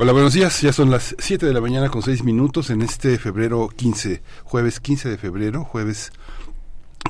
Hola, buenos días. Ya son las 7 de la mañana con 6 minutos en este febrero 15, jueves 15 de febrero, jueves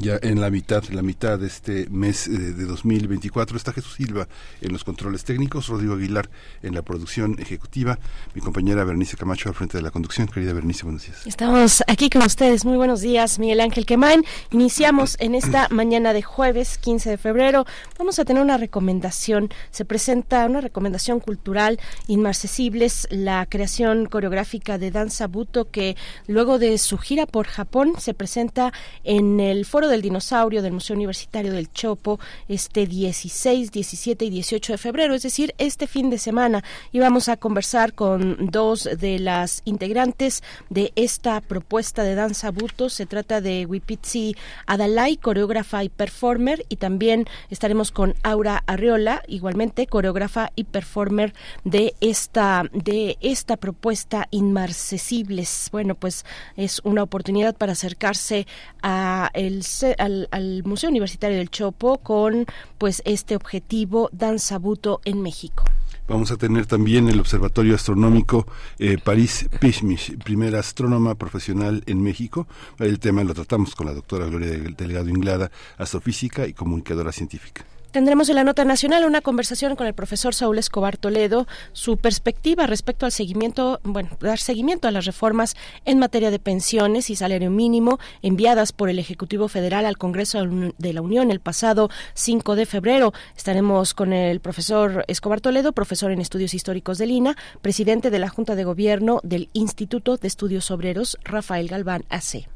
ya en la mitad, la mitad de este mes eh, de 2024 está Jesús Silva en los controles técnicos, Rodrigo Aguilar en la producción ejecutiva, mi compañera Bernice Camacho al frente de la conducción. Querida Bernice, buenos días. Estamos aquí con ustedes. Muy buenos días, Miguel Ángel Quemain. Iniciamos en esta mañana de jueves 15 de febrero. Vamos a tener una recomendación. Se presenta una recomendación cultural inmarcesibles, la creación coreográfica de danza buto que luego de su gira por Japón se presenta en el Foro del Dinosaurio del Museo Universitario del Chopo este 16, 17 y 18 de febrero, es decir, este fin de semana. Y vamos a conversar con dos de las integrantes de esta propuesta de danza buto. Se trata de Wipitzi Adalai, coreógrafa y performer, y también estaremos con Aura Arriola, igualmente coreógrafa y performer de esta, de esta propuesta inmarcesibles. Bueno, pues es una oportunidad para acercarse a el al, Museo Universitario del Chopo con pues este objetivo Danza Buto en México. Vamos a tener también el Observatorio Astronómico eh, París Pishmish, primera astrónoma profesional en México. El tema lo tratamos con la doctora Gloria Delgado Inglada, astrofísica y comunicadora científica. Tendremos en la nota nacional una conversación con el profesor Saúl Escobar Toledo, su perspectiva respecto al seguimiento, bueno, dar seguimiento a las reformas en materia de pensiones y salario mínimo enviadas por el Ejecutivo Federal al Congreso de la Unión el pasado 5 de febrero. Estaremos con el profesor Escobar Toledo, profesor en estudios históricos de Lina, presidente de la Junta de Gobierno del Instituto de Estudios Obreros, Rafael Galván AC.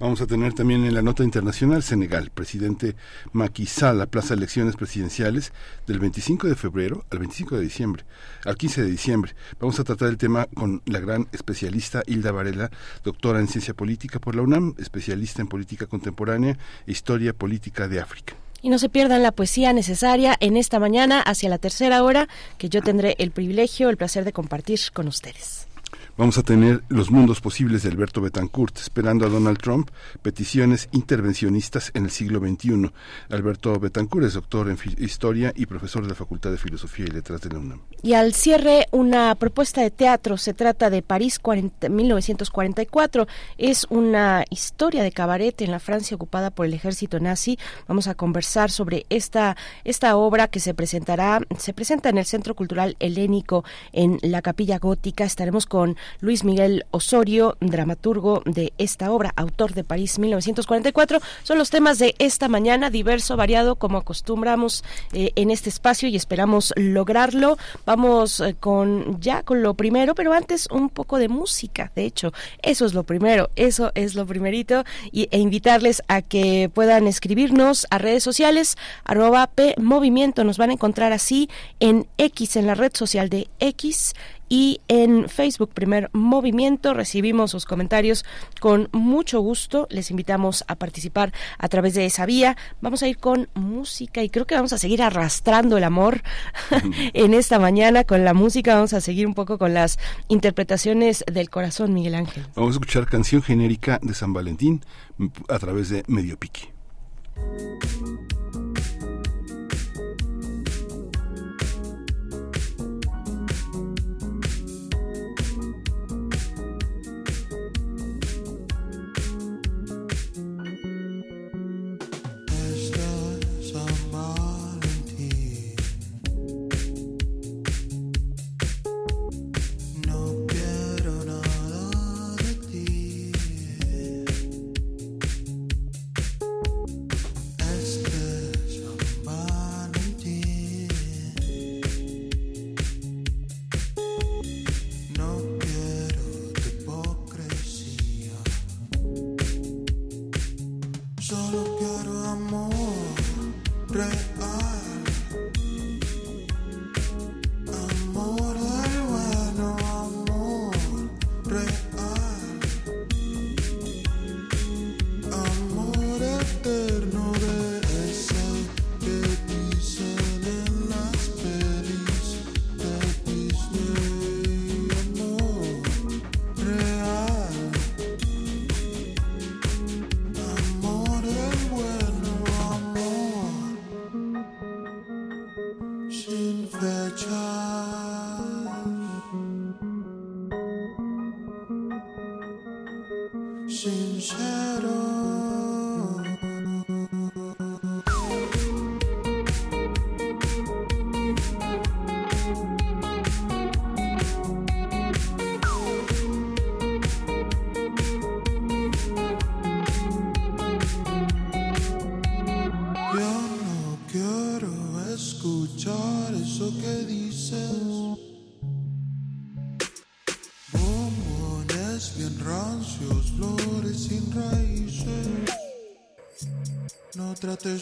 Vamos a tener también en la nota internacional Senegal, presidente Macky Sall, plaza elecciones presidenciales del 25 de febrero al 25 de diciembre, al 15 de diciembre. Vamos a tratar el tema con la gran especialista Hilda Varela, doctora en ciencia política por la UNAM, especialista en política contemporánea e historia política de África. Y no se pierdan la poesía necesaria en esta mañana hacia la tercera hora, que yo tendré el privilegio, el placer de compartir con ustedes. Vamos a tener los mundos posibles de Alberto Betancourt, esperando a Donald Trump, peticiones intervencionistas en el siglo XXI. Alberto Betancourt es doctor en historia y profesor de la Facultad de Filosofía y Letras de la UNAM. Y al cierre, una propuesta de teatro. Se trata de París 1944. Es una historia de cabaret en la Francia ocupada por el ejército nazi. Vamos a conversar sobre esta, esta obra que se presentará, se presenta en el Centro Cultural Helénico en la Capilla Gótica. Estaremos con Luis Miguel Osorio, dramaturgo de esta obra, autor de París 1944. Son los temas de esta mañana, diverso, variado, como acostumbramos eh, en este espacio y esperamos lograrlo. Vamos eh, con ya con lo primero, pero antes un poco de música. De hecho, eso es lo primero, eso es lo primerito y, e invitarles a que puedan escribirnos a redes sociales arroba Movimiento. Nos van a encontrar así en X, en la red social de X y en Facebook Primer Movimiento recibimos sus comentarios con mucho gusto. Les invitamos a participar a través de esa vía. Vamos a ir con música y creo que vamos a seguir arrastrando el amor en esta mañana con la música. Vamos a seguir un poco con las interpretaciones del corazón, Miguel Ángel. Vamos a escuchar canción genérica de San Valentín a través de Medio sin shadow.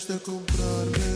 De comprarme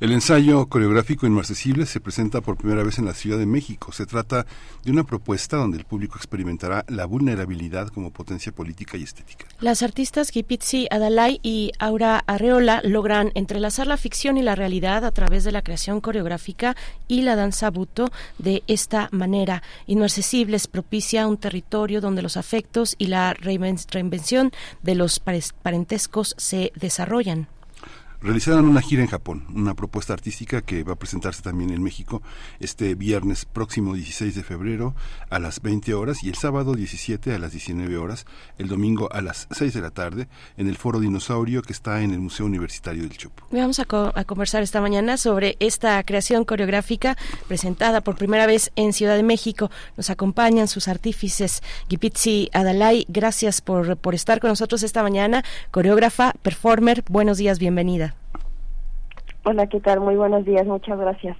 El ensayo coreográfico Inmarcesible se presenta por primera vez en la Ciudad de México. Se trata de una propuesta donde el público experimentará la vulnerabilidad como potencia política y estética. Las artistas Gipitzi Adalay y Aura Arreola logran entrelazar la ficción y la realidad a través de la creación coreográfica y la danza buto de esta manera. Inmarcesibles propicia un territorio donde los afectos y la reinvención de los parentescos se desarrollan realizaron una gira en Japón, una propuesta artística que va a presentarse también en México este viernes próximo 16 de febrero a las 20 horas y el sábado 17 a las 19 horas, el domingo a las 6 de la tarde en el Foro Dinosaurio que está en el Museo Universitario del Chopo. Vamos a, a conversar esta mañana sobre esta creación coreográfica presentada por primera vez en Ciudad de México. Nos acompañan sus artífices Gipitzi Adalay. Gracias por, por estar con nosotros esta mañana. Coreógrafa, performer, buenos días, bienvenida. Hola, ¿qué tal? Muy buenos días, muchas gracias.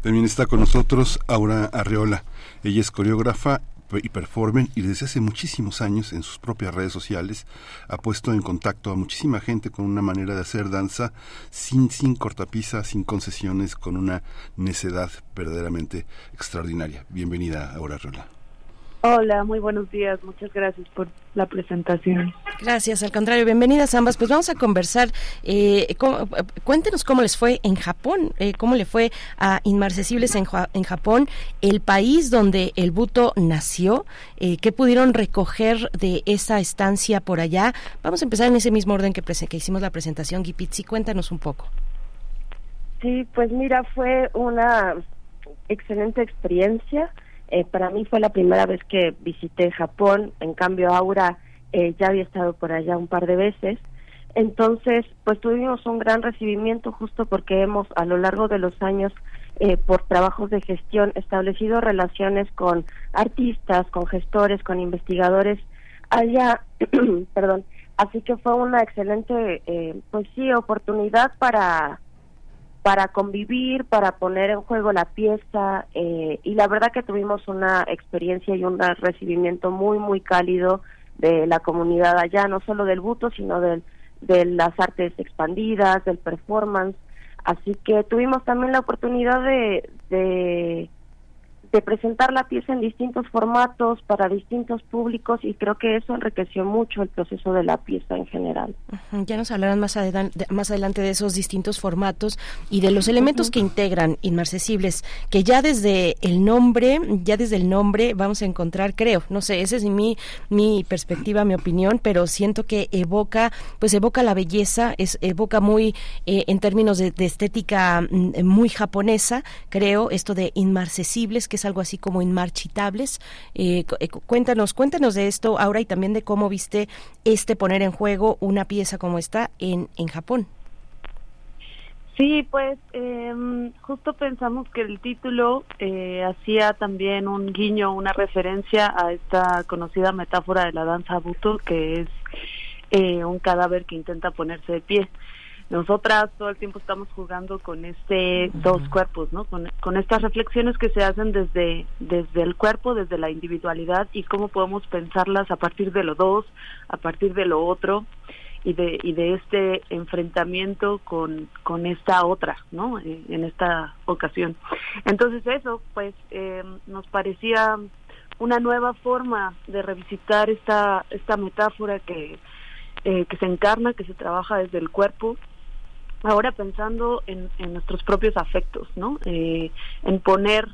También está con nosotros Aura Arreola. Ella es coreógrafa y performer y desde hace muchísimos años en sus propias redes sociales ha puesto en contacto a muchísima gente con una manera de hacer danza sin, sin cortapisa, sin concesiones, con una necedad verdaderamente extraordinaria. Bienvenida, Aura Arreola. Hola, muy buenos días. Muchas gracias por la presentación. Gracias, al contrario, bienvenidas ambas. Pues vamos a conversar. Eh, cuéntenos cómo les fue en Japón, eh, cómo le fue a Inmarcesibles en, en, Japón, el país donde el buto nació, eh, qué pudieron recoger de esa estancia por allá. Vamos a empezar en ese mismo orden que, que hicimos la presentación. Gipitzi, cuéntanos un poco. Sí, pues mira, fue una excelente experiencia eh, para mí fue la primera vez que visité Japón, en cambio Aura eh, ya había estado por allá un par de veces. Entonces, pues tuvimos un gran recibimiento justo porque hemos a lo largo de los años, eh, por trabajos de gestión, establecido relaciones con artistas, con gestores, con investigadores allá, perdón. Así que fue una excelente, pues sí, oportunidad para para convivir, para poner en juego la pieza eh, y la verdad que tuvimos una experiencia y un recibimiento muy muy cálido de la comunidad allá, no solo del buto, sino del, de las artes expandidas, del performance, así que tuvimos también la oportunidad de, de de presentar la pieza en distintos formatos para distintos públicos y creo que eso enriqueció mucho el proceso de la pieza en general. Ya nos hablarán más adelante, más adelante de esos distintos formatos y de los elementos que integran Inmarcesibles, que ya desde el nombre, ya desde el nombre vamos a encontrar, creo, no sé, esa es mi, mi perspectiva, mi opinión, pero siento que evoca, pues evoca la belleza, es, evoca muy, eh, en términos de, de estética mm, muy japonesa, creo, esto de Inmarcesibles, que algo así como inmarchitables. Eh, eh cuéntanos, cuéntanos de esto, Aura, y también de cómo viste este poner en juego una pieza como esta en, en Japón. Sí, pues eh, justo pensamos que el título eh, hacía también un guiño, una referencia a esta conocida metáfora de la danza buto, que es eh, un cadáver que intenta ponerse de pie nosotras todo el tiempo estamos jugando con este dos cuerpos, ¿no? Con, estas reflexiones que se hacen desde desde el cuerpo, desde la individualidad y cómo podemos pensarlas a partir de lo dos, a partir de lo otro y de y de este enfrentamiento con con esta otra, ¿no? Eh, en esta ocasión. Entonces eso, pues eh, nos parecía una nueva forma de revisitar esta esta metáfora que eh, que se encarna, que se trabaja desde el cuerpo ahora pensando en, nuestros propios afectos, ¿no? Eh, en poner,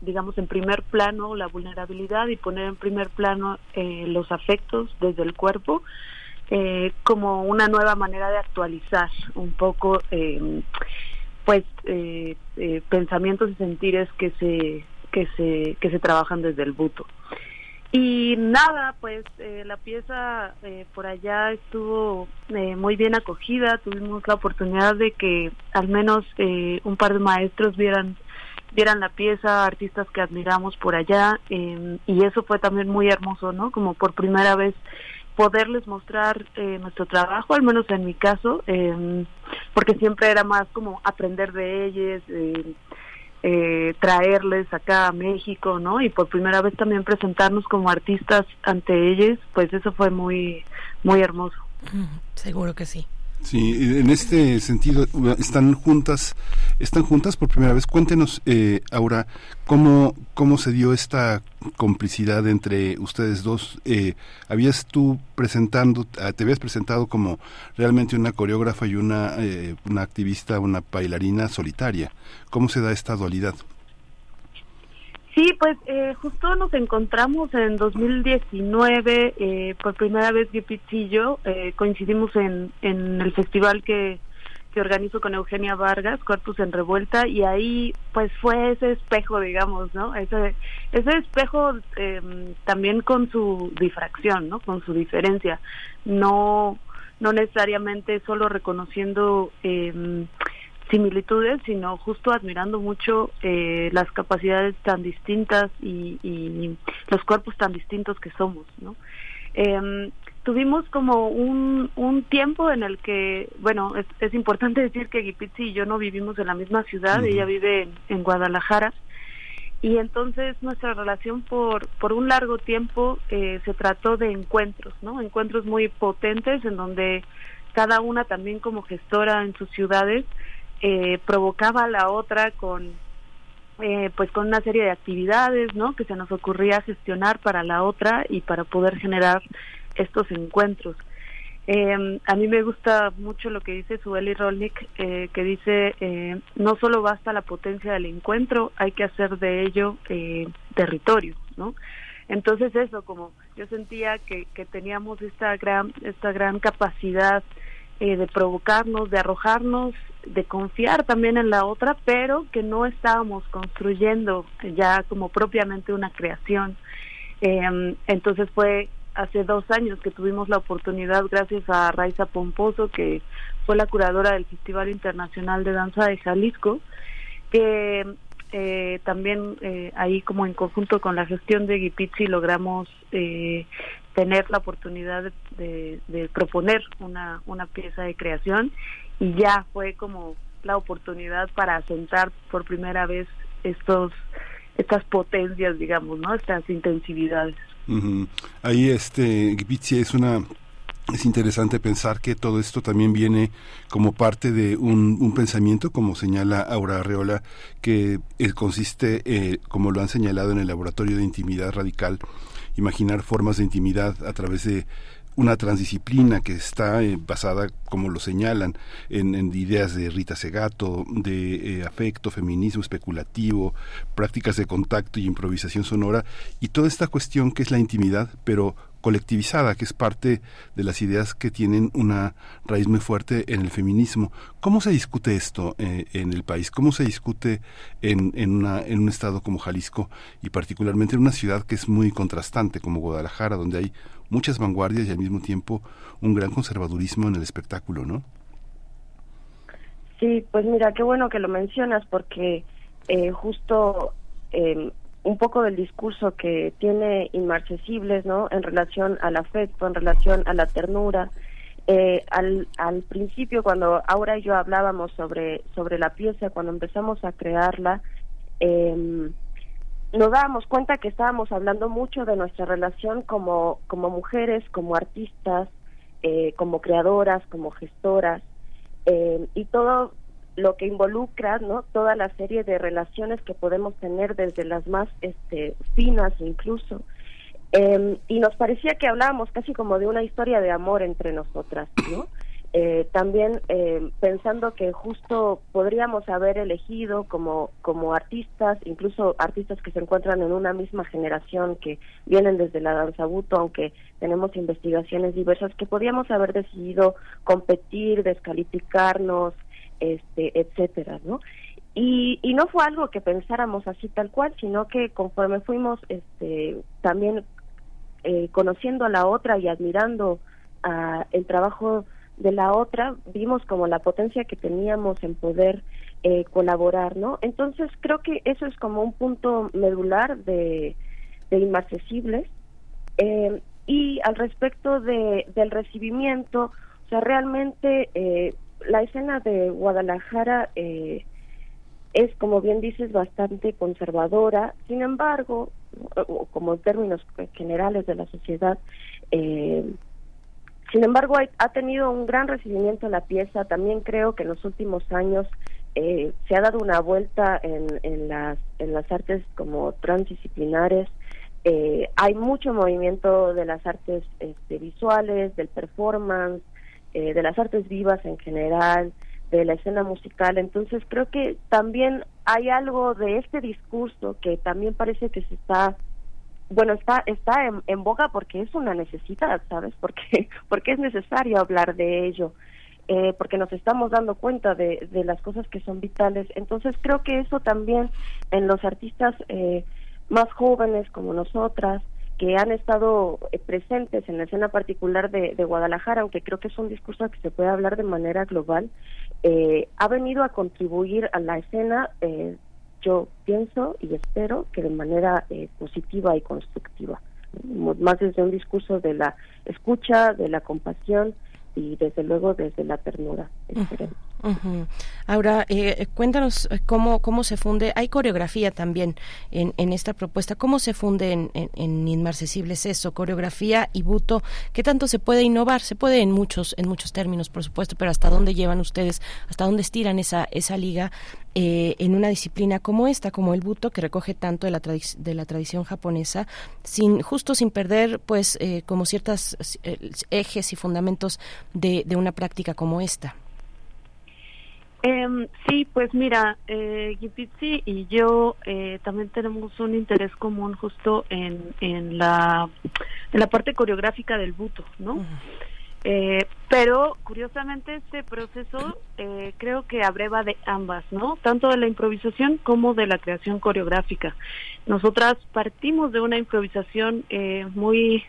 digamos, en primer plano la vulnerabilidad y poner en primer plano eh, los afectos desde el cuerpo eh, como una nueva manera de actualizar un poco, pues, pensamientos y sentires que se que se que se trabajan desde el buto. Y nada, pues eh, la pieza eh, por allá estuvo eh, muy bien acogida, tuvimos la oportunidad de que al menos un par de maestros vieran vieran la pieza, artistas que admiramos por allá, em, y eso fue también muy hermoso, ¿no? Como por primera vez poderles mostrar nuestro trabajo, al menos en mi caso, em, porque siempre era más como aprender de ellos, eh, traerles acá a México, ¿no? Y por primera vez también presentarnos como artistas ante ellos, pues eso fue muy, muy hermoso. Seguro que sí. Sí, en este sentido están juntas, están juntas por primera vez. Cuéntenos, eh, Aura, cómo cómo se dio esta complicidad entre ustedes dos. Eh, habías tú presentando, ah, te habías presentado como realmente una coreógrafa y una eh, una activista, una bailarina solitaria. ¿Cómo se da esta dualidad? Sí, pues eh, justo nos encontramos en 2019, eh, por primera vez Gipitz y yo eh, coincidimos en, en el festival que, que organizo con Eugenia Vargas, Cuerpos en Revuelta, y ahí pues fue ese espejo, digamos, ¿no? Ese, ese espejo em, también con su difracción, ¿no? Con su diferencia, no, no necesariamente solo reconociendo... Similitudes, sino justo admirando mucho eh, las capacidades tan distintas y, y, los cuerpos tan distintos que somos, ¿no? Eh, tuvimos como un, un tiempo en el que, bueno, es, es importante decir que Gipitzi y yo no vivimos en la misma ciudad, ella vive en, Guadalajara, y entonces nuestra relación por, por un largo tiempo eh, se trató de encuentros, ¿no? Encuentros muy potentes en donde cada una también como gestora en sus ciudades eh, provocaba a la otra con eh, pues con una serie de actividades no que se nos ocurría gestionar para la otra y para poder generar estos encuentros. Eh, a mí me gusta mucho lo que dice Sueli Rolnik eh, que dice eh, no solo basta la potencia del encuentro hay que hacer de ello eh, territorio no entonces eso como yo sentía que, que teníamos esta gran esta gran capacidad eh, de provocarnos, de arrojarnos, de confiar también en la otra, pero que no estábamos construyendo ya como propiamente una creación. Eh, entonces fue hace dos años que tuvimos la oportunidad, gracias a Raiza Pomposo, que fue la curadora del Festival Internacional de Danza de Jalisco, que eh, también eh, ahí como en conjunto con la gestión de Gipitzi logramos eh, tener la oportunidad de, proponer una, una pieza de creación y ya fue como la oportunidad para asentar por primera vez estos estas potencias, digamos, ¿no? Estas intensividades. Ahí este Gipizzi es una es interesante pensar que todo esto también viene como parte de un, pensamiento, como señala Aura Arreola, que eh, consiste, eh, como lo han señalado en el laboratorio de intimidad radical, imaginar formas de intimidad a través de una transdisciplina que está eh, basada, como lo señalan, en, ideas de Rita Segato, de afecto, feminismo especulativo, prácticas de contacto y improvisación sonora, y toda esta cuestión que es la intimidad, pero colectivizada, que es parte de las ideas que tienen una raíz muy fuerte en el feminismo. ¿Cómo se discute esto eh, en el país? ¿Cómo se discute en, en, una, en un estado como Jalisco y particularmente en una ciudad que es muy contrastante como Guadalajara, donde hay muchas vanguardias y al mismo tiempo un gran conservadurismo en el espectáculo, ¿no? Sí, pues mira, qué bueno que lo mencionas porque eh, justo eh, un poco del discurso que tiene Inmarcesibles, ¿no? En relación al afecto, en relación a la ternura. Eh, al, al principio, cuando Aura y yo hablábamos sobre, sobre la pieza, cuando empezamos a crearla, eh, nos dábamos cuenta que estábamos hablando mucho de nuestra relación como, como mujeres, como artistas, eh, como creadoras, como gestoras, eh, y todo lo que involucra no toda la serie de relaciones que podemos tener desde las más este, finas incluso. Eh, y nos parecía que hablábamos casi como de una historia de amor entre nosotras no eh, también eh, pensando que justo podríamos haber elegido como como artistas incluso artistas que se encuentran en una misma generación que vienen desde la danza buto aunque tenemos investigaciones diversas que podíamos haber decidido competir descalificarnos este, etcétera, ¿no? Y, y no fue algo que pensáramos así tal cual, sino que conforme fuimos este, también eh, conociendo a la otra y admirando a el trabajo de la otra, vimos como la potencia que teníamos en poder eh, colaborar, ¿no? Entonces creo que eso es como un punto medular de, de Inaccesibles. Eh, y al respecto de, del recibimiento, o sea, realmente eh, la escena de Guadalajara eh, es, como bien dices, bastante conservadora. Sin embargo, como en términos generales de la sociedad, eh, sin embargo, ha tenido un gran recibimiento la pieza. También creo que en los últimos años eh, se ha dado una vuelta en, en, las, en las artes como transdisciplinares. Eh, hay mucho movimiento de las artes este, visuales, del performance, eh, de las artes vivas en general, de la escena musical. Entonces creo que también hay algo de este discurso que también parece que se está bueno está está en, en boga porque es una necesidad sabes porque porque es necesario hablar de ello eh, porque nos estamos dando cuenta de, de las cosas que son vitales. Entonces creo que eso también en los artistas eh, más jóvenes como nosotras que han estado eh, presentes en la escena particular de, Guadalajara, aunque creo que es un discurso que se puede hablar de manera global, eh, ha venido a contribuir a la escena, eh, yo pienso y espero que de manera positiva y constructiva, más desde un discurso de la escucha, de la compasión y desde luego desde la ternura. Ahora, eh, cuéntanos eh, cómo, cómo se funde, hay coreografía también en, en esta propuesta, ¿cómo se funde en, en, Inmarcesibles eso, coreografía y buto? ¿Qué tanto se puede innovar? Se puede en muchos, en muchos términos, por supuesto, pero ¿hasta dónde llevan ustedes, hasta dónde estiran esa, esa liga eh, en una disciplina como esta, como el buto, que recoge tanto de la, de la tradición japonesa, sin justo sin perder, pues, como ciertos ejes y fundamentos de, de una práctica como esta? Eh, sí, pues mira, eh, y yo eh, también tenemos un interés común justo en, en, la, en la parte coreográfica del buto, ¿no? Eh, pero curiosamente este proceso eh, creo que abreva de ambas, ¿no? Tanto de la improvisación como de la creación coreográfica. Nosotras partimos de una improvisación eh, muy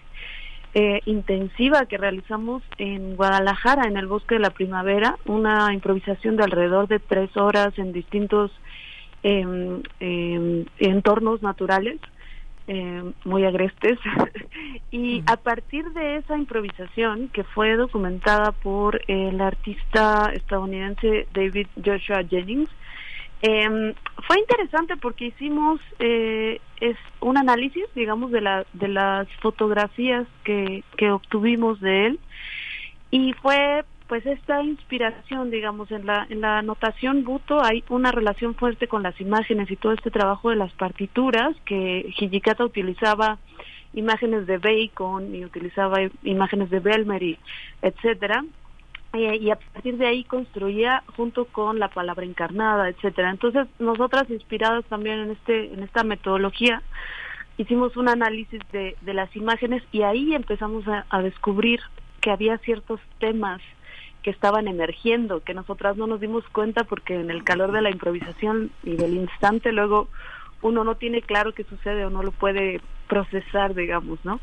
eh, intensiva que realizamos en Guadalajara, en el Bosque de la Primavera, una improvisación de alrededor de tres horas en distintos em, em, entornos naturales. eh, muy agrestes. y a partir de esa improvisación, que fue documentada por el artista estadounidense David Joshua Jennings, eh, fue interesante porque hicimos eh, es un análisis, digamos, de, la, de las fotografías que, que obtuvimos de él. Y fue pues esta inspiración, digamos, en la, en la notación Buto hay una relación fuerte con las imágenes y todo este trabajo de las partituras que Hijikata utilizaba imágenes de Bacon y utilizaba imágenes de Belmery, etcétera y a partir de ahí construía junto con la palabra encarnada, etcétera. Entonces, nosotras inspiradas también en este en esta metodología hicimos un análisis de, de las imágenes y ahí empezamos a, descubrir que había ciertos temas que estaban emergiendo, que nosotras no nos dimos cuenta porque en el calor de la improvisación y del instante luego uno no tiene claro qué sucede o no lo puede procesar, digamos, ¿no?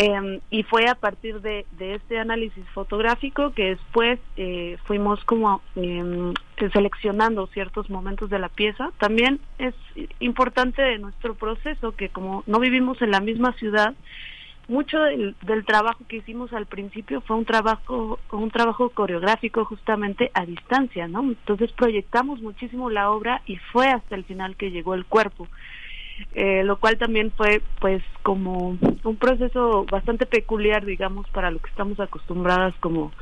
Eh, y fue a partir de, de, este análisis fotográfico que después eh, fuimos como eh, seleccionando ciertos momentos de la pieza. También es importante de nuestro proceso que como no vivimos en la misma ciudad, mucho del, del, trabajo que hicimos al principio fue un trabajo un trabajo coreográfico justamente a distancia, ¿no? Entonces proyectamos muchísimo la obra y fue hasta el final que llegó el cuerpo eh, lo cual también fue pues como un proceso bastante peculiar digamos para lo que estamos acostumbradas como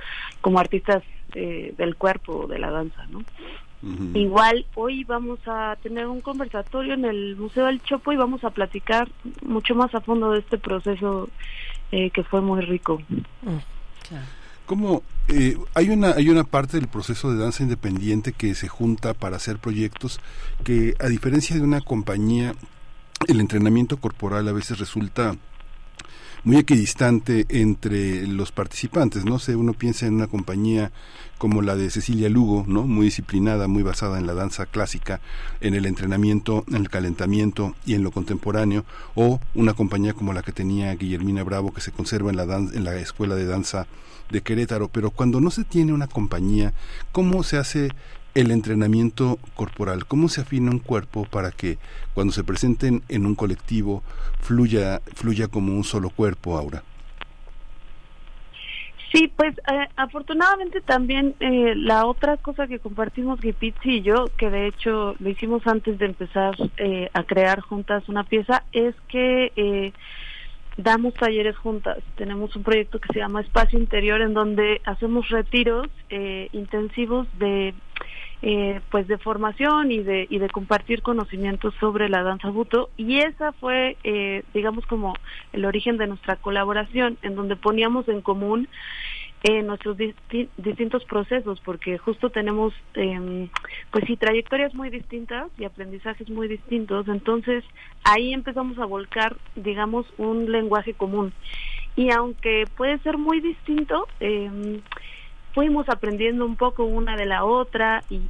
como artistas eh, del cuerpo de la danza no Igual hoy vamos a tener un conversatorio en el Museo del Chopo y vamos a platicar mucho más a fondo de este proceso eh, que fue muy rico. Mm, ¿Cómo eh, hay una hay una parte del proceso de danza independiente que se junta para hacer proyectos que a diferencia de una compañía el entrenamiento corporal a veces resulta muy equidistante entre los participantes, no sé, uno piensa en una compañía como la de Cecilia Lugo, ¿no? Muy disciplinada, muy basada en la danza clásica, en el entrenamiento, en el calentamiento y en lo contemporáneo, o una compañía como la que tenía Guillermina Bravo que se conserva en la en la escuela de danza de Querétaro, pero cuando no se tiene una compañía, ¿cómo se hace el entrenamiento corporal, cómo se afina un cuerpo para que cuando se presenten en un colectivo fluya, fluya como un solo cuerpo, Aura. Sí, pues eh, afortunadamente también eh, la otra cosa que compartimos Gipitzi y yo, que de hecho lo hicimos antes de empezar eh, a crear juntas una pieza, es que damos talleres juntas. Tenemos un proyecto que se llama Espacio Interior en donde hacemos retiros intensivos de eh, pues de formación y de y de compartir conocimientos sobre la danza buto. Y esa fue eh, digamos como el origen de nuestra colaboración en donde poníamos en común eh, nuestros distintos procesos porque justo tenemos eh, pues sí trayectorias muy distintas y aprendizajes muy distintos. Entonces ahí empezamos a volcar digamos un lenguaje común. Y aunque puede ser muy distinto eh, fuimos aprendiendo un poco una de la otra y,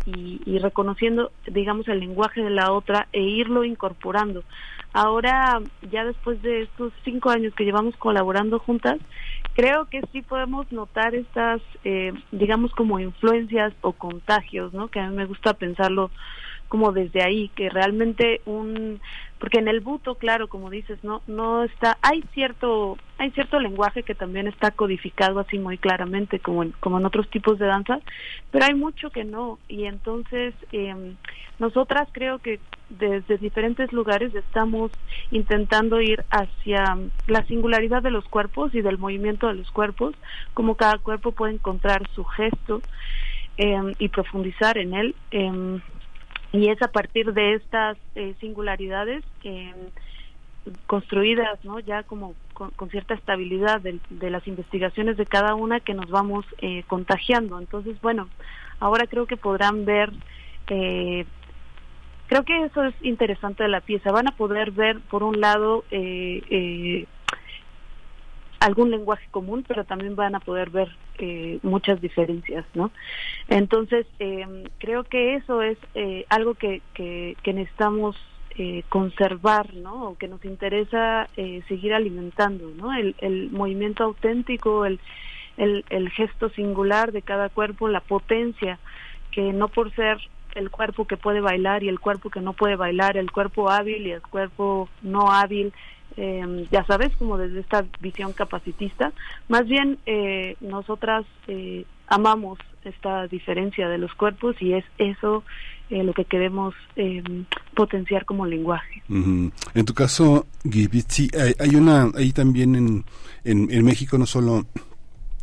y, reconociendo, digamos, el lenguaje de la otra e irlo incorporando. Ahora, ya después de estos cinco años que llevamos colaborando juntas, creo que sí podemos notar estas, eh, digamos, como influencias o contagios, ¿no? Que a mí me gusta pensarlo como desde ahí, que realmente un porque en el buto, claro, como dices, no no está hay cierto hay cierto lenguaje que también está codificado así muy claramente como en, como en otros tipos de danza, pero hay mucho que no y entonces eh, nosotras creo que desde diferentes lugares estamos intentando ir hacia la singularidad de los cuerpos y del movimiento de los cuerpos, como cada cuerpo puede encontrar su gesto eh, y profundizar en él. Eh, y es a partir de estas eh, singularidades construidas no ya como con, cierta estabilidad de, las investigaciones de cada una que nos vamos eh, contagiando. Entonces bueno ahora creo que podrán ver eh, creo que eso es interesante de la pieza. Van a poder ver por un lado eh, eh, algún lenguaje común, pero también van a poder ver eh, muchas diferencias, ¿no? Entonces, eh, creo que eso es eh, algo que, que, que necesitamos eh, conservar, ¿no? O que nos interesa eh, seguir alimentando, ¿no? El, el movimiento auténtico, el, el, el gesto singular de cada cuerpo, la potencia, que no por ser el cuerpo que puede bailar y el cuerpo que no puede bailar, el cuerpo hábil y el cuerpo no hábil, eh, ya sabes, como desde esta visión capacitista. Más bien, eh, nosotras eh, amamos esta diferencia de los cuerpos y es eso eh, lo que queremos eh, potenciar como lenguaje. Ujú. En tu caso, Gibitsi, hay, hay una, hay también en, en, en México, no solo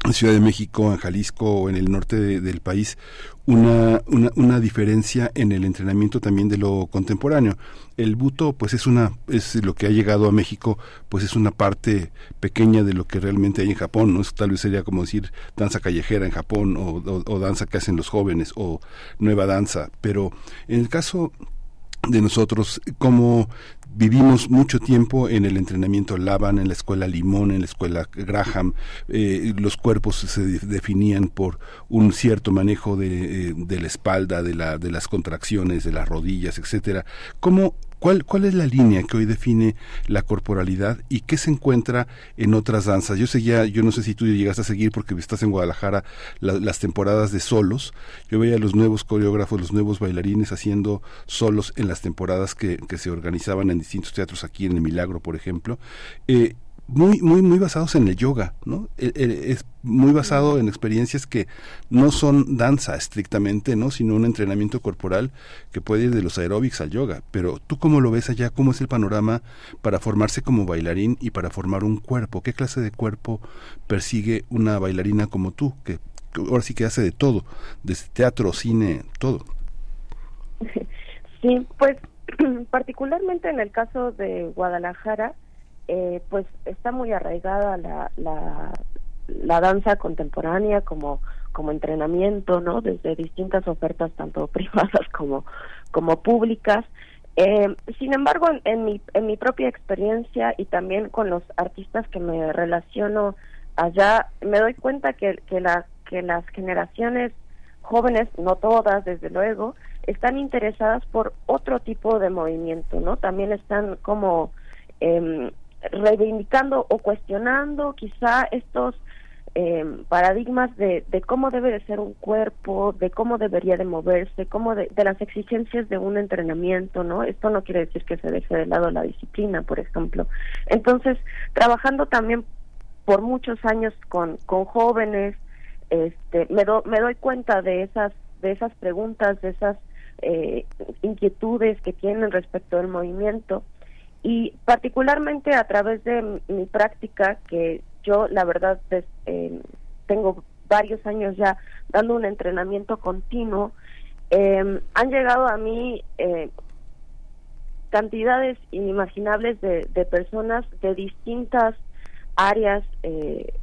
en Ciudad de México, en Jalisco o en el norte de- del país, una, una, una diferencia en el entrenamiento también de lo contemporáneo. El buto, pues es una, es lo que ha llegado a México, pues es una parte pequeña de lo que realmente hay en Japón, ¿no? Es- Tal vez sería como decir danza callejera en Japón o, o- o danza que hacen los jóvenes o nueva danza. Pero en el caso de nosotros, como vivimos mucho tiempo en el entrenamiento Laban, en la escuela Limón, en la escuela Graham, eh, los cuerpos se de- definían por un cierto manejo de, eh, de la espalda, de, la, de las contracciones, de las rodillas, etcétera. ¿Cómo, cuál, ¿Cuál es la línea que hoy define la corporalidad y qué se encuentra en otras danzas? Yo seguía, yo no sé si tú llegaste a seguir porque estás en Guadalajara la- las temporadas de solos. Yo veía a los nuevos coreógrafos, los nuevos bailarines haciendo solos en las temporadas que, que se organizaban en distintos teatros aquí en el Milagro, por ejemplo. Eh, muy, muy, muy basados en el yoga, ¿no? Eh, eh, Es muy basado en experiencias que no son danza estrictamente, ¿no? Sino un entrenamiento corporal que puede ir de los aeróbics al yoga. Pero tú cómo lo ves allá, cómo es el panorama para formarse como bailarín y para formar un cuerpo. ¿Qué clase de cuerpo persigue una bailarina como tú, que, que ahora sí que hace de todo, desde teatro, cine, todo? Sí, pues particularmente en el caso de Guadalajara, eh, pues está muy arraigada la, la, la danza contemporánea como como entrenamiento, ¿no? Desde distintas ofertas tanto privadas como como públicas. Eh, sin embargo, en, en mi en mi propia experiencia y también con los artistas que me relaciono allá, me doy cuenta que que la que las generaciones jóvenes, no todas, desde luego, están interesadas por otro tipo de movimiento, ¿no? También están como eh, reivindicando o cuestionando quizá estos eh, paradigmas de, de cómo debe de ser un cuerpo, de cómo debería de moverse, cómo de, de las exigencias de un entrenamiento, ¿no? Esto no quiere decir que se deje de lado la disciplina, por ejemplo. Entonces, trabajando también por muchos años con, con jóvenes, este, me, do, me doy cuenta de esas, de esas preguntas, de esas eh, inquietudes que tienen respecto del movimiento y particularmente a través de mi práctica que yo la verdad eh, tengo varios años ya dando un entrenamiento continuo eh, han llegado a mí eh, cantidades inimaginables de, de, personas de distintas áreas eh,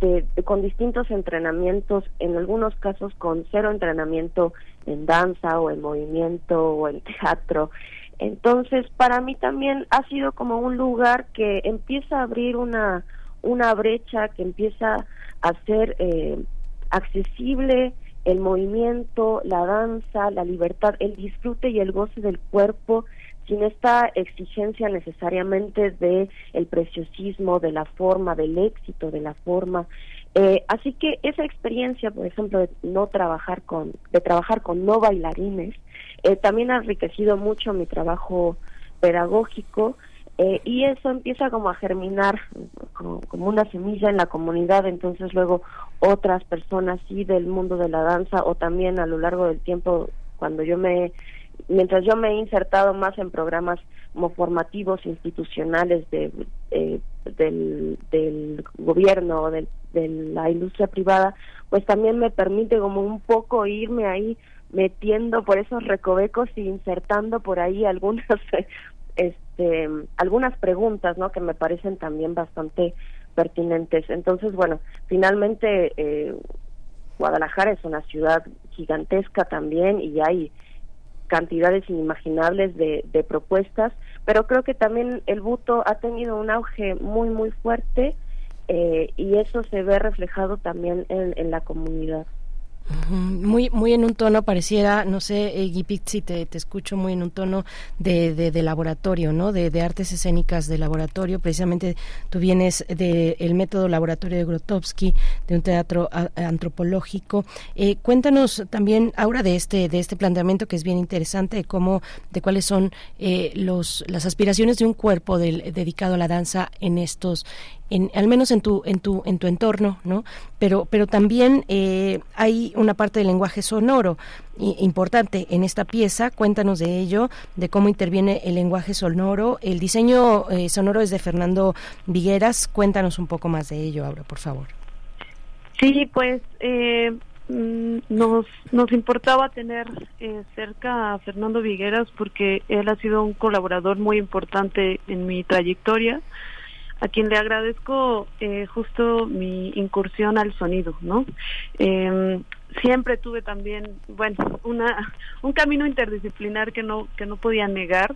de, de, con distintos entrenamientos, en algunos casos con cero entrenamiento en danza o en movimiento o en teatro. Entonces, para mí también ha sido como un lugar que empieza a abrir una, una brecha, que empieza a ser eh, accesible el movimiento, la danza, la libertad, el disfrute y el goce del cuerpo sin esta exigencia necesariamente de el preciosismo, de la forma, del éxito de la forma. Eh, así que esa experiencia, por ejemplo, de no trabajar con, de trabajar con no bailarines, eh, también ha enriquecido mucho mi trabajo pedagógico eh, y eso empieza como a germinar como, como, una semilla en la comunidad, entonces luego otras personas sí del mundo de la danza o también a lo largo del tiempo cuando yo me mientras yo me he insertado más en programas como formativos institucionales de, eh, del, del gobierno o del, de la industria privada, pues también me permite como un poco irme ahí metiendo por esos recovecos y insertando por ahí algunas este algunas preguntas no que me parecen también bastante pertinentes. Entonces bueno finalmente eh, Guadalajara es una ciudad gigantesca también y hay cantidades inimaginables de, de, propuestas, pero creo que también el buto ha tenido un auge muy, muy fuerte eh, y eso se ve reflejado también en, en la comunidad. Muy, muy en un tono, pareciera, no sé, eh, si te, te escucho muy en un tono de, de, laboratorio, ¿no? De, de, artes escénicas de laboratorio. Precisamente tú vienes del método laboratorio de Grotowski, de un teatro antropológico. Eh, cuéntanos también, ahora de este, de este planteamiento que es bien interesante, de cómo, de cuáles son eh, los, las aspiraciones de un cuerpo del, dedicado a la danza en estos, en, al menos en tu, en tu, en tu entorno, ¿no? Pero, pero también eh, hay una parte del lenguaje sonoro importante en esta pieza. Cuéntanos de ello, de cómo interviene el lenguaje sonoro. El diseño eh, sonoro es de Fernando Vigueras. Cuéntanos un poco más de ello, ahora, por favor. Sí, pues eh, mm, nos, nos importaba tener cerca a Fernando Vigueras porque él ha sido un colaborador muy importante en mi trayectoria a quien le agradezco eh, justo mi incursión al sonido, ¿no? Eh, siempre tuve también, bueno, una un camino interdisciplinar que no que no podía negar,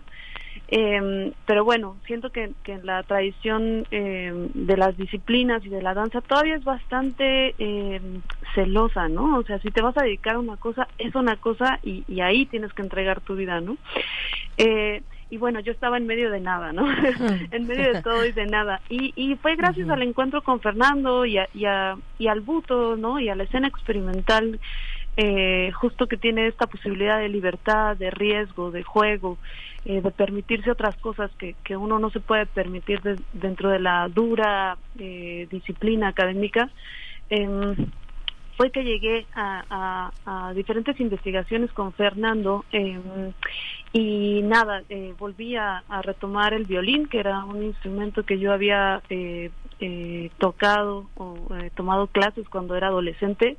eh, pero bueno, siento que, que la tradición eh, de las disciplinas y de la danza todavía es bastante eh, celosa, ¿no? O sea, si te vas a dedicar a una cosa, es una cosa y, y ahí tienes que entregar tu vida, ¿no? Eh, y bueno, yo estaba en medio de nada, ¿no? en medio de todo y de nada. Y, y fue gracias al encuentro con Fernando y, a, y, a, y al buto, ¿no? Y a la escena experimental, eh, justo que tiene esta posibilidad de libertad, de riesgo, de juego, eh, de permitirse otras cosas que, que uno no se puede permitir dentro de la dura eh, disciplina académica. Eh, fue que llegué a, diferentes investigaciones con Fernando eh, y nada, eh, volví a, retomar el violín, que era un instrumento que yo había eh, eh tocado o eh, tomado clases cuando era adolescente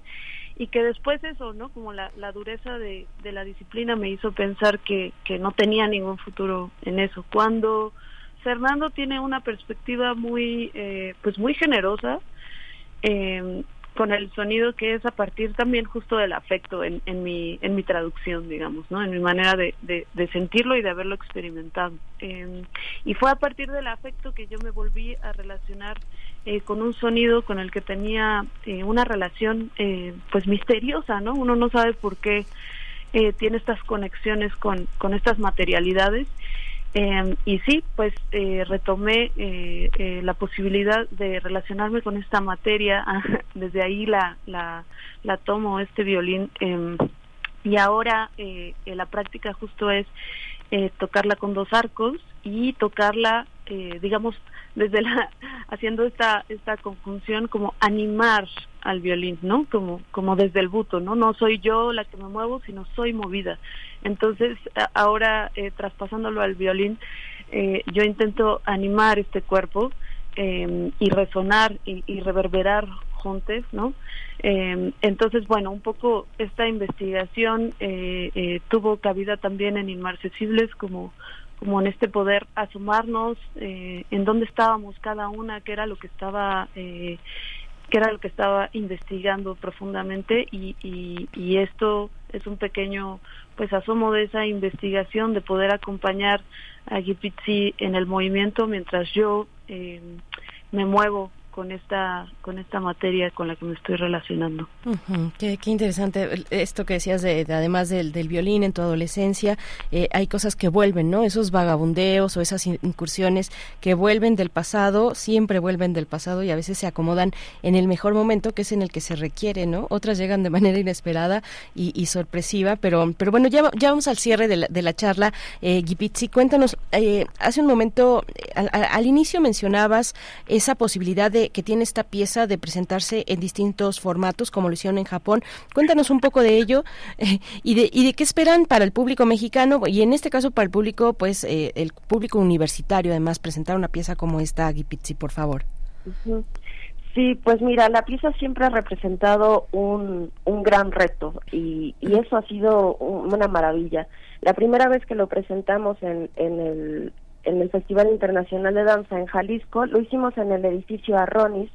y que después eso, ¿no? Como la, la dureza de, de la disciplina me hizo pensar que, que no tenía ningún futuro en eso. Cuando Fernando tiene una perspectiva muy, eh, pues muy generosa, eh, con el sonido que es a partir también justo del afecto en, en mi en mi traducción digamos no en mi manera de, de, sentirlo y de haberlo experimentado. Em, y fue a partir del afecto que yo me volví a relacionar eh, con un sonido con el que tenía eh, una relación eh, pues misteriosa no uno no sabe por qué tiene estas conexiones con con estas materialidades eh, y sí, pues eh, retomé eh, eh, la posibilidad de relacionarme con esta materia, desde ahí la, la, la tomo, este violín, em, y ahora eh, la práctica justo es tocarla con dos arcos y tocarla, digamos, desde la haciendo esta esta conjunción como animar al violín, ¿no? Como como desde el buto, ¿no? No soy yo la que me muevo, sino soy movida. Entonces, ahora eh, traspasándolo al violín, eh, yo intento animar este cuerpo eh, y resonar y, y, reverberar juntos, ¿no? Eh, entonces, bueno, un poco esta investigación eh, eh, tuvo cabida también en Inmarcesibles como como en este poder asomarnos eh, en dónde estábamos cada una, qué era lo que estaba eh, qué era lo que estaba investigando profundamente y, y, y esto es un pequeño pues asomo de esa investigación de poder acompañar a Gipitzi en el movimiento mientras yo eh, me muevo con esta con esta materia con la que me estoy relacionando. qué, interesante esto que decías de, además del, del, violín en tu adolescencia eh, hay cosas que vuelven, ¿no? Esos vagabundeos o esas incursiones que vuelven del pasado siempre vuelven del pasado y a veces se acomodan en el mejor momento que es en el que se requiere, ¿no? Otras llegan de manera inesperada y, sorpresiva, pero pero bueno ya ya vamos al cierre de la, de la charla. Eh, Gipitzi, cuéntanos eh, hace un momento al, al inicio mencionabas esa posibilidad de que tiene esta pieza de presentarse en distintos formatos, como lo hicieron en Japón. Cuéntanos un poco de ello eh, y, de, y de qué esperan para el público mexicano y en este caso para el público, pues eh, el público universitario, además, presentar una pieza como esta, Gipitzi, por favor. Sí, pues mira, la pieza siempre ha representado un, un gran reto y, y eso ha sido una maravilla. La primera vez que lo presentamos en, en, el, en el Festival Internacional de Danza en Jalisco, lo hicimos en el edificio Arronis,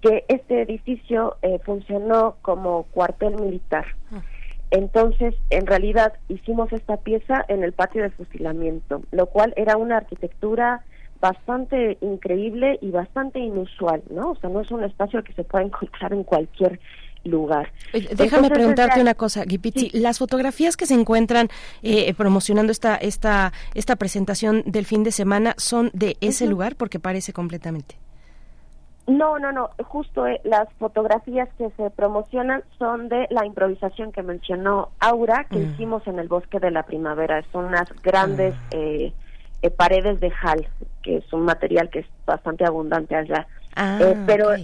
que este edificio eh, funcionó como cuartel militar. Ah. Entonces, en realidad, hicimos esta pieza en el patio de fusilamiento, lo cual era una arquitectura bastante increíble y bastante inusual, ¿no? O sea, no es un espacio que se pueda encontrar en cualquier lugar. Déjame preguntarte una cosa, Gipitzi. Las fotografías que se encuentran eh, promocionando esta, esta, esta presentación del fin de semana son de ese lugar porque parece completamente. No, no, no. Justo eh, las fotografías que se promocionan son de la improvisación que mencionó Aura, que mm. hicimos en el Bosque de la Primavera. Son unas grandes ah. eh, eh, paredes de jal, que es un material que es bastante abundante allá. Ah, pero,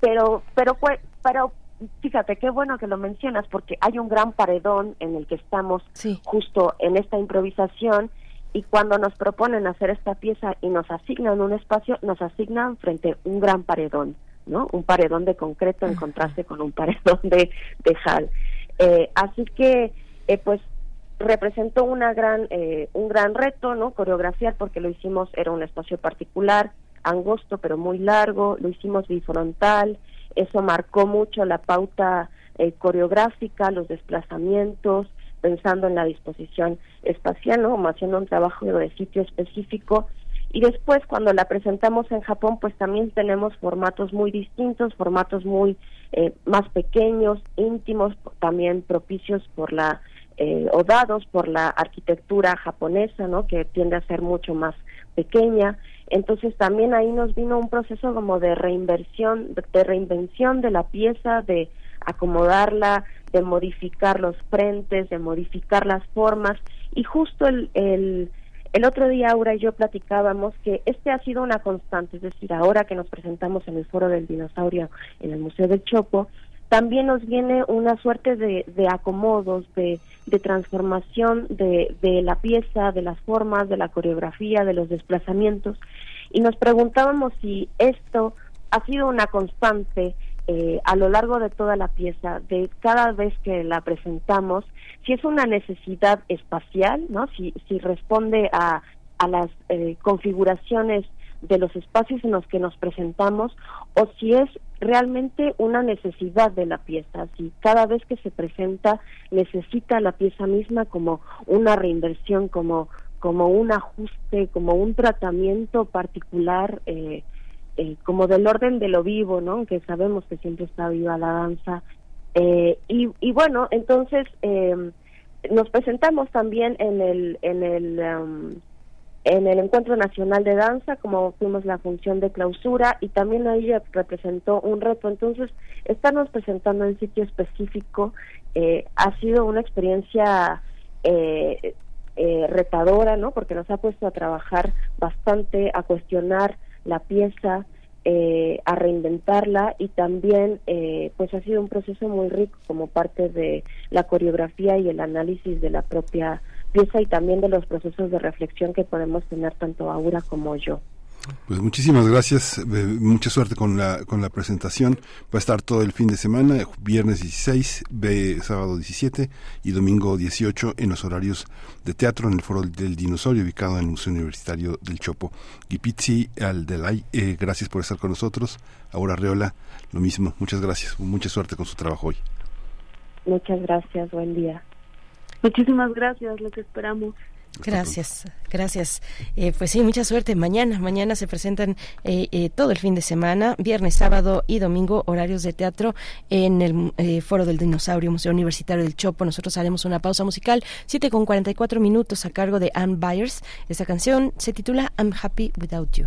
pero, pero, pero, fíjate qué bueno que lo mencionas, porque hay un gran paredón en el que estamos justo en esta improvisación y cuando nos proponen hacer esta pieza y nos asignan un espacio, nos asignan frente a un gran paredón, ¿no? Un paredón de concreto en contraste con un paredón de, de jal. Eh, así que, eh, pues, representó una gran, eh, un gran reto, ¿no? Coreografiar, porque lo hicimos, era un espacio particular, angosto pero muy largo, lo hicimos bifrontal, eso marcó mucho la pauta coreográfica, los desplazamientos, pensando en la disposición espacial, ¿no? Como haciendo un trabajo de sitio específico. Y después, cuando la presentamos en Japón, pues también tenemos formatos muy distintos, formatos muy eh, más pequeños, íntimos, también propicios por la, eh, o dados por la arquitectura japonesa, ¿no? Que tiende a ser mucho más pequeña. Entonces también ahí nos vino un proceso como de reinversión, de reinvención de la pieza, de acomodarla, de modificar los frentes, de modificar las formas. Y justo el, el, el otro día Aura y yo platicábamos que este ha sido una constante, es decir, ahora que nos presentamos en el Foro del Dinosaurio en el Museo del Chopo, también nos viene una suerte de, de acomodos, de, de transformación de, de la pieza, de las formas, de la coreografía, de los desplazamientos. Y nos preguntábamos si esto ha sido una constante eh, a lo largo de toda la pieza, de cada vez que la presentamos, si es una necesidad espacial, ¿no? Si, si responde a, a las eh, configuraciones de los espacios en los que nos presentamos o si es realmente una necesidad de la pieza, si cada vez que se presenta necesita la pieza misma como una reinversión, como, como un ajuste, como un tratamiento particular eh, eh, como del orden de lo vivo, ¿no? Que sabemos que siempre está viva la danza. Eh, y, y, bueno, entonces eh, nos presentamos también en el en el um, en el encuentro nacional de danza, como fuimos la función de clausura y también ahí representó un reto. Entonces, estarnos presentando en sitio específico eh, ha sido una experiencia eh, eh, retadora, ¿no? Porque nos ha puesto a trabajar bastante, a cuestionar la pieza, eh, a reinventarla y también eh, pues ha sido un proceso muy rico como parte de la coreografía y el análisis de la propia pieza y también de los procesos de reflexión que podemos tener tanto Aura como yo. Pues muchísimas gracias, eh, mucha suerte con la, con la presentación. Va a estar todo el fin de semana, viernes 16, sábado 17 y domingo 18 en los horarios de teatro en el Foro del Dinosaurio ubicado en el Museo Universitario del Chopo. Gipizzi Aldelay, eh, gracias por estar con nosotros. Ahora Reola, lo mismo, muchas gracias, mucha suerte con su trabajo hoy. Muchas gracias, buen día. Muchísimas gracias, lo que esperamos. Gracias, gracias. Eh, pues sí, mucha suerte. Mañana, mañana se presentan eh, eh, todo el fin de semana, viernes, sábado y domingo, horarios de teatro en el Foro del Dinosaurio, Museo Universitario del Chopo. Nosotros haremos una pausa musical, 7 con 44 minutos a cargo de Anne Byers. Esta canción se titula I'm Happy Without You.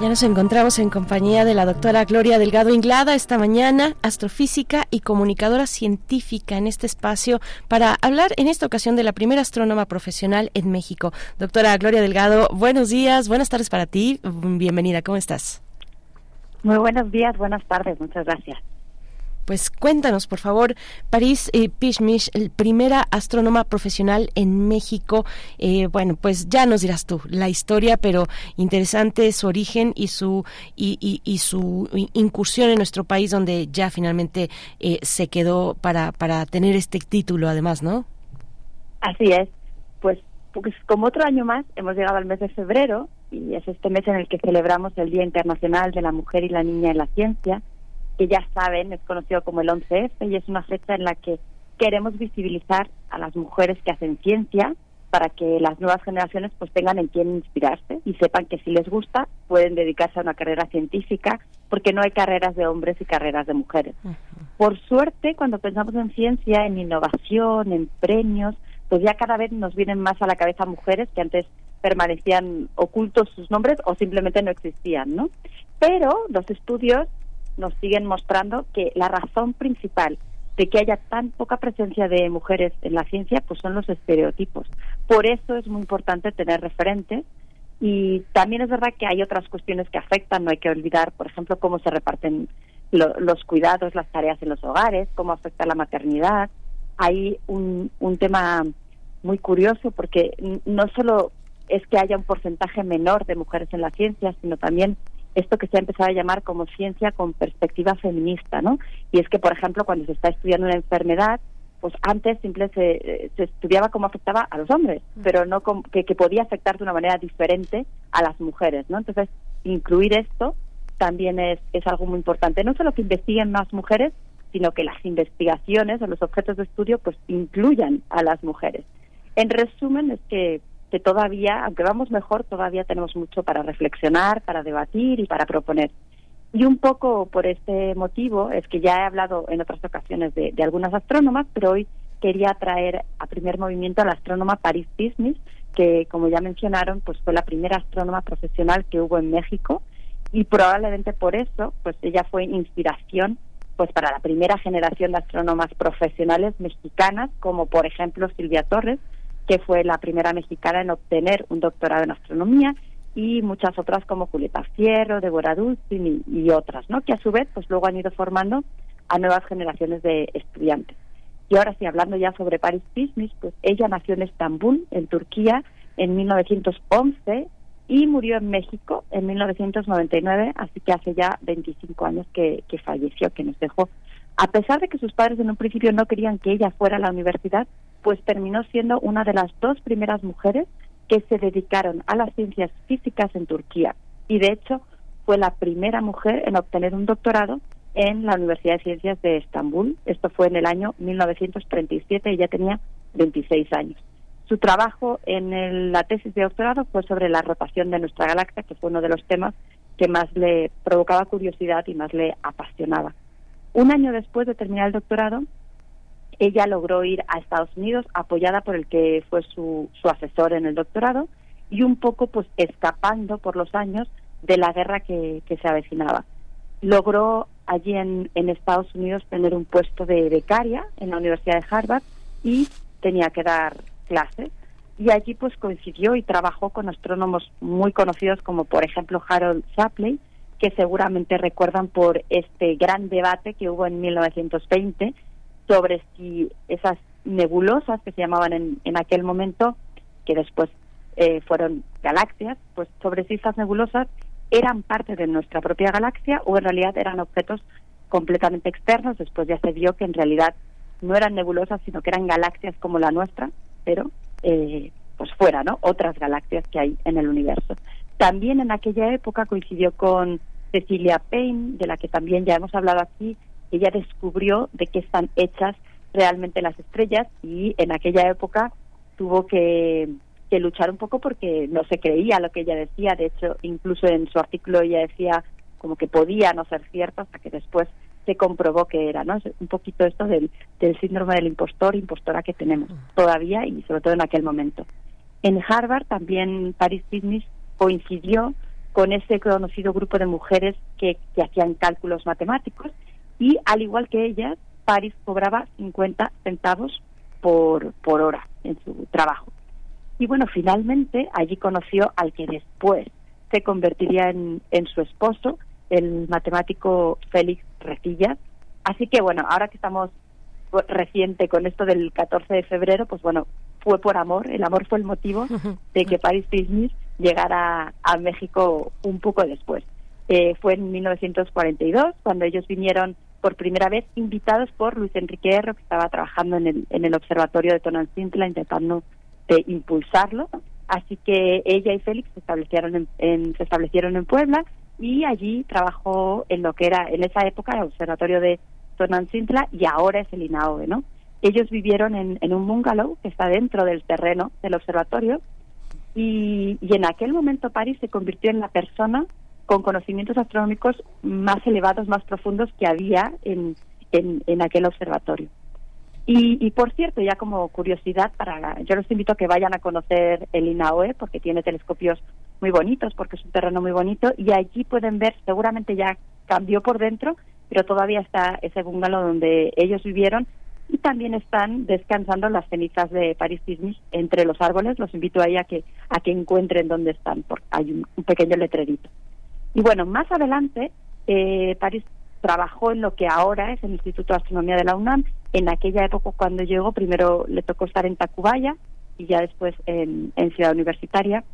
Ya nos encontramos en compañía de la doctora Gloria Delgado Inglada esta mañana, astrofísica y comunicadora científica en este espacio para hablar en esta ocasión de la primera astrónoma profesional en México. Doctora Gloria Delgado, buenos días, buenas tardes para ti, bienvenida, ¿cómo estás? Muy buenos días, buenas tardes, muchas gracias. Pues cuéntanos, por favor, París eh, Pishmish, el primera astrónoma profesional en México. Eh, bueno, pues ya nos dirás tú la historia, pero interesante su origen y su y, y, su incursión en nuestro país, donde ya finalmente eh, se quedó para para tener este título, además, ¿no? Así es. Pues, pues como otro año más, hemos llegado al mes de febrero y es este mes en el que celebramos el Día Internacional de la Mujer y la Niña en la Ciencia que ya saben es conocido como el 11F y es una fecha en la que queremos visibilizar a las mujeres que hacen ciencia para que las nuevas generaciones pues tengan en quién inspirarse y sepan que si les gusta pueden dedicarse a una carrera científica porque no hay carreras de hombres y carreras de mujeres. Por suerte, cuando pensamos en ciencia, en innovación, en premios, pues ya cada vez nos vienen más a la cabeza mujeres que antes permanecían ocultos sus nombres o simplemente no existían, ¿no? Pero los estudios nos siguen mostrando que la razón principal de que haya tan poca presencia de mujeres en la ciencia, pues son los estereotipos. Por eso es muy importante tener referentes y también es verdad que hay otras cuestiones que afectan, no hay que olvidar, por ejemplo, cómo se reparten los cuidados, las tareas en los hogares, cómo afecta la maternidad. Hay un, un tema muy curioso porque no solo es que haya un porcentaje menor de mujeres en la ciencia, sino también esto que se ha empezado a llamar como ciencia con perspectiva feminista, ¿no? Y es que, por ejemplo, cuando se está estudiando una enfermedad, pues antes simplemente se, estudiaba cómo afectaba a los hombres, pero no que, que, podía afectar de una manera diferente a las mujeres, ¿no? Entonces, incluir esto también es, es algo muy importante. No solo que investiguen más mujeres, sino que las investigaciones o los objetos de estudio pues incluyan a las mujeres. En resumen, es que que todavía, aunque vamos mejor, todavía tenemos mucho para reflexionar, para debatir y para proponer. Y un poco por este motivo es que ya he hablado en otras ocasiones de, algunas astrónomas, pero hoy quería traer a primer movimiento a la astrónoma Paris Business, que como ya mencionaron, pues fue la primera astrónoma profesional que hubo en México y probablemente por eso, pues ella fue inspiración pues para la primera generación de astrónomas profesionales mexicanas, como por ejemplo Silvia Torres, que fue la primera mexicana en obtener un doctorado en astronomía, y muchas otras como Julieta Fierro, Débora Dulcin y, otras, ¿no? Que a su vez, pues luego han ido formando a nuevas generaciones de estudiantes. Y ahora sí, hablando ya sobre Paris Pismis, pues ella nació en Estambul, en Turquía, en 1911 y murió en México en 1999, así que hace ya 25 años que, que falleció, que nos dejó. A pesar de que sus padres en un principio no querían que ella fuera a la universidad, pues terminó siendo una de las dos primeras mujeres que se dedicaron a las ciencias físicas en Turquía. Y de hecho fue la primera mujer en obtener un doctorado en la Universidad de Ciencias de Estambul. Esto fue en el año 1937 y ya tenía 26 años. Su trabajo en la tesis de doctorado fue sobre la rotación de nuestra galaxia, que fue uno de los temas que más le provocaba curiosidad y más le apasionaba. Un año después de terminar el doctorado, ella logró ir a Estados Unidos apoyada por el que fue su, su asesor en el doctorado y un poco pues escapando por los años de la guerra que, que se avecinaba. Logró allí en, en Estados Unidos tener un puesto de becaria en la Universidad de Harvard y tenía que dar clases y allí pues coincidió y trabajó con astrónomos muy conocidos como por ejemplo Harold Shapley que seguramente recuerdan por este gran debate que hubo en 1920 sobre si esas nebulosas que se llamaban en, en aquel momento, que después eh, fueron galaxias, pues sobre si esas nebulosas eran parte de nuestra propia galaxia o en realidad eran objetos completamente externos. Después ya se vio que en realidad no eran nebulosas, sino que eran galaxias como la nuestra, pero eh, pues fuera, ¿no? Otras galaxias que hay en el universo. También en aquella época coincidió con Cecilia Payne, de la que también ya hemos hablado aquí, ella descubrió de qué están hechas realmente las estrellas y en aquella época tuvo que, que luchar un poco porque no se creía lo que ella decía. De hecho, incluso en su artículo ella decía como que podía no ser cierto hasta que después se comprobó que era, ¿no? Es un poquito esto del, del síndrome del impostor, impostora que tenemos todavía y sobre todo en aquel momento. En Harvard también Paris Business coincidió con ese conocido grupo de mujeres que, que hacían cálculos matemáticos y al igual que ellas, Paris cobraba 50 centavos por, por hora en su trabajo. Y bueno, finalmente allí conoció al que después se convertiría en, en su esposo, el matemático Félix Recillas. Así que bueno, ahora que estamos reciente con esto del 14 de febrero, pues bueno, fue por amor, el amor fue el motivo de que Paris Business llegara a México un poco después. Eh, fue en 1942 cuando ellos vinieron por primera vez invitados por Luis Enrique Erro, que estaba trabajando en el, en el observatorio de Tonancintla intentando de impulsarlo. Así que ella y Félix se establecieron en, se establecieron en Puebla y allí trabajó en lo que era en esa época el observatorio de Tonancintla y ahora es el INAOE, ¿no? Ellos vivieron en, en un bungalow que está dentro del terreno del observatorio y, y en aquel momento París se convirtió en la persona con conocimientos astronómicos más elevados, más profundos que había en, en, en aquel observatorio. Y, y, por cierto, ya como curiosidad, para yo los invito a que vayan a conocer el INAOE porque tiene telescopios muy bonitos, porque es un terreno muy bonito y allí pueden ver, seguramente ya cambió por dentro, pero todavía está ese bungalow donde ellos vivieron y también están descansando las cenizas de Paris Disney entre los árboles. Los invito a a que a que encuentren dónde están, porque hay un, un pequeño letrerito. Y bueno, más adelante, eh, París trabajó en lo que ahora es el Instituto de Astronomía de la UNAM. En aquella época, cuando llegó, primero le tocó estar en Tacubaya y ya después en, en Ciudad Universitaria.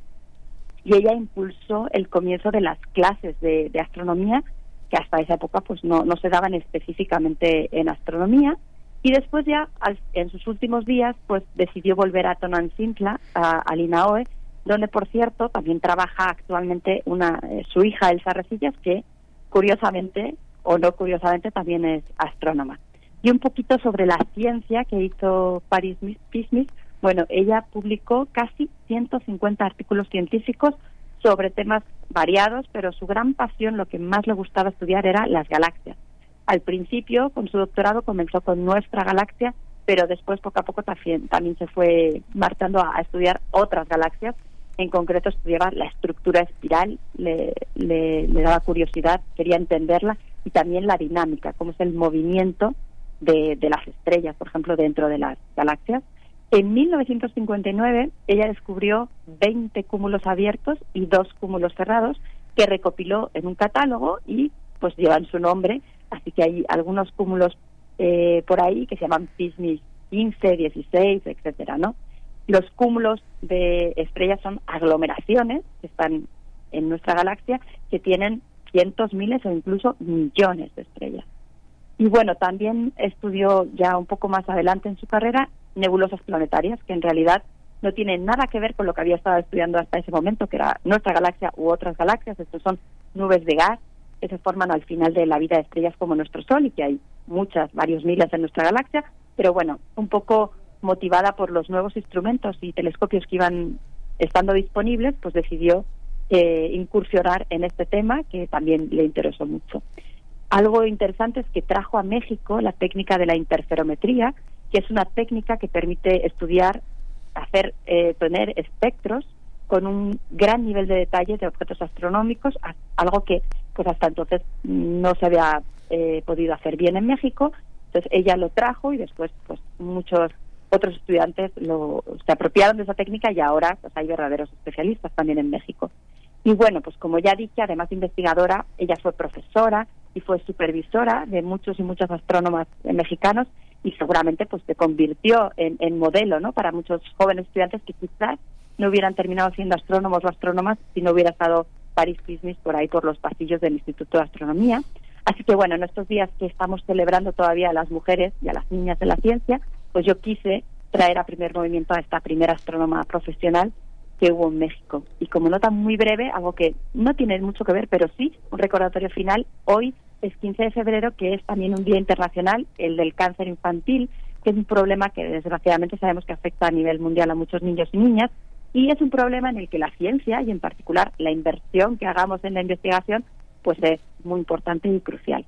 Y ella impulsó el comienzo de las clases de, de astronomía, que hasta esa época pues no, no se daban específicamente en astronomía. Y después ya, en sus últimos días, pues decidió volver a Tonantzintla, a, al INAOE, donde, por cierto, también trabaja actualmente una eh, su hija Elsa Recillas, que curiosamente o no curiosamente también es astrónoma. Y un poquito sobre la ciencia que hizo Paris Business. Bueno, ella publicó casi 150 artículos científicos sobre temas variados, pero su gran pasión, lo que más le gustaba estudiar era las galaxias. Al principio, con su doctorado, comenzó con nuestra galaxia, pero después, poco a poco, también, también se fue marchando a estudiar otras galaxias en concreto estudiaba la estructura espiral, le, le, daba curiosidad, quería entenderla, y también la dinámica, cómo es el movimiento de, de las estrellas, por ejemplo, dentro de las galaxias. En 1959 ella descubrió 20 cúmulos abiertos y dos cúmulos cerrados que recopiló en un catálogo y pues llevan su nombre, así que hay algunos cúmulos eh, por ahí que se llaman PISMI 15, 16, etcétera, ¿no? Los cúmulos de estrellas son aglomeraciones que están en nuestra galaxia que tienen cientos, miles o incluso millones de estrellas. Y bueno, también estudió ya un poco más adelante en su carrera nebulosas planetarias, que en realidad no tienen nada que ver con lo que había estado estudiando hasta ese momento, que era nuestra galaxia u otras galaxias. Estos son nubes de gas que se forman al final de la vida de estrellas como nuestro Sol y que hay muchas, varios miles en nuestra galaxia. Pero bueno, un poco motivada por los nuevos instrumentos y telescopios que iban estando disponibles, pues decidió eh, incursionar en este tema que también le interesó mucho. Algo interesante es que trajo a México la técnica de la interferometría, que es una técnica que permite estudiar, hacer, eh, tener espectros con un gran nivel de detalle de objetos astronómicos, algo que pues hasta entonces no se había eh, podido hacer bien en México. Entonces ella lo trajo y después pues muchos otros estudiantes lo, se apropiaron de esa técnica y ahora pues, hay verdaderos especialistas también en México. Y bueno, pues como ya dije, además de investigadora, ella fue profesora y fue supervisora de muchos y muchas astrónomas mexicanos y seguramente pues se convirtió en, modelo ¿no? para muchos jóvenes estudiantes que quizás no hubieran terminado siendo astrónomos o astrónomas si no hubiera estado Paris Business por ahí por los pasillos del Instituto de Astronomía. Así que bueno, en estos días que estamos celebrando todavía a las mujeres y a las niñas de la ciencia, pues yo quise traer a primer movimiento a esta primera astrónoma profesional que hubo en México. Y como nota muy breve, algo que no tiene mucho que ver, pero sí, un recordatorio final, hoy es 15 de febrero, que es también un día internacional, el del cáncer infantil, que es un problema que desgraciadamente sabemos que afecta a nivel mundial a muchos niños y niñas, y es un problema en el que la ciencia, y en particular la inversión que hagamos en la investigación, pues es muy importante y crucial.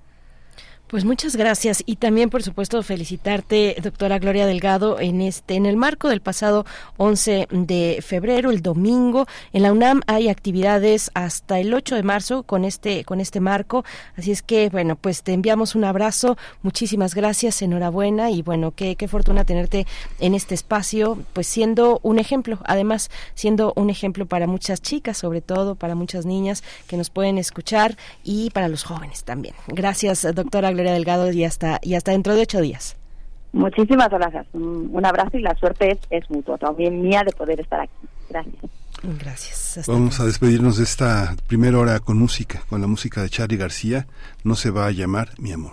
Pues muchas gracias y también por supuesto felicitarte doctora Gloria Delgado en este en el marco del pasado 11 de febrero el domingo en la UNAM hay actividades hasta el 8 de marzo con este con este marco. Así es que bueno pues te enviamos un abrazo muchísimas gracias enhorabuena y bueno qué, qué fortuna tenerte en este espacio pues siendo un ejemplo además siendo un ejemplo para muchas chicas sobre todo para muchas niñas que nos pueden escuchar y para los jóvenes también. Gracias doctora Gloria Delgado y hasta, y hasta dentro de ocho días. Muchísimas gracias. Un, abrazo y la suerte es, es mutua, también mía de poder estar aquí. Gracias. Gracias. Vamos a despedirnos de esta primera hora con música, con la música de Charlie García. No se va a llamar mi amor.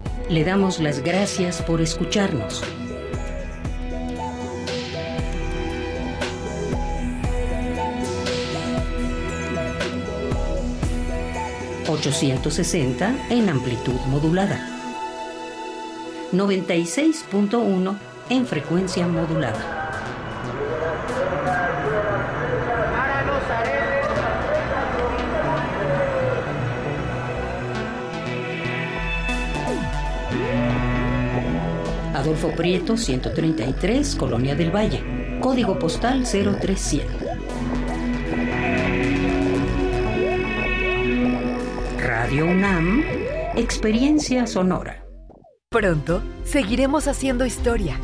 le damos las gracias por escucharnos. ...860 en amplitud modulada... ...96.1 en frecuencia modulada. Adolfo Prieto, 133, Colonia del Valle. Código postal 03100. Radio UNAM, Experiencia Sonora. Pronto seguiremos haciendo historia,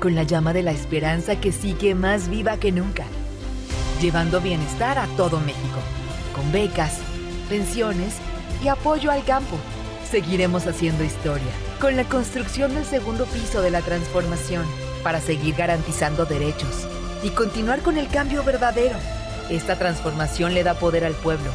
con la llama de la esperanza que sigue más viva que nunca, llevando bienestar a todo México, con becas, pensiones y apoyo al campo. Seguiremos haciendo historia con la construcción del segundo piso de la transformación para seguir garantizando derechos y continuar con el cambio verdadero. Esta transformación le da poder al pueblo,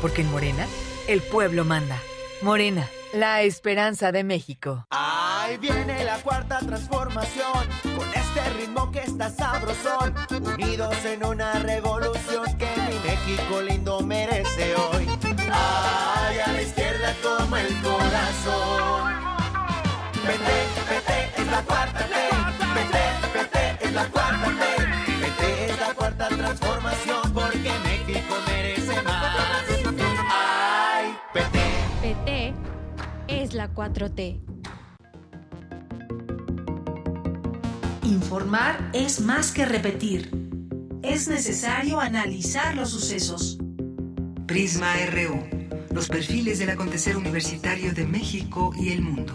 porque en Morena, el pueblo manda. Morena, la esperanza de México. Ahí viene la cuarta transformación, con este ritmo que está sabrosón, unidos en una revolución que mi México lindo merece hoy. El corazón. PT, PT es la cuarta T. PT, PT es la cuarta T. PT es la cuarta transformación porque México merece más. Ay, PT. PT es la 4T. Informar es más que repetir. Es necesario analizar los sucesos. Prisma RU. Los perfiles del acontecer universitario de México y el mundo.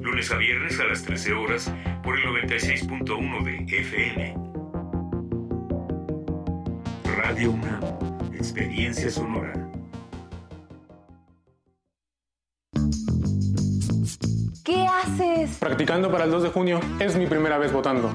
Lunes a viernes a las 13 horas por el 96.1 de FM. Radio UNAM, experiencia sonora. ¿Qué haces? Practicando para el 2 de junio. Es mi primera vez votando.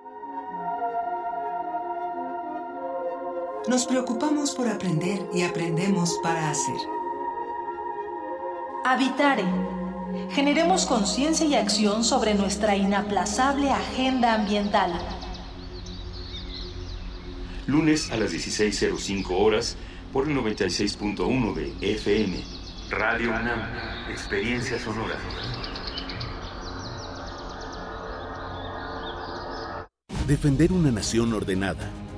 Nos preocupamos por aprender y aprendemos para hacer. Habitare. Generemos conciencia y acción sobre nuestra inaplazable agenda ambiental. Lunes a las 16.05 horas por el 96.1 de FM. Radio UNAM, experiencia sonora. Defender una nación ordenada,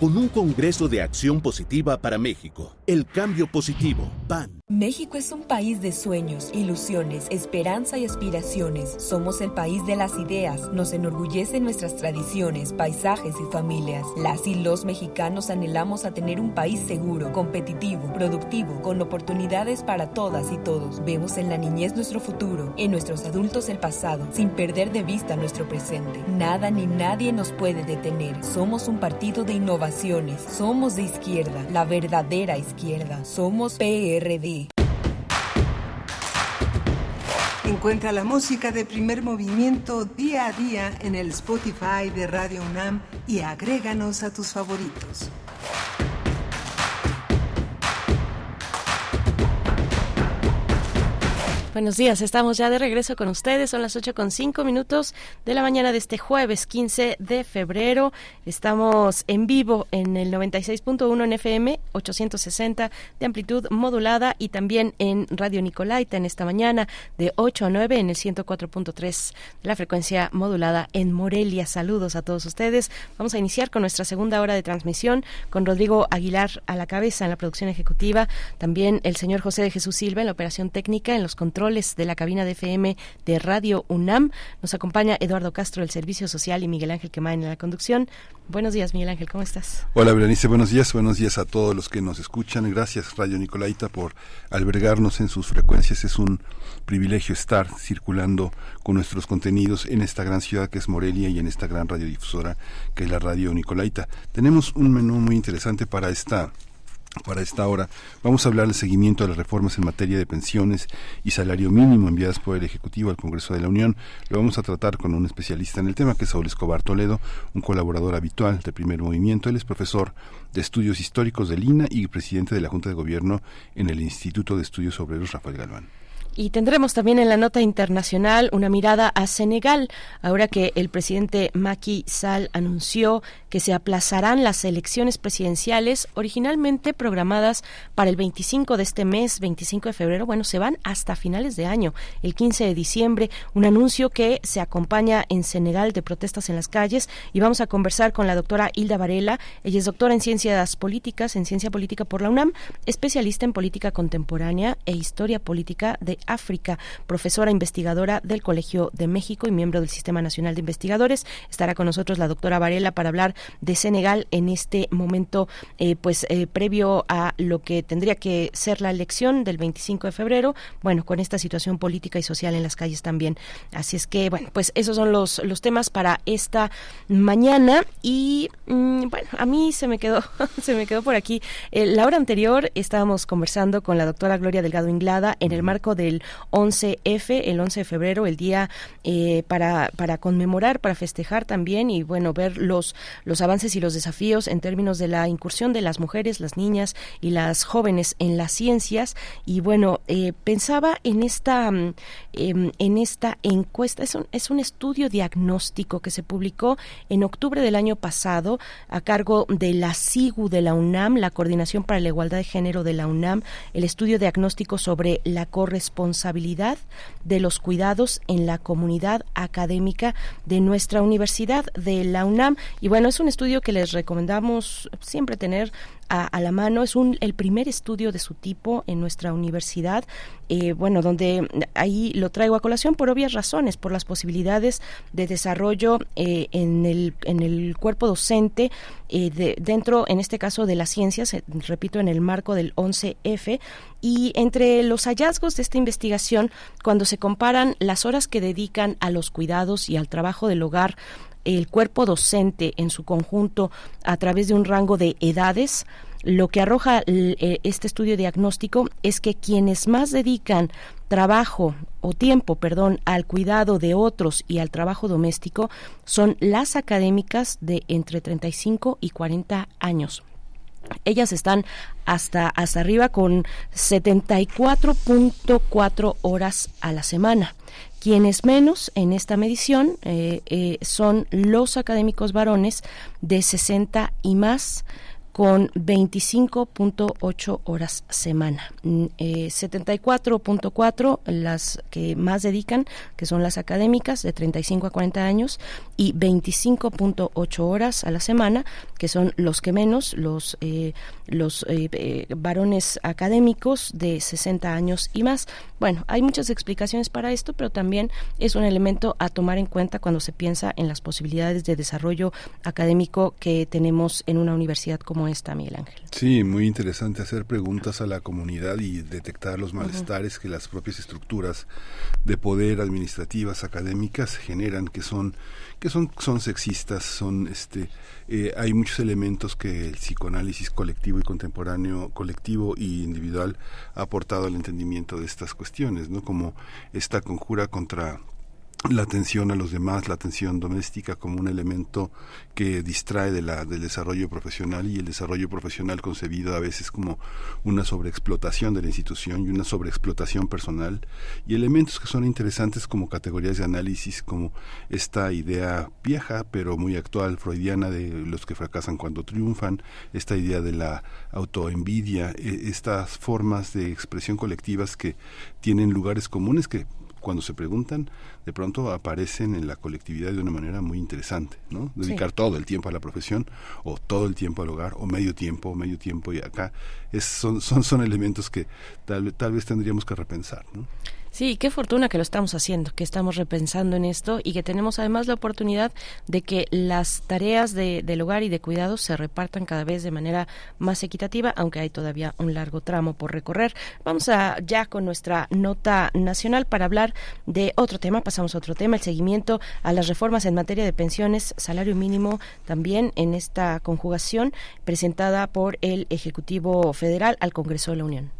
con un Congreso de Acción Positiva para México. El cambio positivo, PAN. México es un país de sueños, ilusiones, esperanza y aspiraciones. Somos el país de las ideas. Nos enorgullecen nuestras tradiciones, paisajes y familias. Las y los mexicanos anhelamos a tener un país seguro, competitivo, productivo, con oportunidades para todas y todos. Vemos en la niñez nuestro futuro, en nuestros adultos el pasado, sin perder de vista nuestro presente. Nada ni nadie nos puede detener. Somos un partido de Somos de izquierda, la verdadera izquierda. Somos PRD. Encuentra la música de primer movimiento día a día en el Spotify de Radio UNAM y agréganos a tus favoritos. Buenos días, estamos ya de regreso con ustedes. Son las 8 con 5 minutos de la mañana de este jueves 15 de febrero. Estamos en vivo en el 96.1 en FM, 860 de amplitud modulada y también en Radio Nicolaita en esta mañana de 8 a 9 en el 104.3 de la frecuencia modulada en Morelia. Saludos a todos ustedes. Vamos a iniciar con nuestra segunda hora de transmisión con Rodrigo Aguilar a la cabeza en la producción ejecutiva. También el señor José de Jesús Silva en la operación técnica, en los controles de la cabina de FM de Radio UNAM. Nos acompaña Eduardo Castro del Servicio Social y Miguel Ángel Quemain en la conducción. Buenos días, Miguel Ángel, ¿cómo estás? Hola, Berenice, buenos días. Buenos días a todos los que nos escuchan. Gracias, Radio Nicolaita, por albergarnos en sus frecuencias. Es un privilegio estar circulando con nuestros contenidos en esta gran ciudad que es Morelia y en esta gran radiodifusora que es la Radio Nicolaita. Tenemos un menú muy interesante para esta para esta hora vamos a hablar del seguimiento de las reformas en materia de pensiones y salario mínimo enviadas por el Ejecutivo al Congreso de la Unión. Lo vamos a tratar con un especialista en el tema, que es Saúl Escobar Toledo, un colaborador habitual de Primer Movimiento. Él es profesor de Estudios Históricos de Lina y presidente de la Junta de Gobierno en el Instituto de Estudios Obreros Rafael Galván. Y tendremos también en la nota internacional una mirada a Senegal, ahora que el presidente Macky Sall anunció que se aplazarán las elecciones presidenciales originalmente programadas para el 25 de este mes, 25 de febrero, bueno, se van hasta finales de año, el 15 de diciembre, un anuncio que se acompaña en Senegal de protestas en las calles. Y vamos a conversar con la doctora Hilda Varela, ella es doctora en ciencias políticas, en ciencia política por la UNAM, especialista en política contemporánea e historia política de África, profesora investigadora del Colegio de México y miembro del Sistema Nacional de Investigadores. Estará con nosotros la doctora Varela para hablar de Senegal en este momento, eh, pues eh, previo a lo que tendría que ser la elección del 25 de febrero, bueno, con esta situación política y social en las calles también. Así es que, bueno, pues esos son los, los temas para esta mañana y, mm, bueno, a mí se me quedó, se me quedó por aquí. Eh, la hora anterior estábamos conversando con la doctora Gloria Delgado Inglada en el marco del 11F, el 11 de febrero, el día eh, para, para conmemorar, para festejar también y, bueno, ver los, los avances y los desafíos en términos de la incursión de las mujeres, las niñas y las jóvenes en las ciencias. Y, bueno, eh, pensaba en esta, mm, em, en esta encuesta, es un, es un estudio diagnóstico que se publicó en octubre del año pasado a cargo de la SIGU de la UNAM, la Coordinación para la Igualdad de Género de la UNAM, el estudio diagnóstico sobre la corresponsabilidad de los cuidados en la comunidad académica de nuestra universidad de la UNAM. Y bueno, es un estudio que les recomendamos siempre tener a, la mano. Es un, el primer estudio de su tipo en nuestra universidad, eh, bueno, donde ahí lo traigo a colación por obvias razones, por las posibilidades de desarrollo eh, en, el, en el cuerpo docente, eh, de, dentro, en este caso, de las ciencias, repito, en el marco del 11F. Y entre los hallazgos de esta investigación, cuando se comparan las horas que dedican a los cuidados y al trabajo del hogar, el cuerpo docente en su conjunto a través de un rango de edades, lo que arroja eh, este estudio diagnóstico es que quienes más dedican trabajo o tiempo, perdón, al cuidado de otros y al trabajo doméstico son las académicas de entre 35 y 40 años. Ellas están hasta, hasta arriba con 74.4 horas a la semana. Quienes menos en esta medición eh, eh, son los académicos varones de 60 y más con 25.8 horas semana. 74.4 mm, eh, las que más dedican, que son las académicas de 35 a 40 años, y 25.8 horas a la semana, que son los que menos, los, eh, los eh, varones académicos de 60 años y más. Bueno, hay muchas explicaciones para esto, pero también es un elemento a tomar en cuenta cuando se piensa en las posibilidades de desarrollo académico que tenemos en una universidad como esta, Miguel Ángel. Sí, muy interesante hacer preguntas a la comunidad y detectar los malestares que las propias estructuras de poder administrativas académicas generan, que son que son son sexistas, son este eh, hay muchos elementos que el psicoanálisis colectivo y contemporáneo, colectivo y individual ha aportado al entendimiento de estas cuestiones, ¿no? Como esta conjura contra la atención a los demás, la atención doméstica como un elemento que distrae de la, del desarrollo profesional y el desarrollo profesional concebido a veces como una sobreexplotación de la institución y una sobreexplotación personal y elementos que son interesantes como categorías de análisis como esta idea vieja pero muy actual freudiana de los que fracasan cuando triunfan, esta idea de la autoenvidia, e, estas formas de expresión colectivas que tienen lugares comunes que cuando se preguntan, de pronto aparecen en la colectividad de una manera muy interesante, ¿no? Dedicar todo el tiempo a la profesión, o todo el tiempo al hogar, o medio tiempo, o medio tiempo, y acá es, son, son, son elementos que tal, tal vez tendríamos que repensar, ¿no? Sí, qué fortuna que lo estamos haciendo, que estamos repensando en esto y que tenemos además la oportunidad de que las tareas de, del hogar y de cuidado se repartan cada vez de manera más equitativa, aunque hay todavía un largo tramo por recorrer. Vamos a ya con nuestra nota nacional para hablar de otro tema. Pasamos a otro tema, el seguimiento a las reformas en materia de pensiones, salario mínimo, también en esta conjugación presentada por el Ejecutivo Federal al Congreso de la Unión.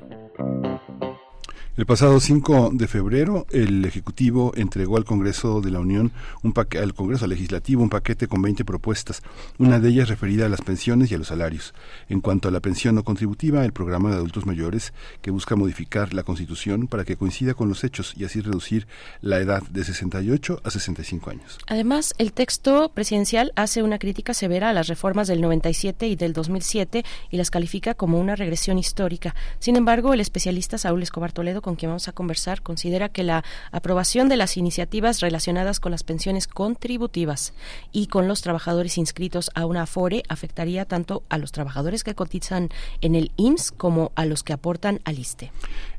El pasado 5 de febrero, el Ejecutivo entregó al Congreso de la Unión, un al Congreso Legislativo, un paquete con 20 propuestas, una de ellas referida a las pensiones y a los salarios. En cuanto a la pensión no contributiva, el programa de adultos mayores, que busca modificar la Constitución para que coincida con los hechos y así reducir la edad de 68 a 65 años. Además, el texto presidencial hace una crítica severa a las reformas del 97 y del 2007 y las califica como una regresión histórica. Sin embargo, el especialista Saúl Escobar Toledo con quien vamos a conversar considera que la aprobación de las iniciativas relacionadas con las pensiones contributivas y con los trabajadores inscritos a una AFORE afectaría tanto a los trabajadores que cotizan en el IMSS como a los que aportan al ISTE.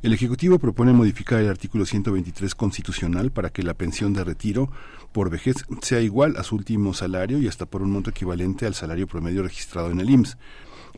El Ejecutivo propone modificar el artículo 123 constitucional para que la pensión de retiro por vejez sea igual a su último salario y hasta por un monto equivalente al salario promedio registrado en el IMSS.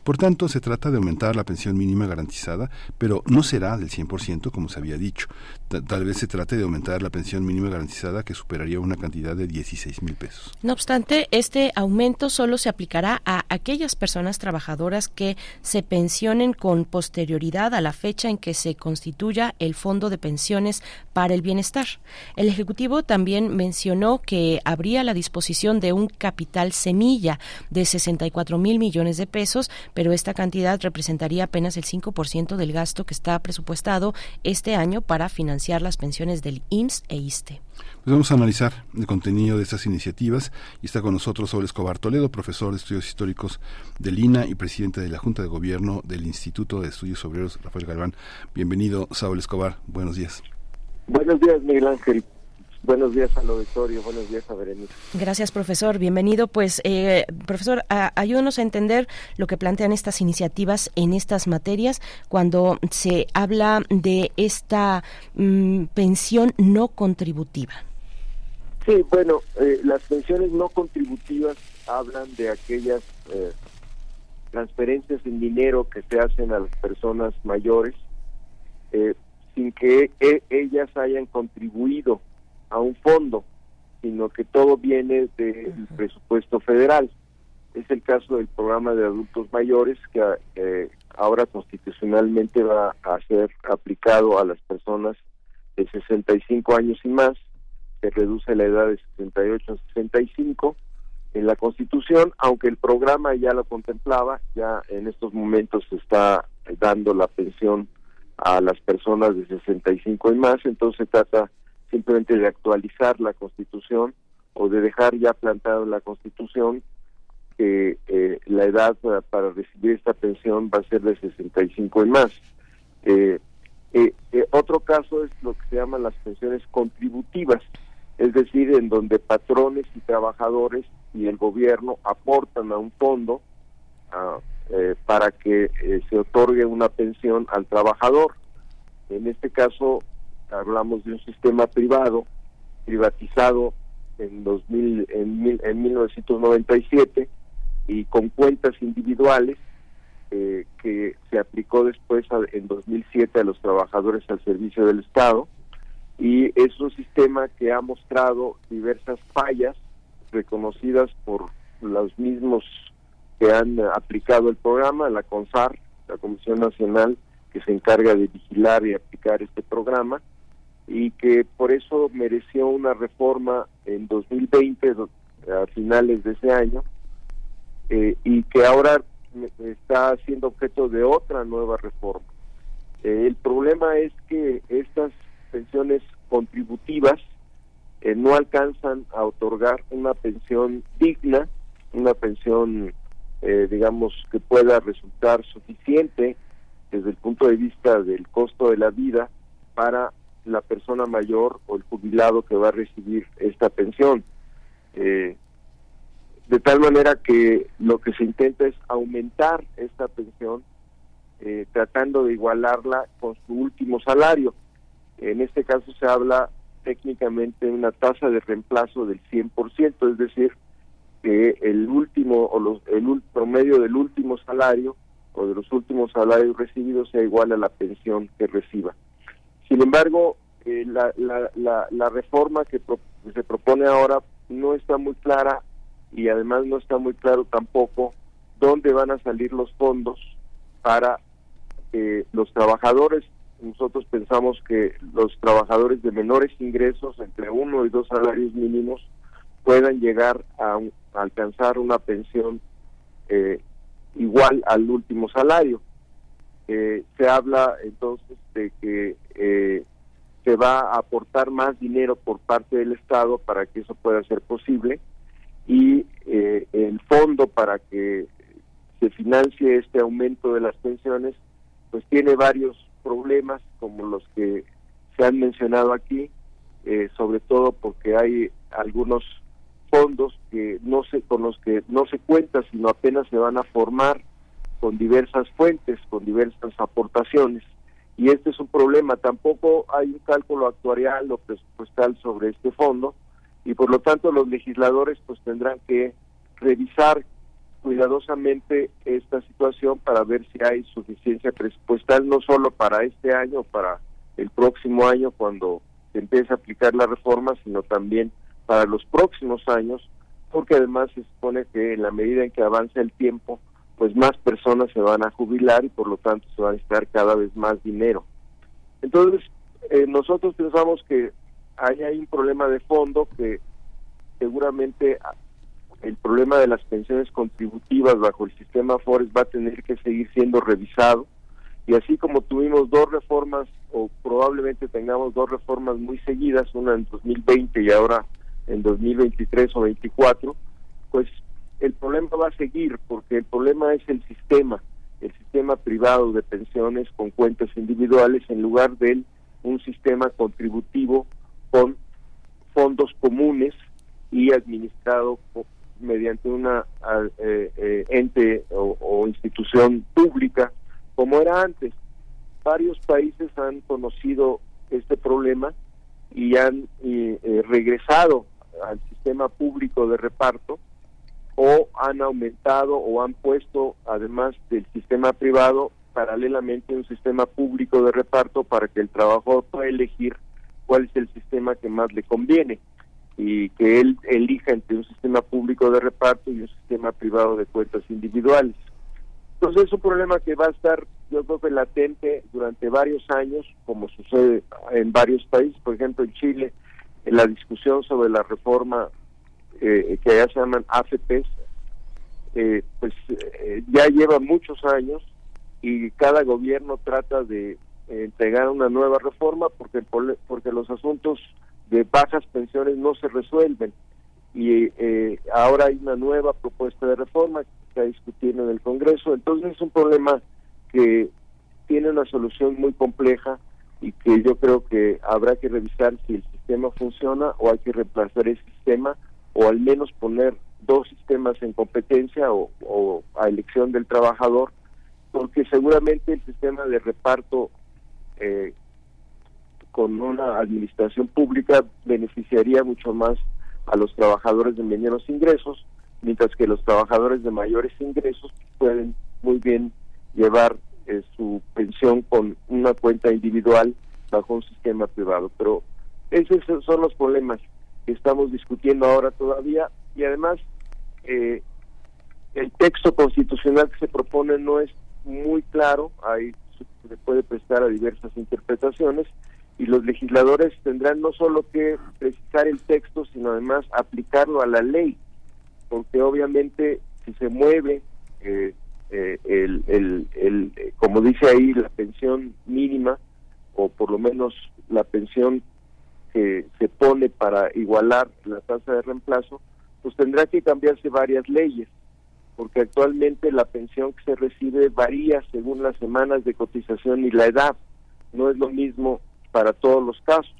Por tanto, se trata de aumentar la pensión mínima garantizada, pero no será del 100% como se había dicho. Tal vez se trate de aumentar la pensión mínima garantizada que superaría una cantidad de 16 mil pesos. No obstante, este aumento solo se aplicará a aquellas personas trabajadoras que se pensionen con posterioridad a la fecha en que se constituya el Fondo de Pensiones para el Bienestar. El Ejecutivo también mencionó que habría la disposición de un capital semilla de 64 mil millones de pesos pero esta cantidad representaría apenas el 5% del gasto que está presupuestado este año para financiar las pensiones del IMSS e ISTE. Pues vamos a analizar el contenido de estas iniciativas y está con nosotros Saúl Escobar Toledo, profesor de estudios históricos del INA y presidente de la Junta de Gobierno del Instituto de Estudios Obreros Rafael Galván. Bienvenido, Saúl Escobar. Buenos días. Buenos días, Miguel Ángel. Buenos días al auditorio, buenos días a Berenice. Gracias, profesor. Bienvenido. Pues, eh, profesor, ayúdanos a entender lo que plantean estas iniciativas en estas materias cuando se habla de esta mm, pensión no contributiva. Sí, bueno, eh, las pensiones no contributivas hablan de aquellas eh, transferencias en dinero que se hacen a las personas mayores sin que e, ellas hayan contribuido a un fondo, sino que todo viene del presupuesto federal. Es el caso del programa de adultos mayores que eh, ahora constitucionalmente va a ser aplicado a las personas de 65 años y más, se reduce la edad de 68 a 65 en la Constitución, aunque el programa ya lo contemplaba, ya en estos momentos se está dando la pensión a las personas de 65 y más, entonces se trata simplemente de actualizar la Constitución o de dejar ya plantado en la Constitución que eh, la edad para recibir esta pensión va a ser de 65 y más. Eh, eh, otro caso es lo que se llaman las pensiones contributivas, es decir, en donde patrones y trabajadores y el gobierno aportan a un fondo ah, para que se otorgue una pensión al trabajador. En este caso, hablamos de un sistema privado, privatizado en, 2000, en, en 1997 y con cuentas individuales eh, que se aplicó después en 2007 a los trabajadores al servicio del Estado. Y es un sistema que ha mostrado diversas fallas reconocidas por los mismos que han aplicado el programa, la CONSAR, la Comisión Nacional que se encarga de vigilar y aplicar este programa, y que por eso mereció una reforma en 2020, a finales de ese año, eh, y que ahora está siendo objeto de otra nueva reforma. Eh, el problema es que estas pensiones contributivas eh, no alcanzan a otorgar una pensión digna, una pensión, digamos, que pueda resultar suficiente desde el punto de vista del costo de la vida para la persona mayor o el jubilado que va a recibir esta pensión. Eh, de tal manera que lo que se intenta es aumentar esta pensión eh, tratando de igualarla con su último salario. En este caso se habla técnicamente de una tasa de reemplazo del 100%, es decir, que el último o los, el promedio del último salario o de los últimos salarios recibidos sea igual a la pensión que reciba. Sin embargo, eh, la, la, la, reforma que, se propone ahora no está muy clara y además no está muy claro tampoco dónde van a salir los fondos para que los trabajadores nosotros pensamos que los trabajadores de menores ingresos, entre uno y dos salarios mínimos, puedan llegar a, alcanzar una pensión eh, igual al último salario. Eh, se habla entonces de que eh, se va a aportar más dinero por parte del Estado para que eso pueda ser posible y el fondo para que se financie este aumento de las pensiones pues tiene varios problemas como los que se han mencionado aquí, eh, sobre todo porque hay algunos fondos que no se con los que no se cuenta, sino apenas se van a formar con diversas fuentes, con diversas aportaciones. Y este es un problema. Tampoco hay un cálculo actuarial o presupuestal sobre este fondo y por lo tanto los legisladores pues tendrán que revisar cuidadosamente esta situación para ver si hay suficiencia presupuestal, no solo para este año, para el próximo año cuando se empiece a aplicar la reforma, sino también para los próximos años, porque además se supone que en la medida en que avanza el tiempo, pues más personas se van a jubilar y por lo tanto se va a necesitar cada vez más dinero. Entonces, eh, nosotros pensamos que hay, hay un problema de fondo que seguramente el problema de las pensiones contributivas bajo el sistema FORES va a tener que seguir siendo revisado y así como tuvimos dos reformas o probablemente tengamos dos reformas muy seguidas, una en 2020 y ahora en 2023 o 24, pues el problema va a seguir porque el problema es el sistema, el sistema privado de pensiones con cuentas individuales en lugar de un sistema contributivo con fondos comunes y administrado mediante una eh, eh, ente o, institución pública como era antes. Varios países han conocido este problema y han eh, regresado al sistema público de reparto o han aumentado o han puesto, además del sistema privado, paralelamente un sistema público de reparto para que el trabajador pueda elegir cuál es el sistema que más le conviene y que él elija entre un sistema público de reparto y un sistema privado de cuentas individuales. Entonces es un problema que va a estar, yo creo que latente durante varios años, como sucede en varios países, por ejemplo en Chile, en la discusión sobre la reforma eh, que ya se llaman AFPs, eh, pues eh, ya lleva muchos años y cada gobierno trata de entregar una nueva reforma porque porque los asuntos de bajas pensiones no se resuelven. Y eh, ahora hay una nueva propuesta de reforma que se está discutiendo en el Congreso. Entonces es un problema que tiene una solución muy compleja y que yo creo que habrá que revisar si el sistema funciona o hay que reemplazar el sistema o al menos poner dos sistemas en competencia o, a elección del trabajador, porque seguramente el sistema de reparto eh, con una administración pública beneficiaría mucho más a los trabajadores de menos ingresos, mientras que los trabajadores de mayores ingresos pueden muy bien llevar eh, su pensión con una cuenta individual bajo un sistema privado. Pero esos son los problemas que estamos discutiendo ahora todavía. Y además eh, el texto constitucional que se propone no es muy claro, ahí se puede prestar a diversas interpretaciones. Y los legisladores tendrán no solo que precisar el texto, sino además aplicarlo a la ley, porque obviamente si se mueve eh, eh, el, el, el, eh, como dice ahí, la pensión mínima, o por lo menos la pensión que se pone para igualar la tasa de reemplazo, pues tendrá que cambiarse varias leyes, porque actualmente la pensión que se recibe varía según las semanas de cotización y la edad. No es lo mismo para todos los casos.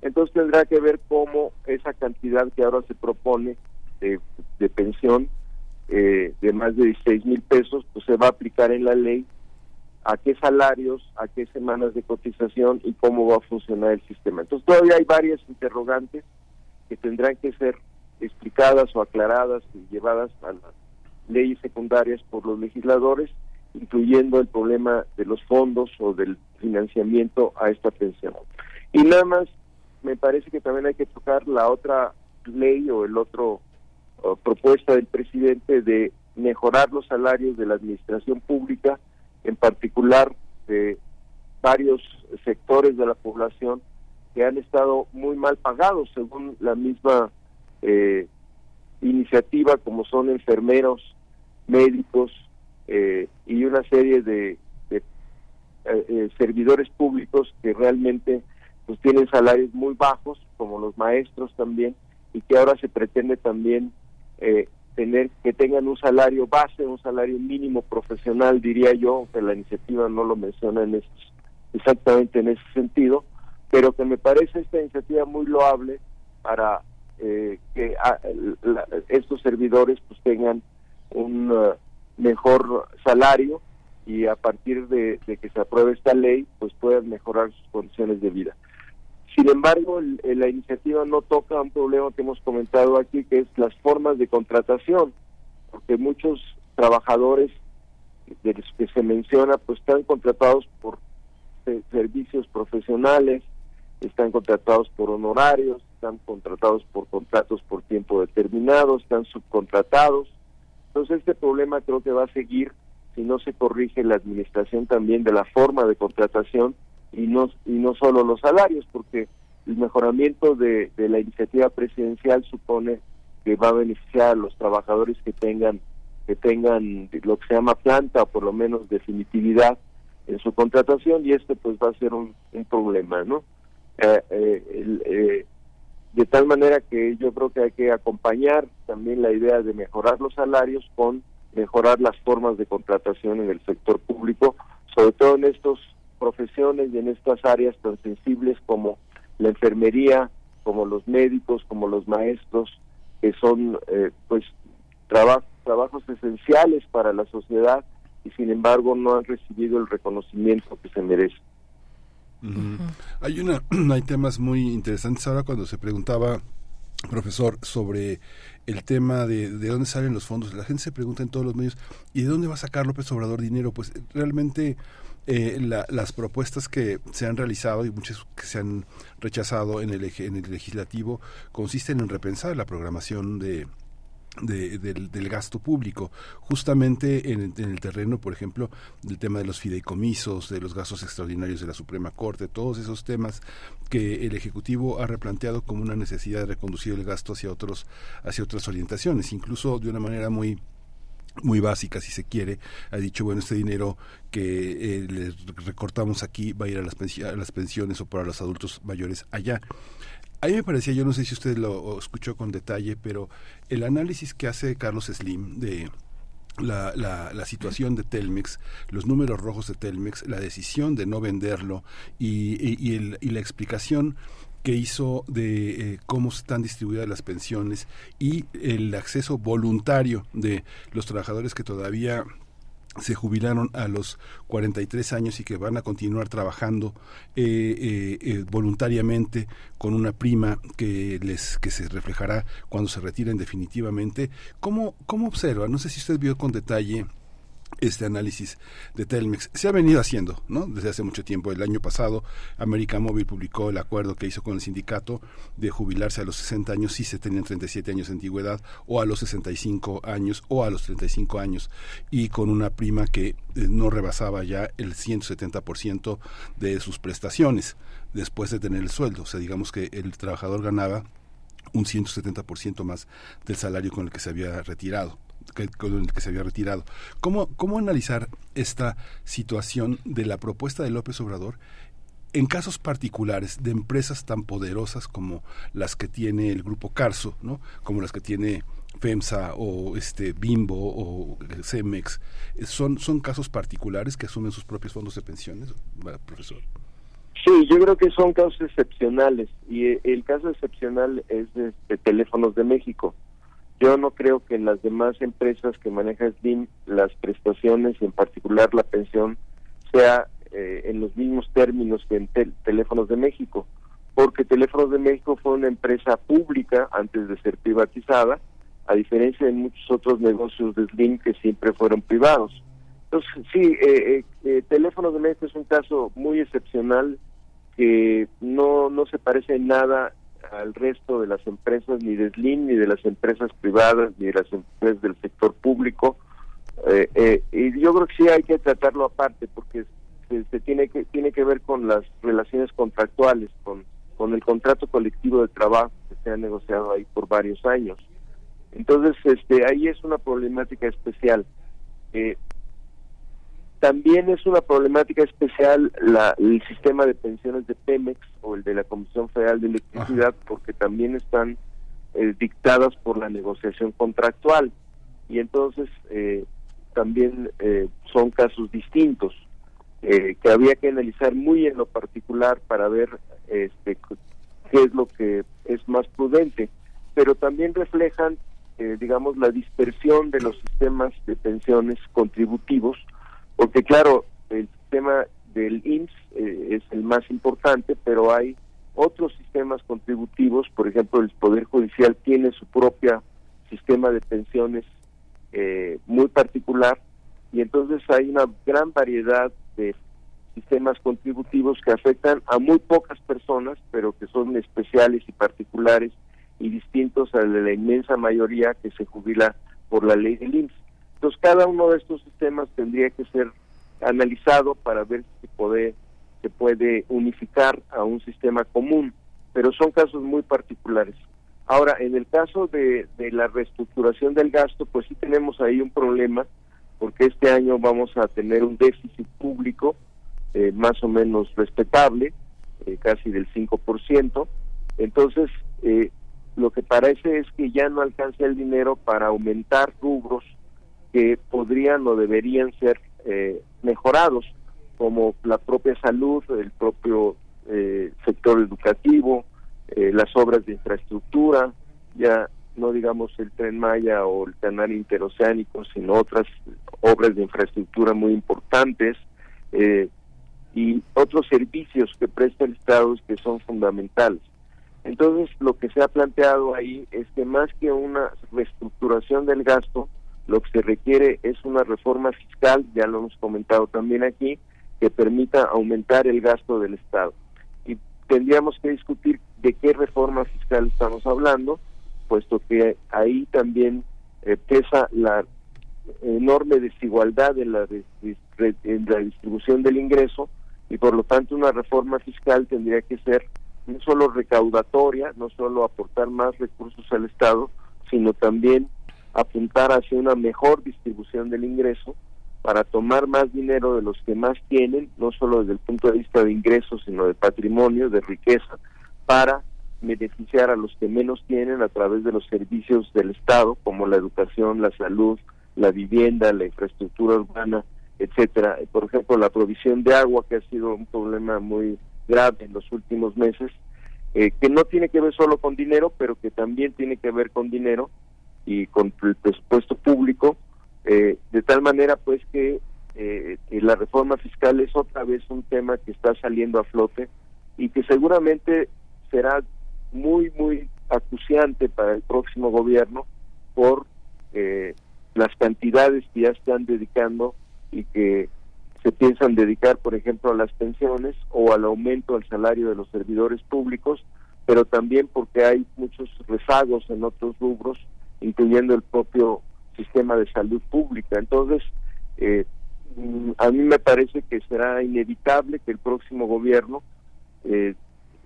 Entonces tendrá que ver cómo esa cantidad que ahora se propone de, pensión eh, de más de 16 mil pesos, pues se va a aplicar en la ley a qué salarios, a qué semanas de cotización y cómo va a funcionar el sistema. Entonces todavía hay varias interrogantes que tendrán que ser explicadas o aclaradas y llevadas a las leyes secundarias por los legisladores incluyendo el problema de los fondos o del financiamiento a esta pensión. Y nada más, me parece que también hay que tocar la otra ley o el otro propuesta del presidente de mejorar los salarios de la administración pública, en particular de varios sectores de la población que han estado muy mal pagados según la misma eh, iniciativa como son enfermeros, médicos eh, y una serie de, servidores públicos que realmente pues tienen salarios muy bajos como los maestros también y que ahora se pretende también tener que tengan un salario base, un salario mínimo profesional, diría yo, aunque la iniciativa no lo menciona en exactamente en ese sentido, pero que me parece esta iniciativa muy loable para eh, que ah, estos servidores pues tengan un uh, mejor salario y a partir de, que se apruebe esta ley pues puedan mejorar sus condiciones de vida. Sin embargo, la iniciativa no toca un problema que hemos comentado aquí, que es las formas de contratación, porque muchos trabajadores de los que se menciona, pues están contratados por servicios profesionales, están contratados por honorarios, están contratados por contratos por tiempo determinado, están subcontratados. Entonces este problema creo que va a seguir si no se corrige la administración también de la forma de contratación y no y no solo los salarios, porque el mejoramiento de, de la iniciativa presidencial supone que va a beneficiar a los trabajadores que tengan que tengan lo que se llama planta o por lo menos definitividad en su contratación y esto pues va a ser un, problema, ¿no? Eh, eh, eh, de tal manera que yo creo que hay que acompañar también la idea de mejorar los salarios con mejorar las formas de contratación en el sector público, sobre todo en estas profesiones y en estas áreas tan sensibles como la enfermería, como los médicos, como los maestros, que son pues trabajos esenciales para la sociedad y sin embargo no han recibido el reconocimiento que se merece. Hay una hay temas muy interesantes ahora cuando se preguntaba profesor sobre el tema de, de dónde salen los fondos. La gente se pregunta en todos los medios, ¿y de dónde va a sacar López Obrador dinero? Pues realmente eh, las propuestas que se han realizado y muchas que se han rechazado en el, en el legislativo consisten en repensar la programación de, del, gasto público, justamente en, el terreno, por ejemplo, del tema de los fideicomisos, de los gastos extraordinarios de la Suprema Corte, todos esos temas que el Ejecutivo ha replanteado como una necesidad de reconducir el gasto hacia otros, hacia otras orientaciones, incluso de una manera muy muy básica si se quiere, ha dicho, bueno, este dinero que eh, le recortamos aquí va a ir a las, pensiones o para los adultos mayores allá. A mí me parecía, yo no sé si usted lo escuchó con detalle, pero el análisis que hace Carlos Slim de la, la, situación de Telmex, los números rojos de Telmex, la decisión de no venderlo y, y, el, y la explicación que hizo de eh, cómo están distribuidas las pensiones y el acceso voluntario de los trabajadores que todavía se jubilaron a los 43 años y que van a continuar trabajando eh, eh, eh, voluntariamente con una prima que les que se reflejará cuando se retiren definitivamente. ¿Cómo, cómo observa? No sé si usted vio con detalle este análisis de Telmex. Se ha venido haciendo, ¿no? Desde hace mucho tiempo. El año pasado, América Móvil publicó el acuerdo que hizo con el sindicato de jubilarse a los 60 años si se tenían 37 años de antigüedad, o a los 65 años, o a los 35 años, y con una prima que eh, no rebasaba ya el 170% de sus prestaciones después de tener el sueldo. O sea, digamos que el trabajador ganaba un 170% más del salario con el que se había retirado que, con el que se había retirado. ¿Cómo, ¿Cómo analizar esta situación de la propuesta de López Obrador en casos particulares de empresas tan poderosas como las que tiene el grupo Carso, ¿no? como las que tiene FEMSA o este Bimbo o Cemex, son, son casos particulares que asumen sus propios fondos de pensiones, profesor. Sí, yo creo que son casos excepcionales y el caso excepcional es de Teléfonos de México. Yo no creo que en las demás empresas que maneja Slim las prestaciones y en particular la pensión sea eh, en los mismos términos que en Teléfonos de México, porque Teléfonos de México fue una empresa pública antes de ser privatizada, a diferencia de muchos otros negocios de Slim que siempre fueron privados. Entonces, sí, eh, eh, Teléfonos de México es un caso muy excepcional que no, no se parece en nada al resto de las empresas, ni de SLIM, ni de las empresas privadas, ni de las empresas del sector público. Eh, eh, y yo creo que sí hay que tratarlo aparte, porque se tiene que tiene que ver con las relaciones contractuales, con con el contrato colectivo de trabajo que se ha negociado ahí por varios años. Entonces, este, ahí es una problemática especial. Eh, también es una problemática especial la, el sistema de pensiones de Pemex o el de la Comisión Federal de Electricidad, porque también están eh, dictadas por la negociación contractual. Y entonces eh, también son casos distintos que había que analizar muy en lo particular para ver este, qué es lo que es más prudente, pero también reflejan, eh, digamos, la dispersión de los sistemas de pensiones contributivos, porque claro, el sistema del IMSS eh, es el más importante, pero hay otros sistemas contributivos, por ejemplo, el Poder Judicial tiene su propia sistema de pensiones eh, muy particular y entonces hay una gran variedad de sistemas contributivos que afectan a muy pocas personas, pero que son especiales y particulares y distintos de la inmensa mayoría que se jubila por la ley del IMSS. Entonces, cada uno de estos sistemas tendría que ser analizado para ver si puede, se puede unificar a un sistema común, pero son casos muy particulares. Ahora, en el caso de, la reestructuración del gasto, pues sí tenemos ahí un problema, porque este año vamos a tener un déficit público eh, más o menos respetable, eh, casi del 5%. Entonces, eh, lo que parece es que ya no alcanza el dinero para aumentar rubros que podrían o deberían ser mejorados, como la propia salud, el propio sector educativo, las obras de infraestructura, ya no digamos el tren Maya o el canal interoceánico, sino otras obras de infraestructura muy importantes, eh, y otros servicios que presta el Estado que son fundamentales. Entonces, lo que se ha planteado ahí es que más que una reestructuración del gasto, lo que se requiere es una reforma fiscal, ya lo hemos comentado también aquí, que permita aumentar el gasto del Estado. Y tendríamos que discutir de qué reforma fiscal estamos hablando, puesto que ahí también eh, pesa la enorme desigualdad en en la distribución del ingreso y por lo tanto una reforma fiscal tendría que ser no solo recaudatoria, no solo aportar más recursos al Estado, sino también apuntar hacia una mejor distribución del ingreso para tomar más dinero de los que más tienen, no solo desde el punto de vista de ingresos, sino de patrimonio, de riqueza, para beneficiar a los que menos tienen a través de los servicios del Estado, como la educación, la salud, la vivienda, la infraestructura urbana, etcétera. Por ejemplo, la provisión de agua, que ha sido un problema muy grave en los últimos meses, eh, que no tiene que ver solo con dinero, pero que también tiene que ver con dinero y con el presupuesto público, eh, de tal manera pues que eh, la reforma fiscal es otra vez un tema que está saliendo a flote y que seguramente será muy, muy acuciante para el próximo gobierno por las cantidades que ya están dedicando y que se piensan dedicar, por ejemplo, a las pensiones o al aumento del salario de los servidores públicos, pero también porque hay muchos rezagos en otros rubros, incluyendo el propio sistema de salud pública. Entonces, eh, a mí me parece que será inevitable que el próximo gobierno eh,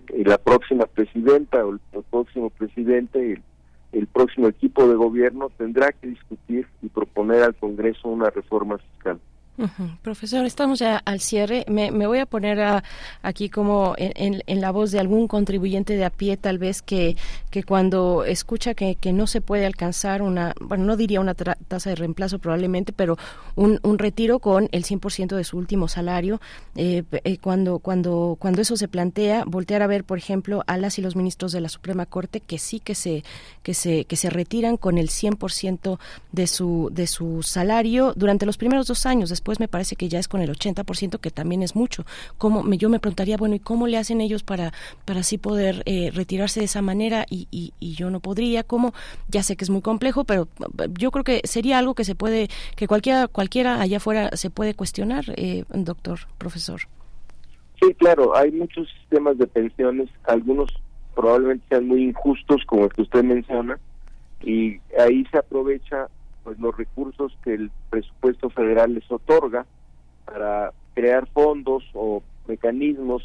la próxima presidenta o el, próximo presidente el, el próximo equipo de gobierno tendrá que discutir y proponer al Congreso una reforma fiscal. Profesor, estamos ya al cierre. Me, voy a poner aquí como en, la voz de algún contribuyente de a pie, tal vez que, cuando escucha que, no se puede alcanzar una, bueno, no diría una tasa de reemplazo probablemente, pero un, un retiro con el 100% de su último salario, eh, eh, cuando, cuando, cuando eso se plantea, voltear a ver, por ejemplo, a las y los ministros de la Suprema Corte que sí que se, que se, que se retiran con el 100% de su, de su salario durante los primeros dos años después me parece que ya es con el 80%, que también es mucho. ¿Cómo, yo me preguntaría, bueno, ¿y cómo le hacen ellos para, para así poder eh, retirarse de esa manera y, y, yo no podría? ¿Cómo? Ya sé que es muy complejo, pero yo creo que sería algo que se puede, que cualquiera, cualquiera allá afuera se puede cuestionar, eh, doctor, profesor. Sí, claro, hay muchos sistemas de pensiones, algunos probablemente sean muy injustos, como el que usted menciona, y ahí se aprovecha pues los recursos que el presupuesto federal les otorga para crear fondos o mecanismos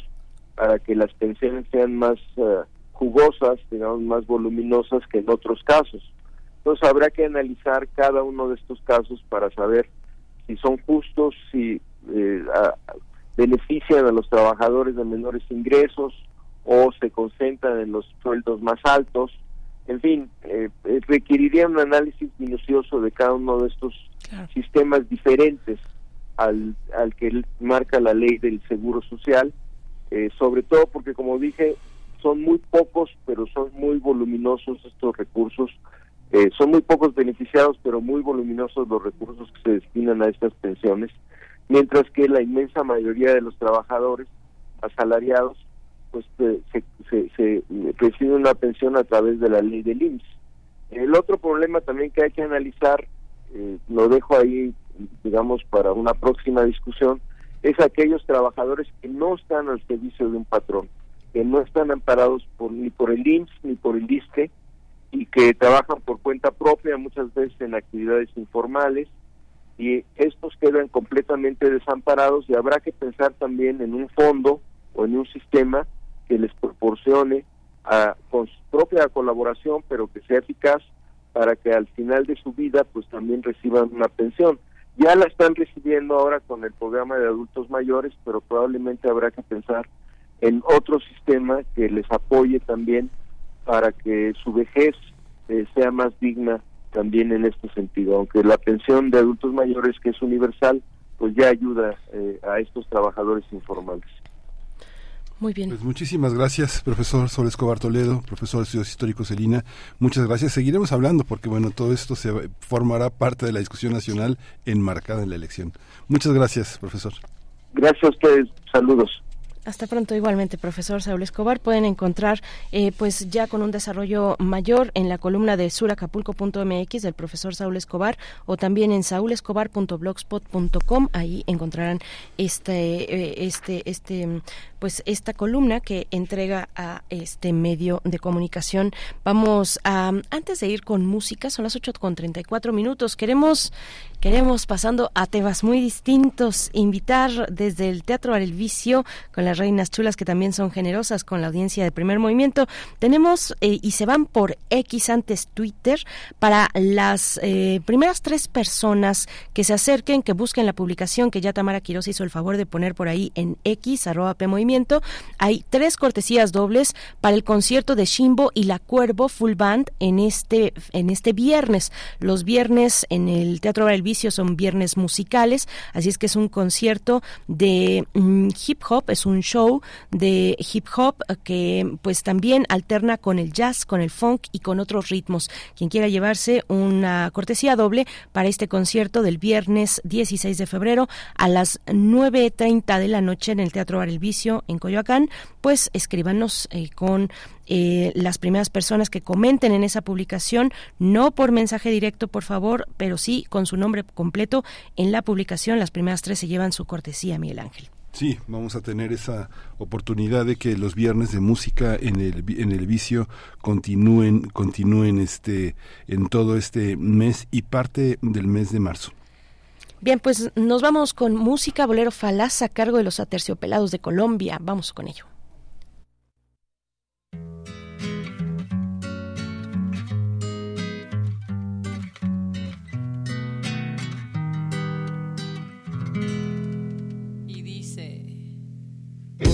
para que las pensiones sean más eh, jugosas, digamos, más voluminosas que en otros casos. Entonces habrá que analizar cada uno de estos casos para saber si son justos, si eh, benefician a los trabajadores de menores ingresos o se concentran en los sueldos más altos. En fin, eh, requeriría un análisis minucioso de cada uno de estos sistemas diferentes al, al que marca la ley del Seguro Social, eh, sobre todo porque, como dije, son muy pocos, pero son muy voluminosos estos recursos. Eh, son muy pocos beneficiados, pero muy voluminosos los recursos que se destinan a estas pensiones, mientras que la inmensa mayoría de los trabajadores asalariados pues eh, se, se, recibe una pensión a través de la ley del IMSS. El otro problema también que hay que analizar, lo dejo ahí digamos, para una próxima discusión, es aquellos trabajadores que no están al servicio de un patrón, que no están amparados por, ni por el IMSS ni por el ISTE y que trabajan por cuenta propia, muchas veces en actividades informales, y estos quedan completamente desamparados y habrá que pensar también en un fondo o en un sistema que les proporcione a, con su propia colaboración, pero que sea eficaz para que al final de su vida pues también reciban una pensión. Ya la están recibiendo ahora con el programa de adultos mayores, pero probablemente habrá que pensar en otro sistema que les apoye también para que su vejez eh, sea más digna también en este sentido. Aunque la pensión de adultos mayores, que es universal, pues ya ayuda eh, a estos trabajadores informales. Muy bien. Pues muchísimas gracias, profesor Sol Escobar Toledo, profesor de Estudios Históricos Celina. Muchas gracias. Seguiremos hablando porque, bueno, todo esto se formará parte de la discusión nacional enmarcada en la elección. Muchas gracias, profesor. Gracias a ustedes. Saludos. Hasta pronto igualmente, profesor Saúl Escobar. Pueden encontrar eh, pues ya con un desarrollo mayor en la columna de suracapulco.mx del profesor Saúl Escobar o también en saulescobar.blogspot.com. Ahí encontrarán este, eh, este, este, pues esta columna que entrega a este medio de comunicación. Vamos a, antes de ir con música, son las 8 con 34 minutos. Queremos, queremos pasando a temas muy distintos, invitar desde el Teatro al Vicio con las reinas chulas que también son generosas con la audiencia de primer movimiento. Tenemos eh, y se van por X antes Twitter para las eh, primeras tres personas que se acerquen, que busquen la publicación que ya Tamara Quiroz hizo el favor de poner por ahí en X, arroba P Movimiento hay tres cortesías dobles para el concierto de Shimbo y la Cuervo Full Band en este, en este viernes. Los viernes en el Teatro Bar El Son viernes musicales, así es que es un concierto de mm, hip hop, es un show de hip hop que pues también alterna con el jazz, con el funk y con otros ritmos. Quien quiera llevarse una cortesía doble para este concierto del viernes 16 de febrero a las 9.30 de la noche en el Teatro Bar El Vicio en Coyoacán, pues escríbanos eh, con eh, las primeras personas que comenten en esa publicación, no por mensaje directo, por favor, pero sí con su nombre completo en la publicación. Las primeras tres se llevan su cortesía, Miguel Ángel. Sí, vamos a tener esa oportunidad de que los viernes de música en el en el vicio continúen continúen este en todo este mes y parte del mes de marzo. Bien, pues nos vamos con música bolero falaz a cargo de los aterciopelados de Colombia. Vamos con ello.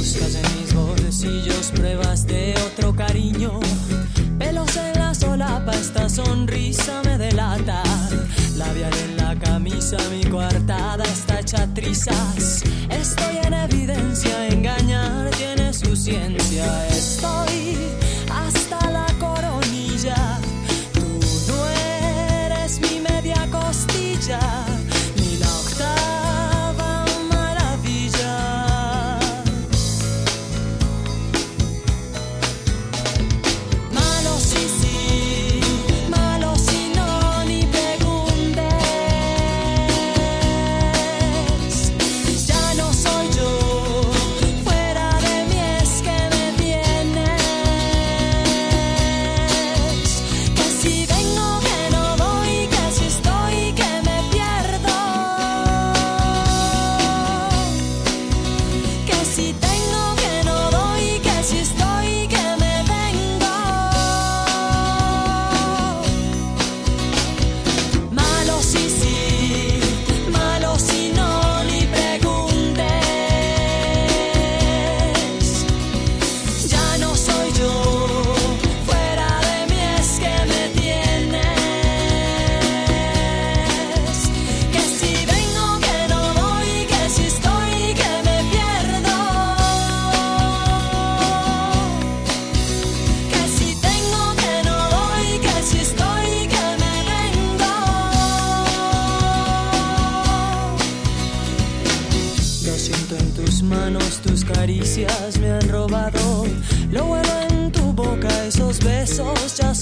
Buscas en mis bolsillos pruebas de otro cariño, pelos en la solapa, esta sonrisa me delata Labial en la camisa, mi coartada está hecha trizas. Estoy en evidencia, engañar tiene su ciencia. Estoy hasta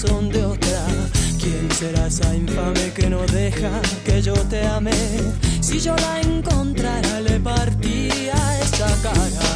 de otra. ¿Quién será esa infame que no deja que yo te ame? Si yo la encontrara, le partía esa cara.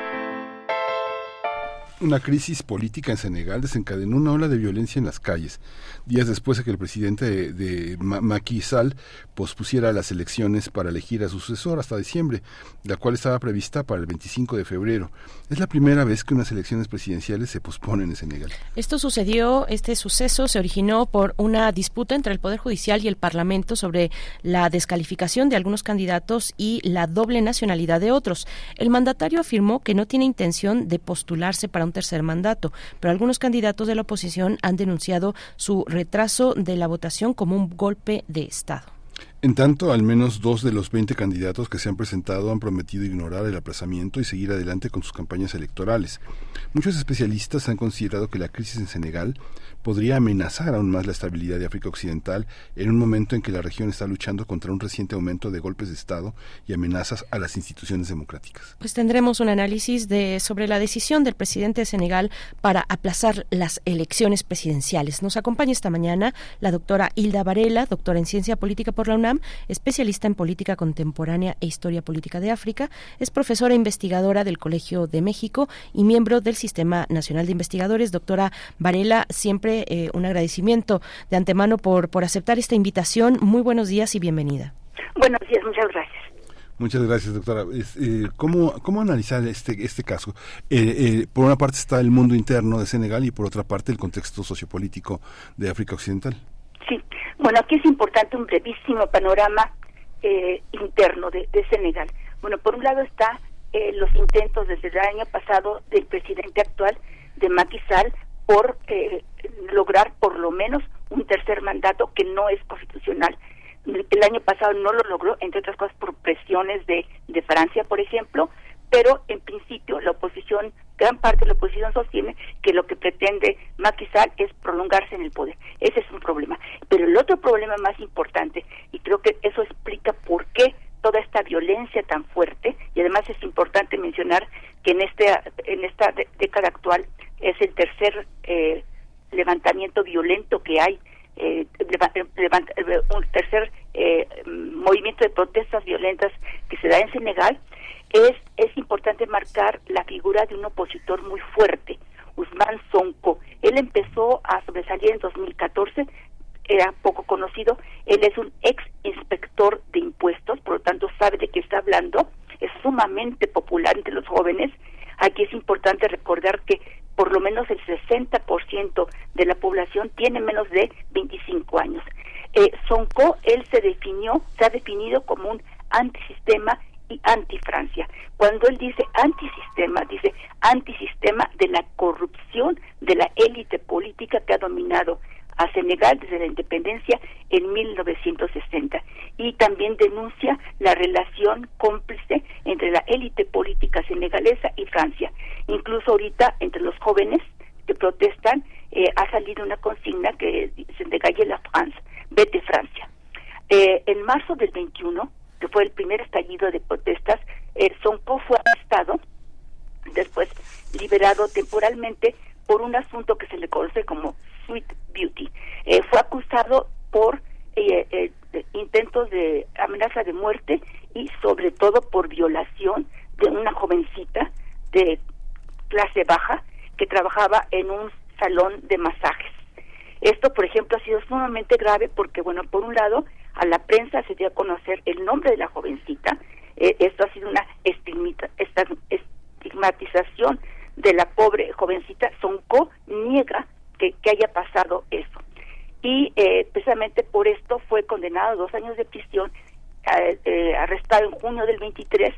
Una crisis política en Senegal desencadenó una ola de violencia en las calles, días después de que el presidente de, de Ma- Macky Sall pospusiera las elecciones para elegir a su sucesor hasta diciembre, la cual estaba prevista para el 25 de febrero. Es la primera vez que unas elecciones presidenciales se posponen en Senegal. Esto sucedió, este suceso se originó por una disputa entre el Poder Judicial y el Parlamento sobre la descalificación de algunos candidatos y la doble nacionalidad de otros. El mandatario afirmó que no tiene intención de postularse para un tercer mandato, pero algunos candidatos de la oposición han denunciado su retraso de la votación como un golpe de Estado. En tanto, al menos dos de los 20 candidatos que se han presentado han prometido ignorar el aplazamiento y seguir adelante con sus campañas electorales. Muchos especialistas han considerado que la crisis en Senegal podría amenazar aún más la estabilidad de África Occidental en un momento en que la región está luchando contra un reciente aumento de golpes de Estado y amenazas a las instituciones democráticas. Pues tendremos un análisis de sobre la decisión del presidente de Senegal para aplazar las elecciones presidenciales. Nos acompaña esta mañana la doctora Hilda Varela, doctora en Ciencia Política por la UNAM, especialista en política contemporánea e historia política de África, es profesora investigadora del Colegio de México y miembro del Sistema Nacional de Investigadores. Doctora Varela, siempre eh, un agradecimiento de antemano por, por aceptar esta invitación. Muy buenos días y bienvenida. Buenos días, muchas gracias. Muchas gracias, doctora. Eh, ¿cómo, ¿Cómo analizar este, este caso? Eh, eh, por una parte está el mundo interno de Senegal y por otra parte el contexto sociopolítico de África Occidental. Sí, bueno, aquí es importante un brevísimo panorama eh, interno de, de, Senegal. Bueno, por un lado está eh, los intentos desde el año pasado del presidente actual de Macky Sall por eh, lograr por lo menos un tercer mandato que no es constitucional. El año pasado no lo logró, entre otras cosas por presiones de, de Francia, por ejemplo, pero en principio la oposición, gran parte de la oposición sostiene que lo que pretende Macky es prolongarse en el poder. Ese es un problema. Pero el otro problema más importante, y creo que eso explica por qué toda esta violencia tan fuerte, y además es importante mencionar que en este en esta década actual es el tercer eh, levantamiento violento que hay, eh, un tercer movimiento de protestas violentas que se da en Senegal, es, es importante marcar la figura de un opositor muy fuerte, Usman Sonko. Él empezó a sobresalir en 2014 era poco conocido. Él es un ex inspector de impuestos, por lo tanto sabe de qué está hablando. Es sumamente popular entre los jóvenes. Aquí es importante recordar que por lo menos el 60% de la población tiene menos de 25 años. Eh, Sonko, él se definió, se ha definido como un antisistema y anti-Francia. Cuando él dice antisistema, dice antisistema de la corrupción de la élite política que ha dominado a Senegal desde la independencia en 1960 y también denuncia la relación cómplice entre la élite política senegalesa y Francia. Incluso ahorita entre los jóvenes que protestan eh, ha salido una consigna que dice de la France, vete Francia. Eh, en marzo del 21, que fue el primer estallido de protestas, Sonko fue arrestado, después liberado temporalmente por un asunto que se le conoce como Sweet Beauty. Eh, fue acusado por eh, eh, intentos de amenaza de muerte y sobre todo por violación de una jovencita de clase baja que trabajaba en un salón de masajes. Esto, por ejemplo, ha sido sumamente grave porque, bueno, por un lado, a la prensa se dio a conocer el nombre de la jovencita. esto ha sido una estigmatización de la pobre jovencita. Sonko niega que, haya pasado eso. Y eh, precisamente por esto fue condenado a dos años de prisión, eh, eh, arrestado en junio del 23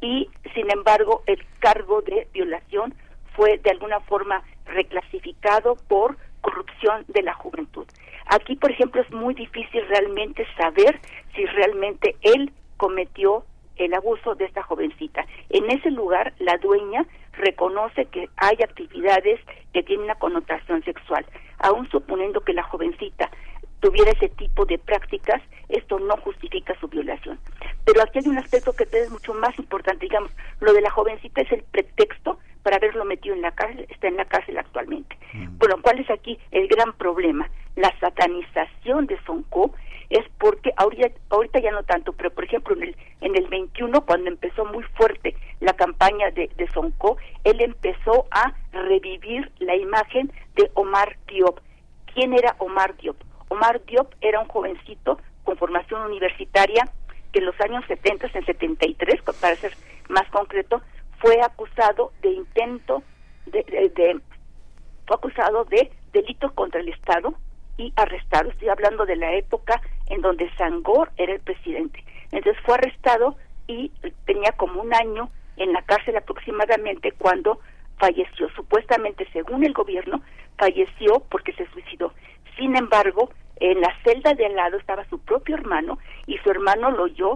y sin embargo el cargo de violación fue de alguna forma reclasificado por corrupción de la juventud. Aquí, por ejemplo, es muy difícil realmente saber si realmente él cometió el abuso de esta jovencita. En ese lugar, la dueña reconoce que hay actividades que tienen una connotación sexual. Aún suponiendo que la jovencita tuviera ese tipo de prácticas, esto no justifica su violación. Pero aquí hay un aspecto que es mucho más importante, digamos, lo de la jovencita es el pretexto para haberlo metido en la cárcel, está en la cárcel actualmente. Mm. Bueno, ¿cuál es aquí el gran problema? La satanización de Sonko es porque ahorita, ahorita ya no tanto, pero por ejemplo en el, en el 21, cuando empezó muy fuerte la campaña de, de Sonko, él empezó a revivir la imagen de Omar Diop. ¿Quién era Omar Diop? Omar Diop era un jovencito con formación universitaria que en los años 70, en 73, para ser más concreto, fue acusado de intento de, de fue acusado de delito contra el Estado y arrestado. Estoy hablando de la época en donde Sangor era el presidente. Entonces fue arrestado y tenía como un año en la cárcel aproximadamente cuando falleció. Supuestamente, según el gobierno, falleció porque se suicidó. Sin embargo, en la celda de al lado estaba su propio hermano y su hermano lo oyó.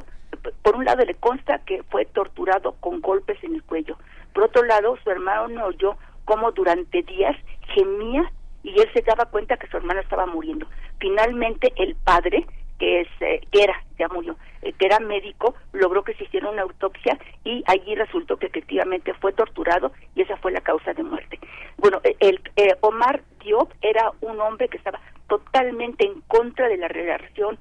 Por un lado le consta que fue torturado con golpes en el cuello. Por otro lado, su hermano oyó cómo durante días gemía y él se daba cuenta que su hermana estaba muriendo. Finalmente el padre, que es eh, que era, ya murió, eh, que era médico, logró que se hiciera una autopsia y allí resultó que efectivamente fue torturado y esa fue la causa de muerte. Bueno, eh, el Omar Diop era un hombre que estaba totalmente en contra de la relación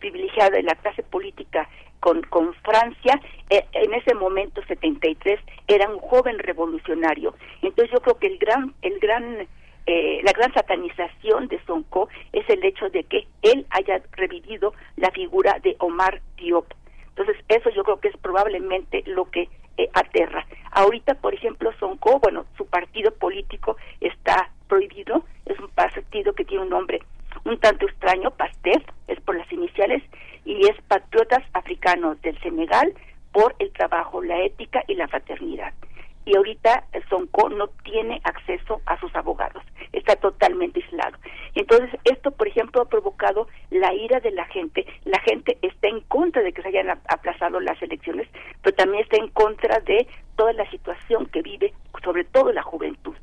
privilegiada de la clase política con, con Francia, en ese momento 73 era un joven revolucionario. Entonces yo creo que el gran el gran eh, la gran satanización de Sonko es el hecho de que él haya revivido la figura de Omar Diop. Entonces, eso yo creo que es probablemente lo que eh, aterra. Ahorita, por ejemplo, Sonko, bueno, su partido político está prohibido, es un partido que tiene un nombre un tanto extraño, PASTEF, es por las iniciales, y es Patriotas Africanos del Senegal por el trabajo, la ética y la fraternidad y ahorita Sonko no tiene acceso a sus abogados, está totalmente aislado. Entonces, esto, por ejemplo, ha provocado la ira de la gente. La gente está en contra de que se hayan aplazado las elecciones, pero también está en contra de toda la situación que vive, sobre todo la juventud.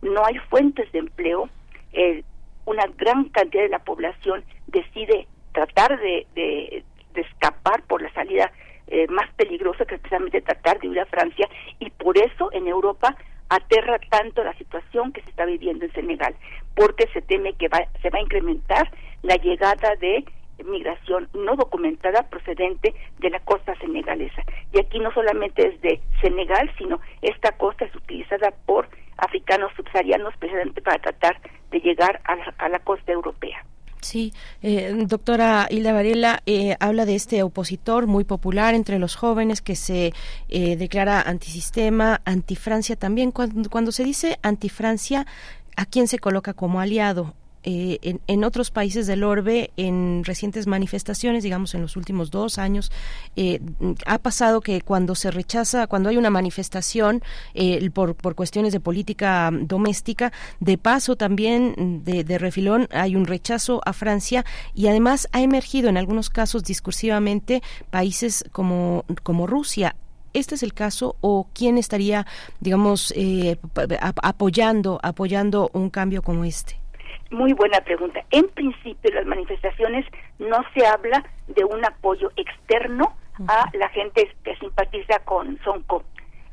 No hay fuentes de empleo, eh, una gran cantidad de la población decide tratar de, escapar por la salida eh, más peligroso que precisamente tratar de ir a Francia y por eso en Europa aterra tanto la situación que se está viviendo en Senegal, porque se teme que va, se va a incrementar la llegada de migración no documentada procedente de la costa senegalesa. Y aquí no solamente es de Senegal, sino esta costa es utilizada por africanos subsaharianos precisamente para tratar de llegar a la, costa europea. Sí, eh, doctora Hilda Varela eh, habla de este opositor muy popular entre los jóvenes que se eh, declara antisistema, antifrancia también. Cuando, cuando se dice antifrancia, ¿a quién se coloca como aliado? Eh, en, otros países del orbe, en recientes manifestaciones, digamos en los últimos dos años, eh, ha pasado que cuando se rechaza, cuando hay una manifestación eh, por, por cuestiones de política doméstica, de paso también de, refilón hay un rechazo a Francia y además ha emergido en algunos casos discursivamente países como, como Rusia este es el caso o quién estaría, digamos, apoyando, apoyando un cambio como este? Muy buena pregunta. En principio, las manifestaciones no se habla de un apoyo externo a la gente que simpatiza con Sonko.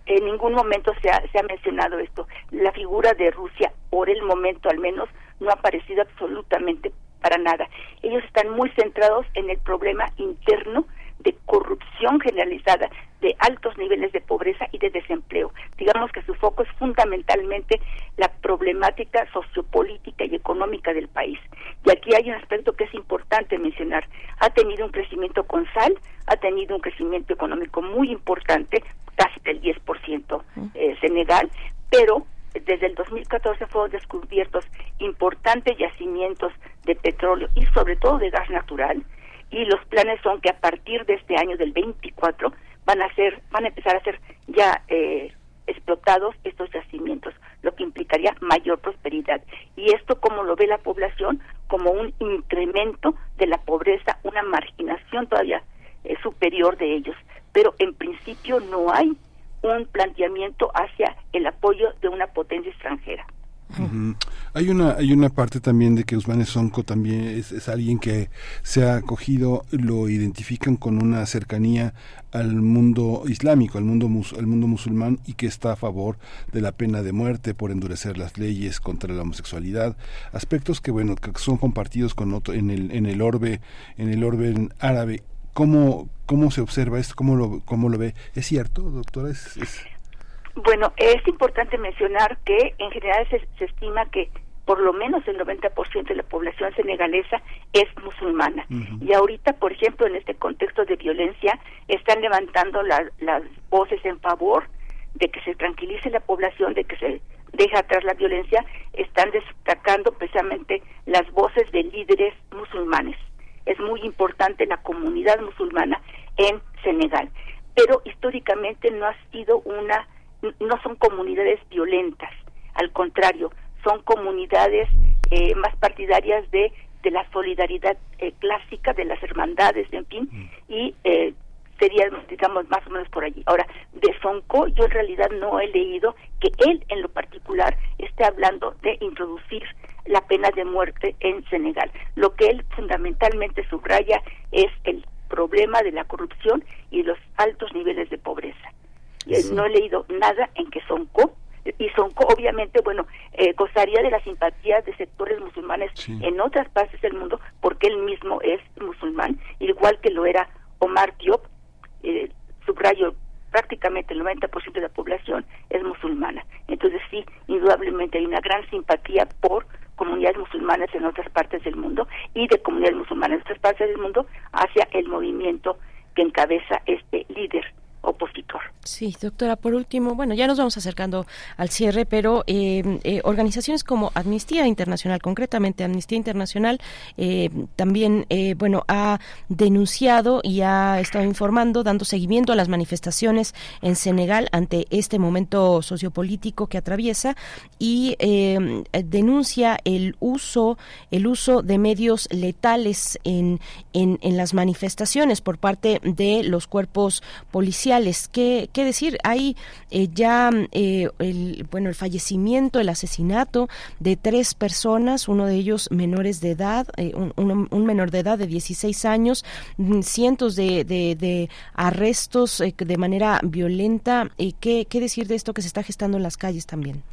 En ningún momento se ha, se ha mencionado esto. La figura de Rusia, por el momento al menos, no ha aparecido absolutamente para nada. Ellos están muy centrados en el problema interno de corrupción generalizada, de altos niveles de pobreza y de desempleo. Digamos que su foco es fundamentalmente la problemática sociopolítica y económica del país. Y aquí hay un aspecto que es importante mencionar. Ha tenido un crecimiento con sal, ha tenido un crecimiento económico muy importante, casi del 10% eh, Senegal, pero desde el 2014 fueron descubiertos importantes yacimientos de petróleo y sobre todo de gas natural y los planes son que a partir de este año del 24 van a ser van a empezar a ser ya eh, explotados estos yacimientos lo que implicaría mayor prosperidad. Y esto como lo ve la población como un incremento de la pobreza una marginación todavía eh, superior de ellos. Pero en principio no hay un planteamiento hacia el apoyo de una potencia extranjera hay una hay una parte también de que Usman Sonko también es, alguien que se ha acogido, lo identifican con una cercanía al mundo islámico, al mundo al mundo musulmán y que está a favor de la pena de muerte por endurecer las leyes contra la homosexualidad, aspectos que bueno que son compartidos con otro, en el en el orbe en el orbe árabe. ¿Cómo, ¿Cómo se observa esto? ¿Cómo lo, cómo lo ve? ¿Es cierto, doctora? ¿Es, es... Bueno, es importante mencionar que en general se, estima que por lo menos el 90% de la población senegalesa es musulmana. Y ahorita, por ejemplo, en este contexto de violencia, están levantando las voces en favor de que se tranquilice la población, de que se deje atrás la violencia, están destacando precisamente las voces de líderes musulmanes. Es muy importante la comunidad musulmana en Senegal, pero históricamente no ha sido una no son comunidades violentas, al contrario, son comunidades eh, más partidarias de, de la solidaridad eh, clásica, de las hermandades, en fin, mm. y eh, sería, digamos, más o menos por allí. Ahora, de Sonko yo en realidad no he leído que él en lo particular esté hablando de introducir la pena de muerte en Senegal. Lo que él fundamentalmente subraya es el problema de la corrupción y los altos niveles de pobreza. No he leído nada en que Sonko, y Sonko obviamente, bueno, eh, gozaría de la simpatía de sectores musulmanes en otras partes del mundo porque él mismo es musulmán, igual que lo era Omar Diop, eh, subrayo prácticamente el 90% de la población es musulmana. Entonces sí, indudablemente hay una gran simpatía por comunidades musulmanas en otras partes del mundo y de comunidades musulmanas en otras partes del mundo hacia el movimiento que encabeza este líder opositor. Sí, doctora, por último, bueno, ya nos vamos acercando al cierre, pero eh, eh, organizaciones como Amnistía Internacional, concretamente Amnistía Internacional, eh, también, bueno, ha denunciado y ha estado informando, dando seguimiento a las manifestaciones en Senegal ante este momento sociopolítico que atraviesa y denuncia el uso, el uso de medios letales en, en, en las manifestaciones por parte de los cuerpos policiales ¿Qué, decir? Hay eh, ya el, bueno, el fallecimiento, el asesinato de tres personas, uno de ellos menores de edad, un, menor de edad de 16 años, mm, cientos de, de, arrestos de manera violenta. ¿qué, ¿Qué decir de esto que se está gestando en las calles también?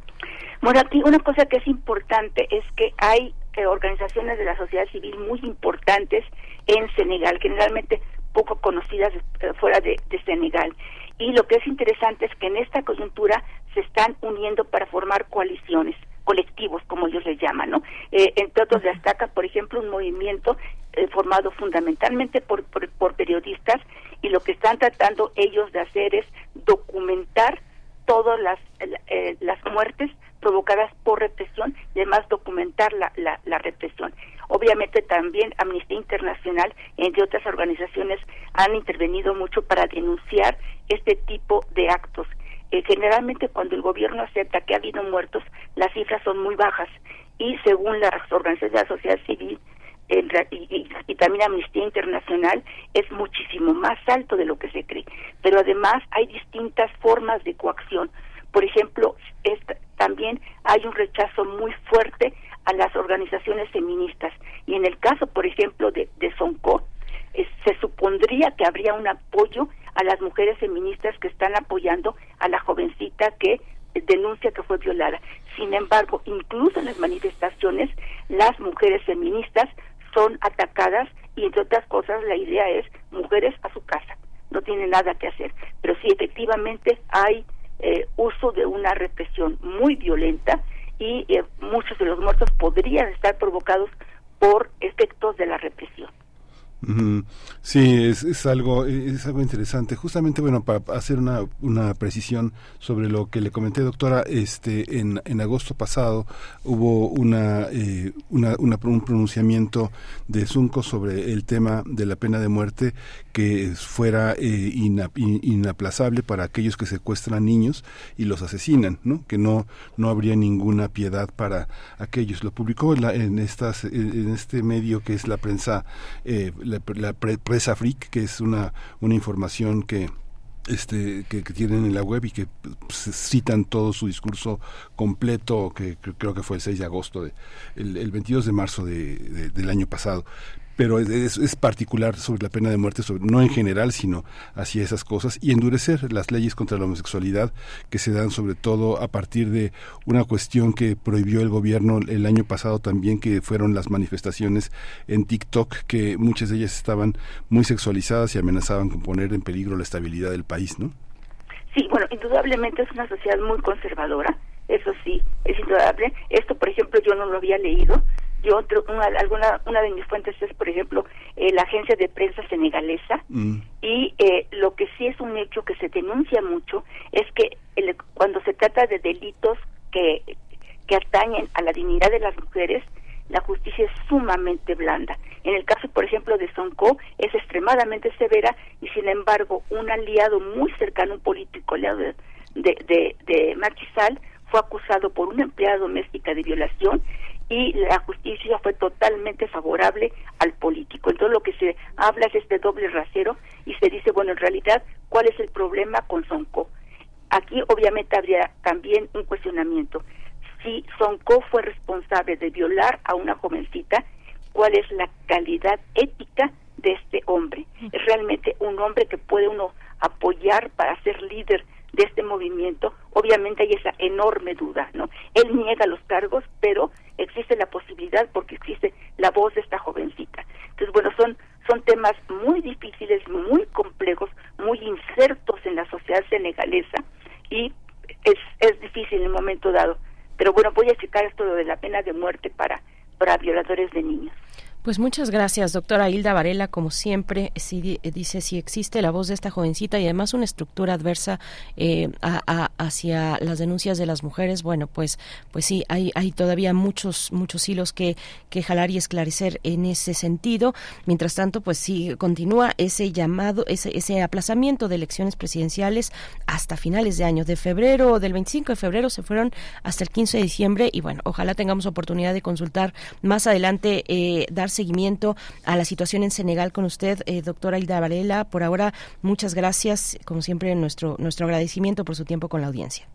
Bueno, aquí una cosa que es importante es que hay organizaciones de la sociedad civil muy importantes en Senegal, generalmente poco conocidas eh, fuera de, Senegal. Y lo que es interesante es que en esta coyuntura se están uniendo para formar coaliciones colectivos, como ellos les llaman, ¿no? Eh, entre otros destaca, por ejemplo, un movimiento eh, formado fundamentalmente por, por, periodistas y lo que están tratando ellos de hacer es documentar todas las, las muertes provocadas por represión y además documentar la, la, represión. Obviamente también Amnistía Internacional, entre otras organizaciones, han intervenido mucho para denunciar este tipo de actos. Eh, generalmente cuando el gobierno acepta que ha habido muertos, las cifras son muy bajas y según las organizaciones de la sociedad civil y, y, también Amnistía Internacional es muchísimo más alto de lo que se cree. Pero además hay distintas formas de coacción. Por ejemplo, también hay un rechazo muy fuerte a las organizaciones feministas. Y en el caso, por ejemplo, de, de Sonco, se supondría que habría un apoyo a las mujeres feministas que están apoyando a la jovencita que denuncia que fue violada. Sin embargo, incluso en las manifestaciones, las mujeres feministas son atacadas y, entre otras cosas, la idea es mujeres a su casa. No tienen nada que hacer. Pero sí, efectivamente, hay eh, uso de una represión muy violenta y eh, muchos de los muertos podrían estar provocados por efectos de la represión. Sí, es, es, algo es algo interesante. Justamente, bueno, para hacer una, una precisión sobre lo que le comenté, doctora, este en, en agosto pasado hubo una, eh, una, un pronunciamiento de Zunco sobre el tema de la pena de muerte que fuera eh, inaplazable para aquellos que secuestran niños y los asesinan, ¿no? Que no no habría ninguna piedad para aquellos. Lo publicó en, en estas en este medio que es la prensa eh, la, presa freak, que es una, una información que este, que, tienen en la web y que pues, citan todo su discurso completo, que, creo que fue el 6 de agosto, de, el, el 22 de marzo de, del año pasado pero es, particular sobre la pena de muerte, sobre, no en general, sino hacia esas cosas, y endurecer las leyes contra la homosexualidad que se dan sobre todo a partir de una cuestión que prohibió el gobierno el año pasado también, que fueron las manifestaciones en TikTok, que muchas de ellas estaban muy sexualizadas y amenazaban con poner en peligro la estabilidad del país, ¿no? Sí, bueno, indudablemente es una sociedad muy conservadora, eso sí, es indudable. Esto, por ejemplo, yo no lo había leído, yo otro, una, alguna una de mis fuentes es por ejemplo eh, la agencia de prensa senegalesa mm. y eh, lo que sí es un hecho que se denuncia mucho es que cuando se trata de delitos que que atañen a la dignidad de las mujeres la justicia es sumamente blanda. En el caso, por ejemplo, de Sonko, es extremadamente severa y, sin embargo, un aliado muy cercano, un político aliado de, de, de, de fue acusado por una empleada doméstica de violación y la justicia fue totalmente favorable al político. Entonces lo que se habla es este doble rasero y se dice, bueno, en realidad, ¿cuál es el problema con Sonko? Aquí obviamente habría también un cuestionamiento. Si Sonko fue responsable de violar a una jovencita, ¿cuál es la calidad ética de este hombre? ¿Es realmente un hombre que puede uno apoyar para ser líder de este movimiento, obviamente hay esa enorme duda, ¿no? Él niega los cargos, pero existe la posibilidad porque existe la voz de esta jovencita. Entonces, bueno, son son temas muy difíciles, muy complejos, muy insertos en la sociedad senegalesa y es, es difícil en un momento dado. Pero bueno, voy a explicar esto de la pena de muerte para, para violadores de niños. Pues muchas gracias, doctora Hilda Varela. Como siempre, si, dice si existe la voz de esta jovencita y además una estructura adversa eh, hacia las denuncias de las mujeres, bueno, pues, pues sí, hay, hay todavía muchos, muchos hilos que, que jalar y esclarecer en ese sentido. Mientras tanto, pues sí, continúa ese llamado, ese, ese aplazamiento de elecciones presidenciales hasta finales de año. De febrero, del 25 de febrero se fueron hasta el 15 de diciembre y bueno, ojalá tengamos oportunidad de consultar más adelante, eh, darse seguimiento a la situación en Senegal con usted, eh, doctora Hilda Varela. Por ahora, muchas gracias. Como siempre, nuestro, nuestro agradecimiento por su tiempo con la audiencia.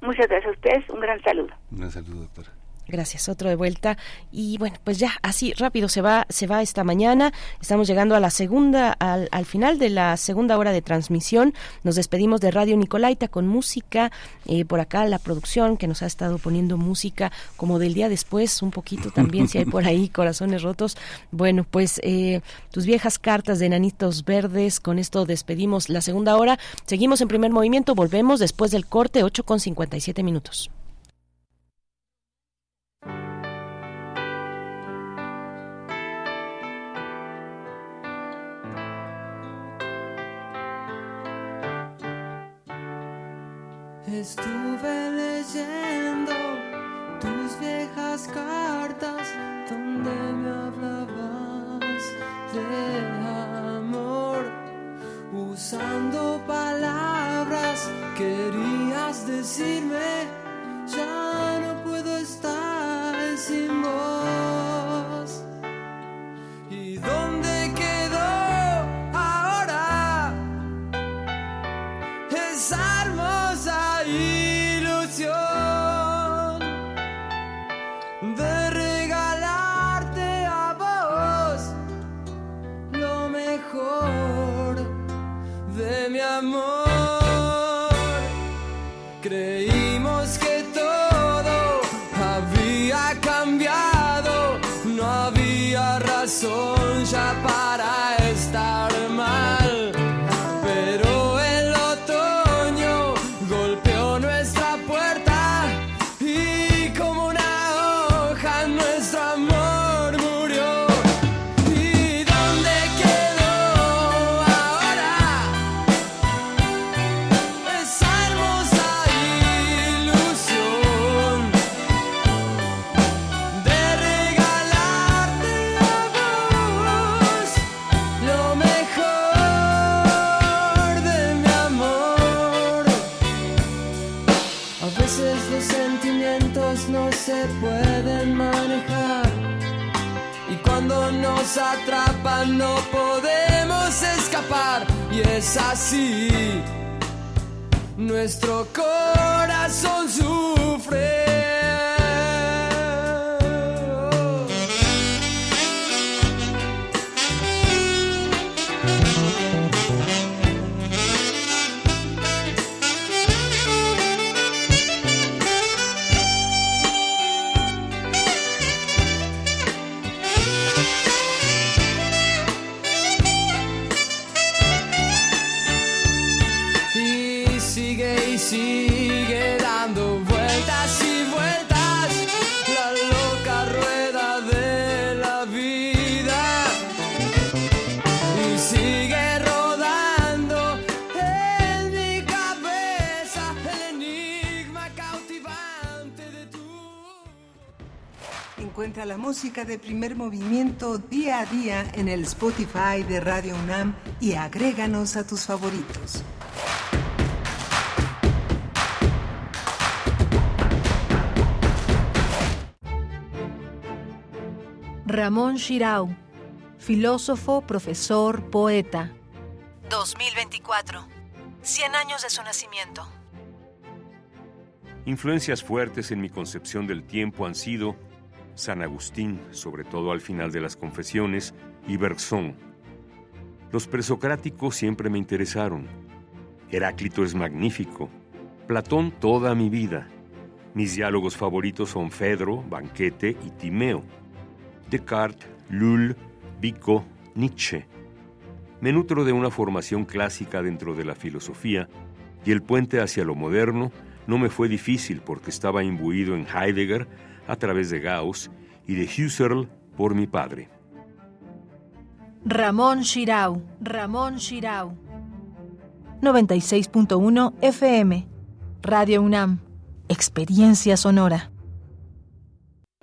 Muchas gracias a ustedes. Un gran saludo. Un gran saludo, doctora. Gracias, otro de vuelta. Y bueno, pues ya así rápido se va, se va esta mañana. Estamos llegando a la segunda, al, al final de la segunda hora de transmisión. Nos despedimos de Radio Nicolaita con música. Eh, por acá la producción que nos ha estado poniendo música como del día después, un poquito también, si hay por ahí corazones rotos. Bueno, pues eh, tus viejas cartas de nanitos verdes. Con esto despedimos la segunda hora. Seguimos en primer movimiento. Volvemos después del corte, 8 con 57 minutos. Estuve leyendo tus viejas cartas donde me hablabas de amor. Usando palabras querías decirme, ya no puedo estar sin amor? Es así. Nuestro corazón sufre. Encuentra la música de primer movimiento día a día en el Spotify de Radio UNAM y agréganos a tus favoritos. Ramón Shirau, filósofo, profesor, poeta. 2024. 100 años de su nacimiento. Influencias fuertes en mi concepción del tiempo han sido San Agustín, sobre todo al final de las confesiones, y Bergson. Los presocráticos siempre me interesaron. Heráclito es magnífico. Platón toda mi vida. Mis diálogos favoritos son Fedro, Banquete y Timeo. Descartes, Lull, Vico, Nietzsche. Me nutro de una formación clásica dentro de la filosofía y el puente hacia lo moderno no me fue difícil porque estaba imbuido en Heidegger a través de Gauss y de Husserl por mi padre. Ramón Shirau, Ramón Shirau. 96.1 FM. Radio UNAM. Experiencia sonora.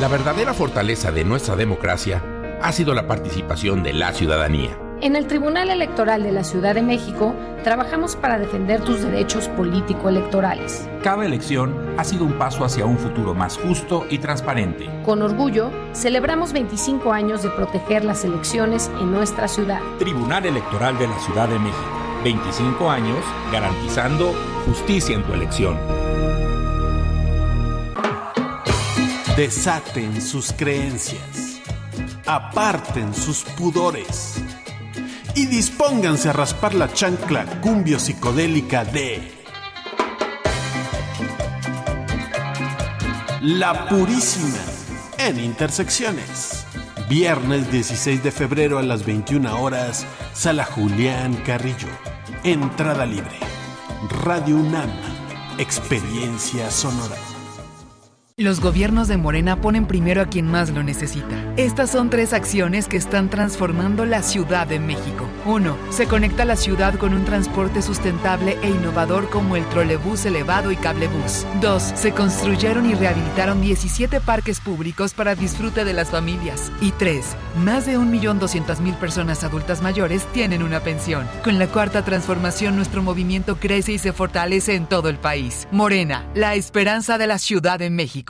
La verdadera fortaleza de nuestra democracia ha sido la participación de la ciudadanía. En el Tribunal Electoral de la Ciudad de México trabajamos para defender tus derechos político-electorales. Cada elección ha sido un paso hacia un futuro más justo y transparente. Con orgullo, celebramos 25 años de proteger las elecciones en nuestra ciudad. Tribunal Electoral de la Ciudad de México. 25 años garantizando justicia en tu elección. Desaten sus creencias. Aparten sus pudores y dispónganse a raspar la chancla cumbio psicodélica de La Purísima en Intersecciones. Viernes 16 de febrero a las 21 horas, Sala Julián Carrillo. Entrada libre. Radio UNAM. Experiencia sonora. Los gobiernos de Morena ponen primero a quien más lo necesita. Estas son tres acciones que están transformando la Ciudad de México. 1. Se conecta la ciudad con un transporte sustentable e innovador como el trolebús elevado y cablebús. 2. Se construyeron y rehabilitaron 17 parques públicos para disfrute de las familias. Y 3. Más de 1.200.000 personas adultas mayores tienen una pensión. Con la cuarta transformación, nuestro movimiento crece y se fortalece en todo el país. Morena, la esperanza de la Ciudad de México.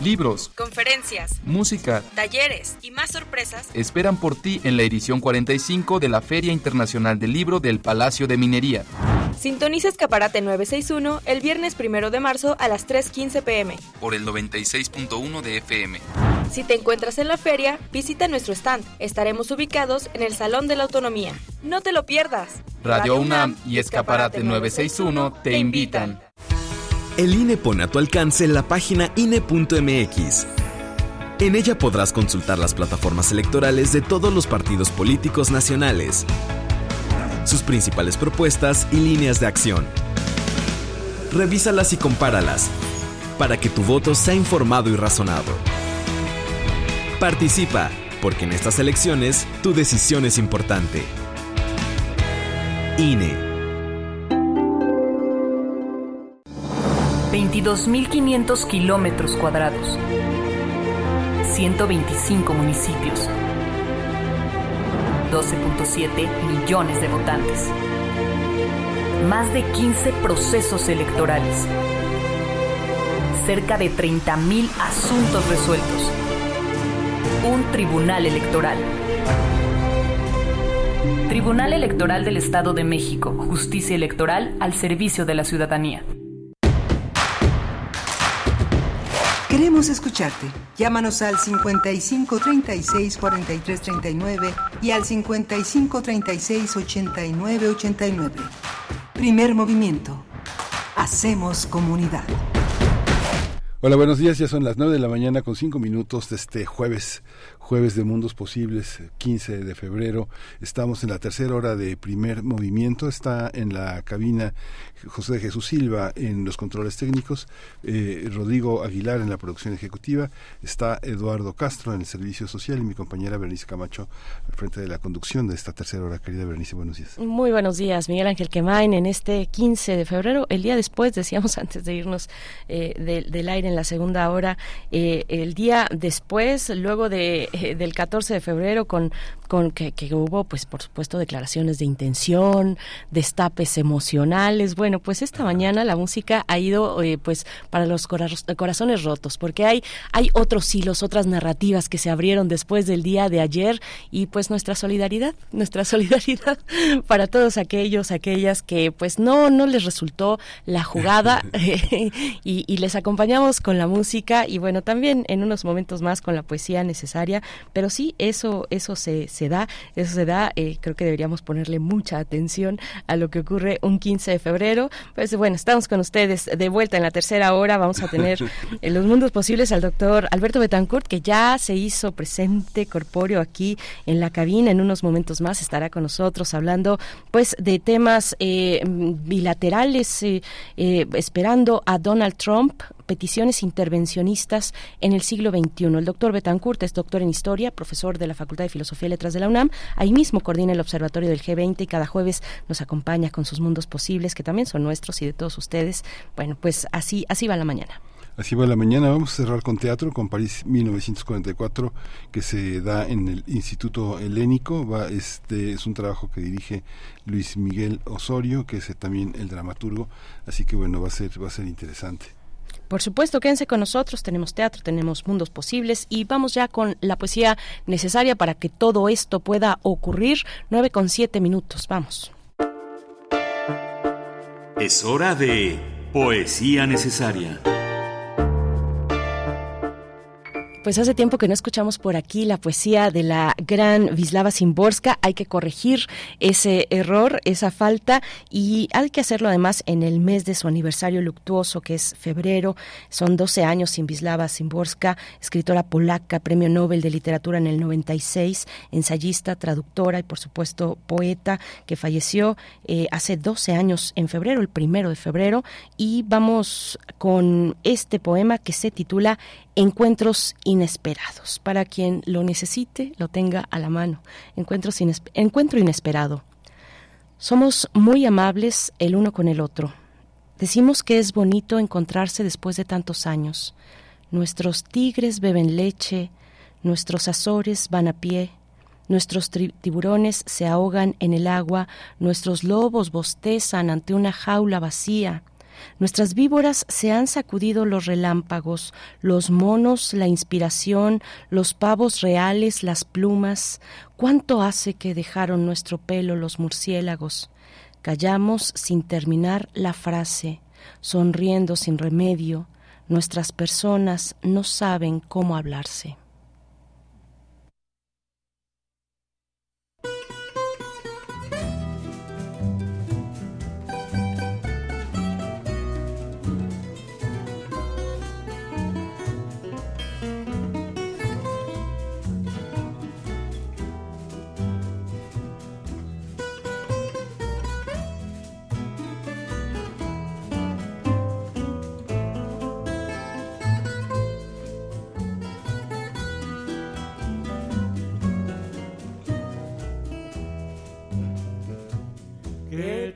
Libros, conferencias, música, talleres y más sorpresas esperan por ti en la edición 45 de la Feria Internacional del Libro del Palacio de Minería. Sintoniza Escaparate 961 el viernes primero de marzo a las 3:15 pm. Por el 96.1 de FM. Si te encuentras en la feria, visita nuestro stand. Estaremos ubicados en el Salón de la Autonomía. No te lo pierdas. Radio UNAM y Escaparate 961 te invitan. El INE pone a tu alcance la página INE.mx. En ella podrás consultar las plataformas electorales de todos los partidos políticos nacionales, sus principales propuestas y líneas de acción. Revísalas y compáralas para que tu voto sea informado y razonado. Participa, porque en estas elecciones tu decisión es importante. INE. 22.500 kilómetros cuadrados, 125 municipios, 12.7 millones de votantes, más de 15 procesos electorales, cerca de 30.000 asuntos resueltos, un tribunal electoral. Tribunal Electoral del Estado de México, Justicia Electoral al servicio de la ciudadanía. Queremos escucharte. Llámanos al 55 36 43 39 y al 55 36 89 89. Primer movimiento. Hacemos comunidad. Hola, buenos días. Ya son las 9 de la mañana con 5 minutos de este jueves jueves de Mundos Posibles, 15 de febrero. Estamos en la tercera hora de primer movimiento. Está en la cabina José de Jesús Silva en los controles técnicos, eh, Rodrigo Aguilar en la producción ejecutiva, está Eduardo Castro en el servicio social y mi compañera Bernice Camacho al frente de la conducción de esta tercera hora. Querida Bernice, buenos días. Muy buenos días, Miguel Ángel Quemain, en este 15 de febrero, el día después, decíamos antes de irnos eh, del aire en la segunda hora, eh, el día después, luego de eh, del 14 de febrero con, con que, que, hubo, pues por supuesto, declaraciones de intención, destapes emocionales. Bueno, pues esta mañana la música ha ido eh, pues para los corazones rotos, porque hay, hay otros hilos, otras narrativas que se abrieron después del día de ayer y pues nuestra solidaridad, nuestra solidaridad para todos aquellos, aquellas que pues no, no les resultó la jugada y, y les acompañamos con la música y bueno, también en unos momentos más con la poesía necesaria, pero sí, eso, eso se, se da, eso se da, eh, creo que deberíamos ponerle mucha atención a lo que ocurre un 15 de febrero. Pues bueno, estamos con ustedes de vuelta en la tercera hora, vamos a tener en los mundos posibles al doctor Alberto Betancourt, que ya se hizo presente corpóreo aquí en la cabina, en unos momentos más estará con nosotros hablando pues de temas eh, bilaterales, eh, esperando a Donald Trump, peticiones intervencionistas en el siglo XXI. El doctor Betancourt es doctor en Historia, profesor de la Facultad de Filosofía y Letras de la UNAM. Ahí mismo coordina el Observatorio del G20 y cada jueves nos acompaña con sus mundos posibles, que también son nuestros y de todos ustedes. Bueno, pues así, así va la mañana. Así va la mañana. Vamos a cerrar con teatro, con París 1944, que se da en el Instituto Helénico. Va, este es un trabajo que dirige Luis Miguel Osorio, que es también el dramaturgo. Así que bueno, va a ser, va a ser interesante. Por supuesto, quédense con nosotros, tenemos teatro, tenemos mundos posibles y vamos ya con la poesía necesaria para que todo esto pueda ocurrir. 9 con 7 minutos, vamos. Es hora de poesía necesaria. Pues hace tiempo que no escuchamos por aquí la poesía de la gran Vislava Simborska. Hay que corregir ese error, esa falta, y hay que hacerlo además en el mes de su aniversario luctuoso, que es febrero. Son 12 años sin Vislava Simborska, escritora polaca, premio Nobel de Literatura en el 96, ensayista, traductora y, por supuesto, poeta, que falleció eh, hace 12 años en febrero, el primero de febrero. Y vamos con este poema que se titula encuentros inesperados. Para quien lo necesite, lo tenga a la mano. Encuentros encuentro inesperado. Somos muy amables el uno con el otro. Decimos que es bonito encontrarse después de tantos años. Nuestros tigres beben leche, nuestros azores van a pie, nuestros tiburones se ahogan en el agua, nuestros lobos bostezan ante una jaula vacía, Nuestras víboras se han sacudido los relámpagos, los monos, la inspiración, los pavos reales, las plumas. ¿Cuánto hace que dejaron nuestro pelo los murciélagos? Callamos sin terminar la frase, sonriendo sin remedio. Nuestras personas no saben cómo hablarse.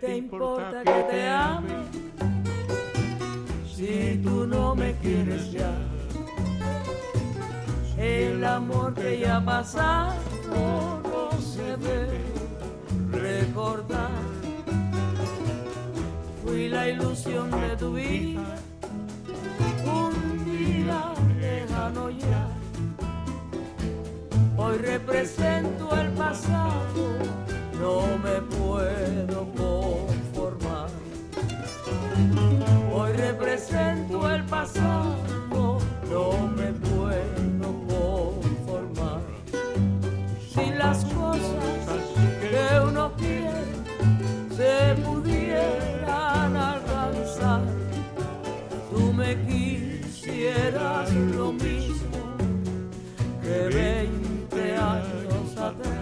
Te importa que te ame si tú no me quieres ya? El amor que ya pasado no se debe recordar. Fui la ilusión de tu vida, un día lejano ya. Hoy represento el pasado, no me puedo Hoy represento el pasado, no me puedo conformar. Si las cosas que uno quiere se pudieran alcanzar, tú me quisieras lo mismo que veinte años atrás.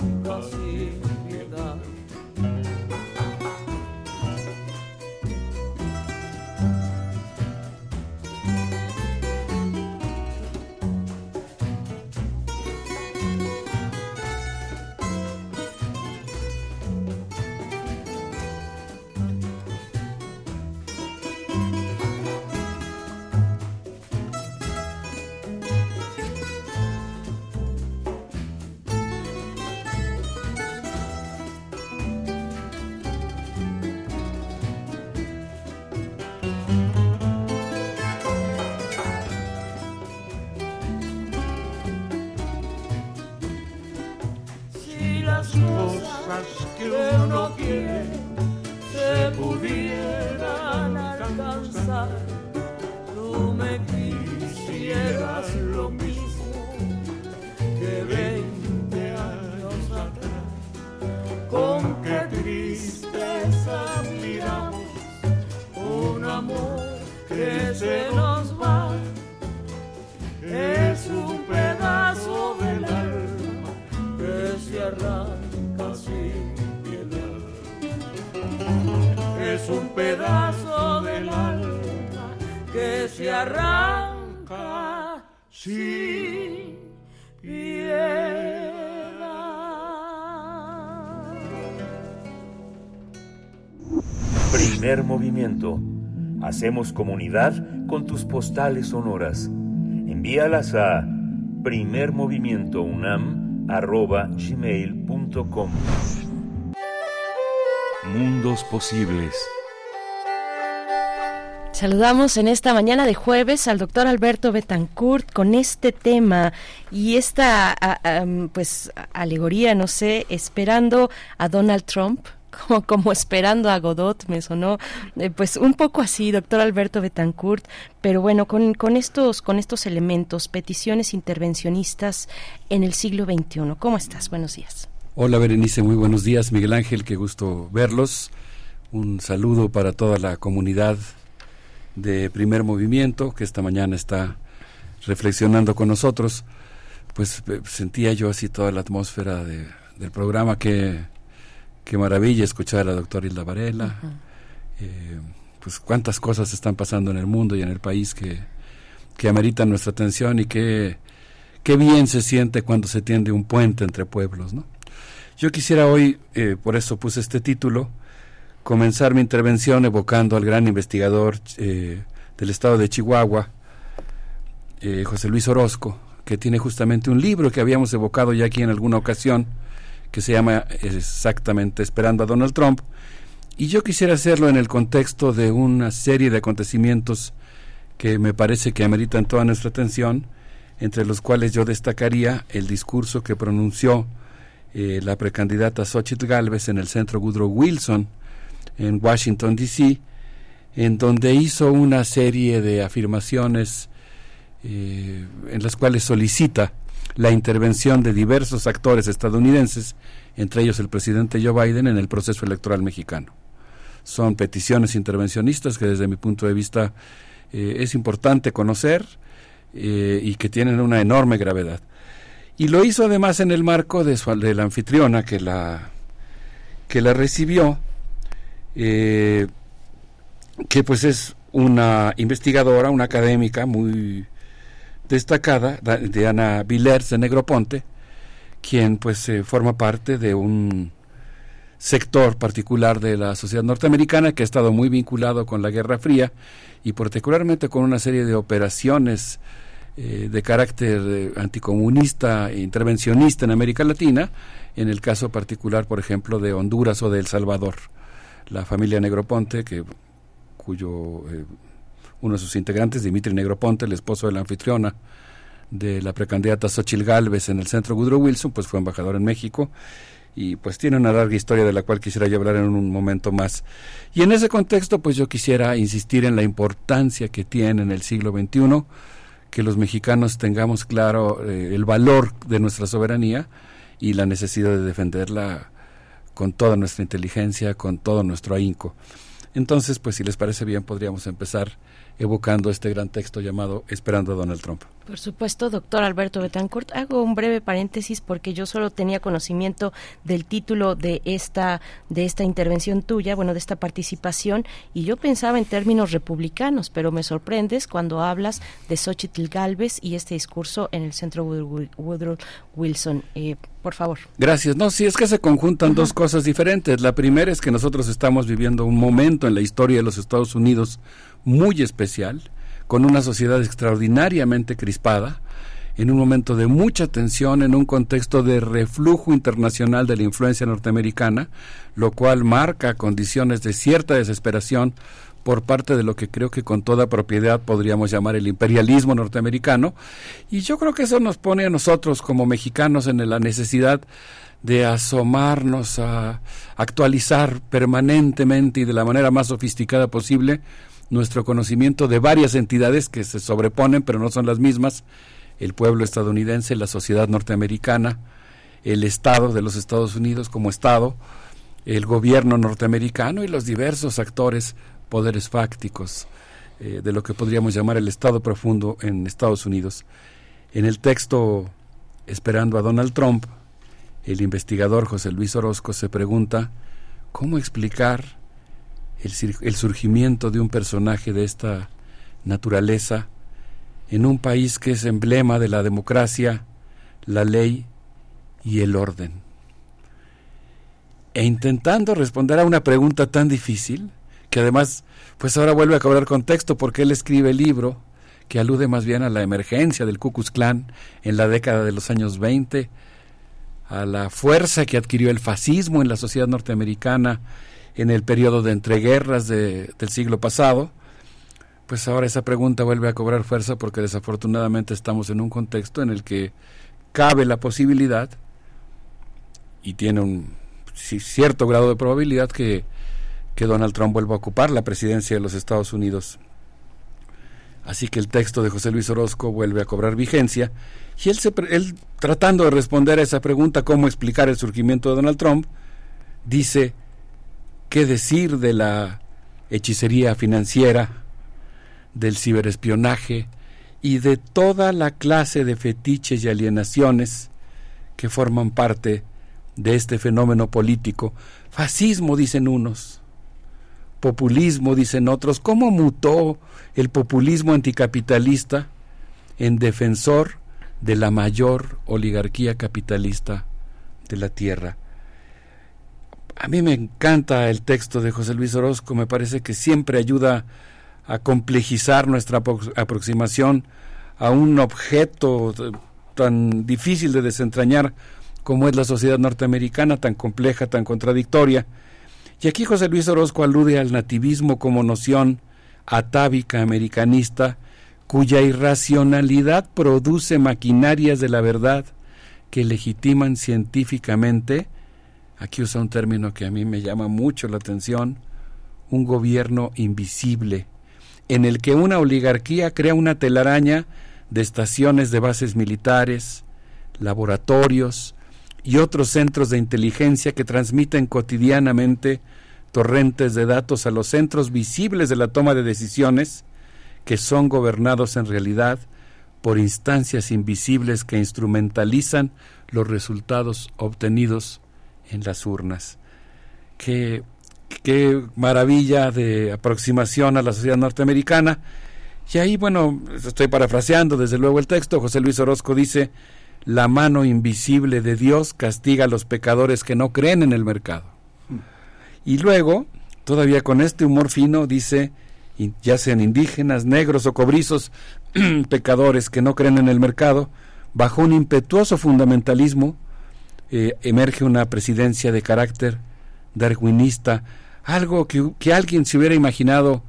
que se nos va. Es un pedazo del alma que se arranca sin piedad. Es un pedazo del alma que se arranca sin piedad. Primer movimiento. Hacemos comunidad con tus postales sonoras. Envíalas a primermovimientounam.gmail.com Mundos posibles. Saludamos en esta mañana de jueves al doctor Alberto Betancourt con este tema y esta pues alegoría, no sé, esperando a Donald Trump. Como, como esperando a Godot, me sonó eh, pues un poco así, doctor Alberto Betancourt, pero bueno, con, con estos, con estos elementos, peticiones intervencionistas en el siglo XXI. ¿Cómo estás? Buenos días. Hola Berenice, muy buenos días. Miguel Ángel, qué gusto verlos. Un saludo para toda la comunidad de Primer Movimiento que esta mañana está reflexionando con nosotros. Pues eh, sentía yo así toda la atmósfera de- del programa. Qué, qué maravilla escuchar a la doctora Hilda Varela. Eh, pues cuántas cosas están pasando en el mundo y en el país que, que ameritan nuestra atención y que qué bien se siente cuando se tiende un puente entre pueblos, ¿no? Yo quisiera hoy, eh, por eso puse este título, comenzar mi intervención evocando al gran investigador eh, del estado de Chihuahua, eh, José Luis Orozco, que tiene justamente un libro que habíamos evocado ya aquí en alguna ocasión, que se llama exactamente Esperando a Donald Trump, y yo quisiera hacerlo en el contexto de una serie de acontecimientos que me parece que ameritan toda nuestra atención, entre los cuales yo destacaría el discurso que pronunció eh, la precandidata Xochitl Galvez en el centro Woodrow Wilson en Washington, D.C., en donde hizo una serie de afirmaciones eh, en las cuales solicita la intervención de diversos actores estadounidenses, entre ellos el presidente Joe Biden, en el proceso electoral mexicano. Son peticiones intervencionistas que desde mi punto de vista eh, es importante conocer eh, y que tienen una enorme gravedad. Y lo hizo además en el marco de, su, la anfitriona que la, que la recibió, eh, que pues es una investigadora, una académica muy destacada, da- Diana Villers de Negroponte, quien pues eh, forma parte de un sector particular de la sociedad norteamericana que ha estado muy vinculado con la Guerra Fría y particularmente con una serie de operaciones eh, de carácter eh, anticomunista e intervencionista en América Latina, en el caso particular, por ejemplo, de Honduras o de El Salvador. La familia Negroponte, que, cuyo uno de sus integrantes, Dimitri Negroponte, el esposo de la anfitriona de la precandidata Xochil Gálvez en el centro Woodrow Wilson, pues fue embajador en México y pues tiene una larga historia de la cual quisiera yo hablar en un momento más. Y en ese contexto, pues yo quisiera insistir en la importancia que tiene en el siglo XXI que los mexicanos tengamos claro eh, el valor de nuestra soberanía y la necesidad de defenderla con toda nuestra inteligencia, con todo nuestro ahínco. Entonces, pues si les parece bien, podríamos empezar evocando este gran texto llamado Esperando a Donald Trump. Por supuesto, doctor Alberto Betancourt. Hago un breve paréntesis porque yo solo tenía conocimiento del título de esta de esta intervención tuya, bueno, de esta participación, y yo pensaba en términos republicanos, pero me sorprendes cuando hablas de Xochitl Galvez y este discurso en el centro Woodrow, Wilson. Eh, por favor. Gracias. No, sí, es que se conjuntan dos cosas diferentes. La primera es que nosotros estamos viviendo un momento en la historia de los Estados Unidos muy especial, con una sociedad extraordinariamente crispada, en un momento de mucha tensión, en un contexto de reflujo internacional de la influencia norteamericana, lo cual marca condiciones de cierta desesperación por parte de lo que creo que con toda propiedad podríamos llamar el imperialismo norteamericano. Y yo creo que eso nos pone a nosotros como mexicanos en la necesidad de asomarnos a actualizar permanentemente y de la manera más sofisticada posible nuestro conocimiento de varias entidades que se sobreponen pero no son las mismas, el pueblo estadounidense, la sociedad norteamericana, el Estado de los Estados Unidos como Estado, el gobierno norteamericano y los diversos actores, poderes fácticos eh, de lo que podríamos llamar el Estado profundo en Estados Unidos. En el texto Esperando a Donald Trump, el investigador José Luis Orozco se pregunta cómo explicar el, surgimiento de un personaje de esta naturaleza en un país que es emblema de la democracia, la ley y el orden. E intentando responder a una pregunta tan difícil, que además, pues ahora vuelve a cobrar contexto porque él escribe el libro que alude más bien a la emergencia del Ku Klux Klan en la década de los años 20, a la fuerza que adquirió el fascismo en la sociedad norteamericana en el periodo de entreguerras de, del siglo pasado, pues ahora esa pregunta vuelve a cobrar fuerza porque desafortunadamente estamos en un contexto en el que cabe la posibilidad y tiene un cierto grado de probabilidad que, que Donald Trump vuelva a ocupar la presidencia de los Estados Unidos. Así que el texto de José Luis Orozco vuelve a cobrar vigencia y él, se, él tratando de responder a esa pregunta, cómo explicar el surgimiento de Donald Trump, dice, ¿qué decir de la hechicería financiera, del ciberespionaje y de toda la clase de fetiches y alienaciones que forman parte de este fenómeno político. Fascismo, dicen unos, populismo, dicen otros. ¿Cómo mutó el populismo anticapitalista en defensor de la mayor oligarquía capitalista de la tierra? A mí me encanta el texto de José Luis Orozco, me parece que siempre ayuda a complejizar nuestra aproximación a un objeto tan difícil de desentrañar como es la sociedad norteamericana, tan compleja, tan contradictoria. Y aquí José Luis Orozco alude al nativismo como noción atávica americanista, cuya irracionalidad produce maquinarias de la verdad que legitiman científicamente, aquí usa un término que a mí me llama mucho la atención, un gobierno invisible, en el que una oligarquía crea una telaraña de estaciones de bases militares, laboratorios, y otros centros de inteligencia que transmiten cotidianamente torrentes de datos a los centros visibles de la toma de decisiones, que son gobernados en realidad por instancias invisibles que instrumentalizan los resultados obtenidos en las urnas. Qué, qué maravilla de aproximación a la sociedad norteamericana. Y ahí, bueno, estoy parafraseando desde luego el texto, José Luis Orozco dice, la mano invisible de Dios castiga a los pecadores que no creen en el mercado. Y luego, todavía con este humor fino, dice, ya sean indígenas, negros o cobrizos, pecadores que no creen en el mercado, bajo un impetuoso fundamentalismo, eh, emerge una presidencia de carácter darwinista, algo que, que alguien se hubiera imaginado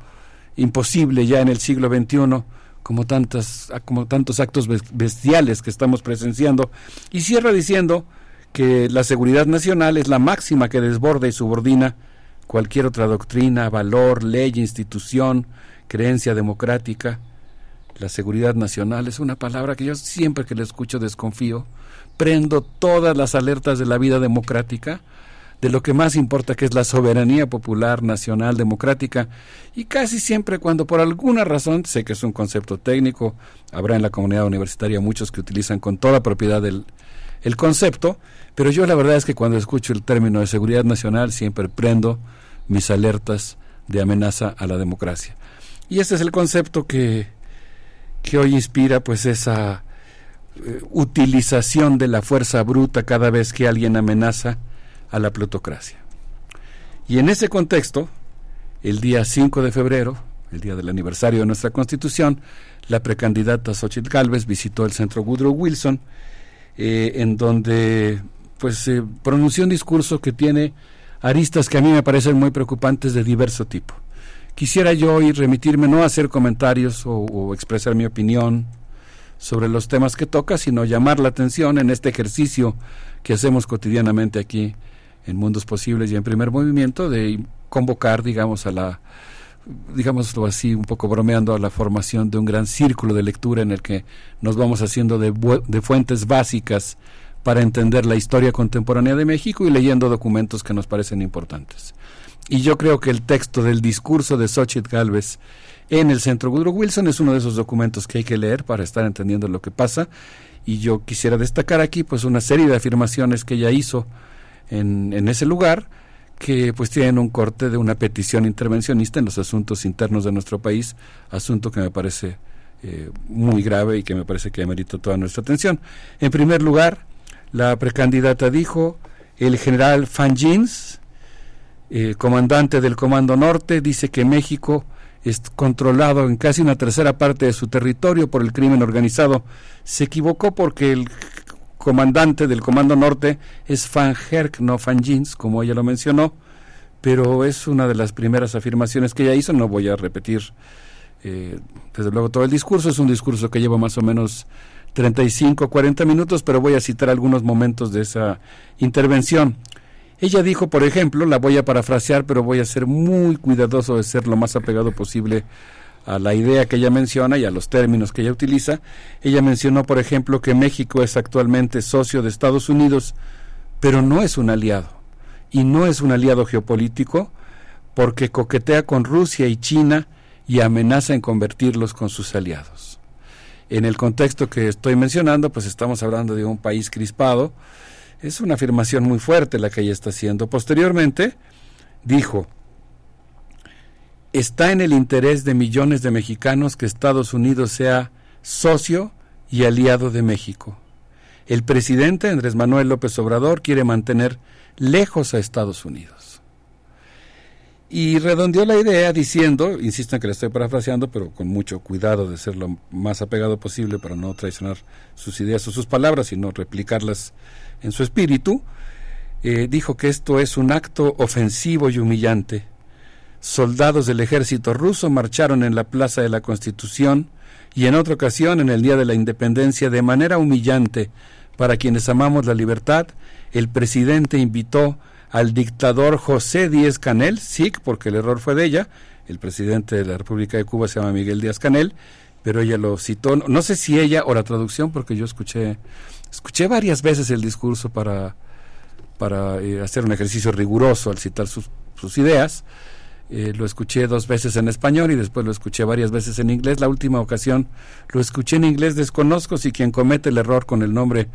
imposible ya en el siglo XXI, como, tantas, como tantos actos bestiales que estamos presenciando. Y cierra diciendo que la seguridad nacional es la máxima que desborda y subordina cualquier otra doctrina, valor, ley, institución, creencia democrática. La seguridad nacional es una palabra que yo siempre que la escucho desconfío. Prendo todas las alertas de la vida democrática de lo que más importa que es la soberanía popular nacional democrática y casi siempre cuando por alguna razón, sé que es un concepto técnico, habrá en la comunidad universitaria muchos que utilizan con toda propiedad el, el concepto, pero yo la verdad es que cuando escucho el término de seguridad nacional siempre prendo mis alertas de amenaza a la democracia. Y este es el concepto que, que hoy inspira pues esa eh, utilización de la fuerza bruta cada vez que alguien amenaza a la plutocracia. Y en ese contexto, el día 5 de febrero, el día del aniversario de nuestra Constitución, la precandidata Xochitl Galvez visitó el centro Woodrow Wilson, eh, en donde pues pronunció un discurso que tiene aristas que a mí me parecen muy preocupantes de diverso tipo, quisiera yo hoy remitirme no a hacer comentarios o expresar mi opinión sobre los temas que toca, sino llamar la atención en este ejercicio que hacemos cotidianamente aquí en Mundos Posibles y en Primer Movimiento de convocar, digamos, a la digámoslo así, un poco bromeando, a la formación de un gran círculo de lectura en el que nos vamos haciendo de, de, fuentes básicas para entender la historia contemporánea de México y leyendo documentos que nos parecen importantes. Y yo creo que el texto del discurso de Xochitl Galvez en el Centro Woodrow Wilson es uno de esos documentos que hay que leer para estar entendiendo lo que pasa. Y yo quisiera destacar aquí pues una serie de afirmaciones que ella hizo en, en ese lugar, que pues tienen un corte de una petición intervencionista en los asuntos internos de nuestro país, asunto que me parece eh, muy grave y que me parece que merita toda nuestra atención. En primer lugar, la precandidata dijo, el general Fangins, eh, comandante del Comando Norte, dice que México es controlado en casi una tercera parte de su territorio por el crimen organizado. Se equivocó porque el comandante del Comando Norte es Van Herk, no Van Jins, como ella lo mencionó, pero es una de las primeras afirmaciones que ella hizo. No voy a repetir, eh, desde luego, todo el discurso. Es un discurso que lleva más o menos 35, 40 minutos, pero voy a citar algunos momentos de esa intervención. Ella dijo, por ejemplo, la voy a parafrasear, pero voy a ser muy cuidadoso de ser lo más apegado posible a la idea que ella menciona y a los términos que ella utiliza. Ella mencionó, por ejemplo, que México es actualmente socio de Estados Unidos, pero no es un aliado. Y no es un aliado geopolítico porque coquetea con Rusia y China y amenaza en convertirlos con sus aliados. En el contexto que estoy mencionando, pues estamos hablando de un país crispado. Es una afirmación muy fuerte la que ella está haciendo. Posteriormente, dijo, está en el interés de millones de mexicanos que Estados Unidos sea socio y aliado de México. El presidente Andrés Manuel López Obrador quiere mantener lejos a Estados Unidos. Y redondeó la idea diciendo, insisto en que le estoy parafraseando, pero con mucho cuidado de ser lo más apegado posible para no traicionar sus ideas o sus palabras, sino replicarlas en su espíritu, eh, dijo que esto es un acto ofensivo y humillante. Soldados del ejército ruso marcharon en la Plaza de la Constitución y en otra ocasión, en el Día de la Independencia, de manera humillante para quienes amamos la libertad, el presidente invitó al dictador José Díaz Canel, sí, porque el error fue de ella, el presidente de la República de Cuba se llama Miguel Díaz Canel, pero ella lo citó, no sé si ella o la traducción, porque yo escuché, escuché varias veces el discurso para, para eh, hacer un ejercicio riguroso al citar sus, sus ideas, eh, lo escuché dos veces en español y después lo escuché varias veces en inglés. La última ocasión lo escuché en inglés, desconozco si quien comete el error con el nombre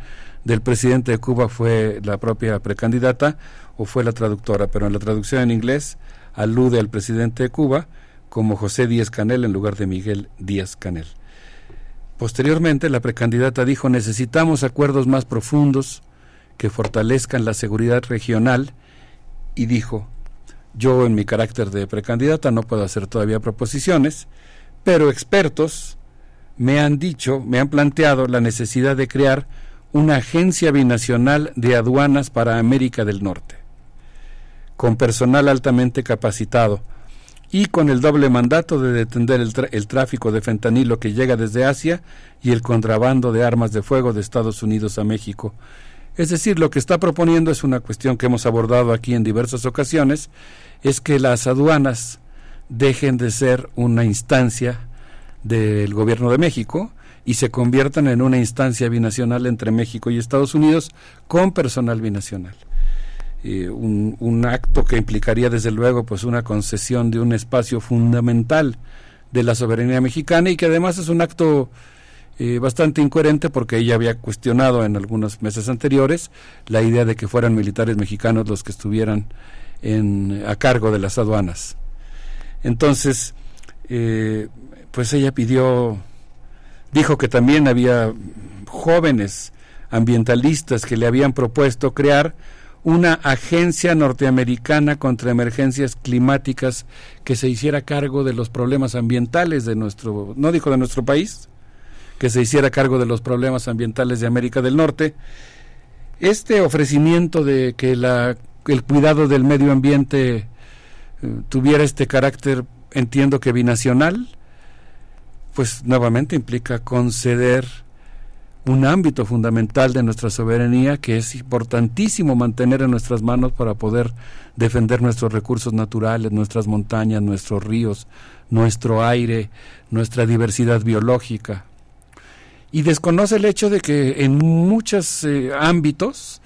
del presidente de Cuba fue la propia precandidata o fue la traductora, pero en la traducción en inglés alude al presidente de Cuba como José Díaz Canel en lugar de Miguel Díaz Canel. Posteriormente, la precandidata dijo necesitamos acuerdos más profundos que fortalezcan la seguridad regional y dijo yo en mi carácter de precandidata no puedo hacer todavía proposiciones, pero expertos me han dicho, me han planteado la necesidad de crear una agencia binacional de aduanas para América del Norte, con personal altamente capacitado y con el doble mandato de detener el, el, tráfico de fentanilo que llega desde Asia y el contrabando de armas de fuego de Estados Unidos a México. Es decir, lo que está proponiendo es una cuestión que hemos abordado aquí en diversas ocasiones es que las aduanas dejen de ser una instancia del gobierno de México y se conviertan en una instancia binacional entre México y Estados Unidos con personal binacional. Un, un, acto que implicaría desde luego pues una concesión de un espacio fundamental de la soberanía mexicana y que además es un acto eh, bastante incoherente porque ella había cuestionado en algunos meses anteriores la idea de que fueran militares mexicanos los que estuvieran en, a cargo de las aduanas. Entonces, eh, pues ella pidió, dijo que también había jóvenes ambientalistas que le habían propuesto crear una agencia norteamericana contra emergencias climáticas que se hiciera cargo de los problemas ambientales de nuestro, no dijo de nuestro país, que se hiciera cargo de los problemas ambientales de América del Norte. Este ofrecimiento de que la el cuidado del medio ambiente eh, tuviera este carácter entiendo que binacional, pues nuevamente implica conceder un ámbito fundamental de nuestra soberanía que es importantísimo mantener en nuestras manos para poder defender nuestros recursos naturales, nuestras montañas, nuestros ríos, nuestro aire, nuestra diversidad biológica. Y desconoce el hecho de que en muchos eh, ámbitos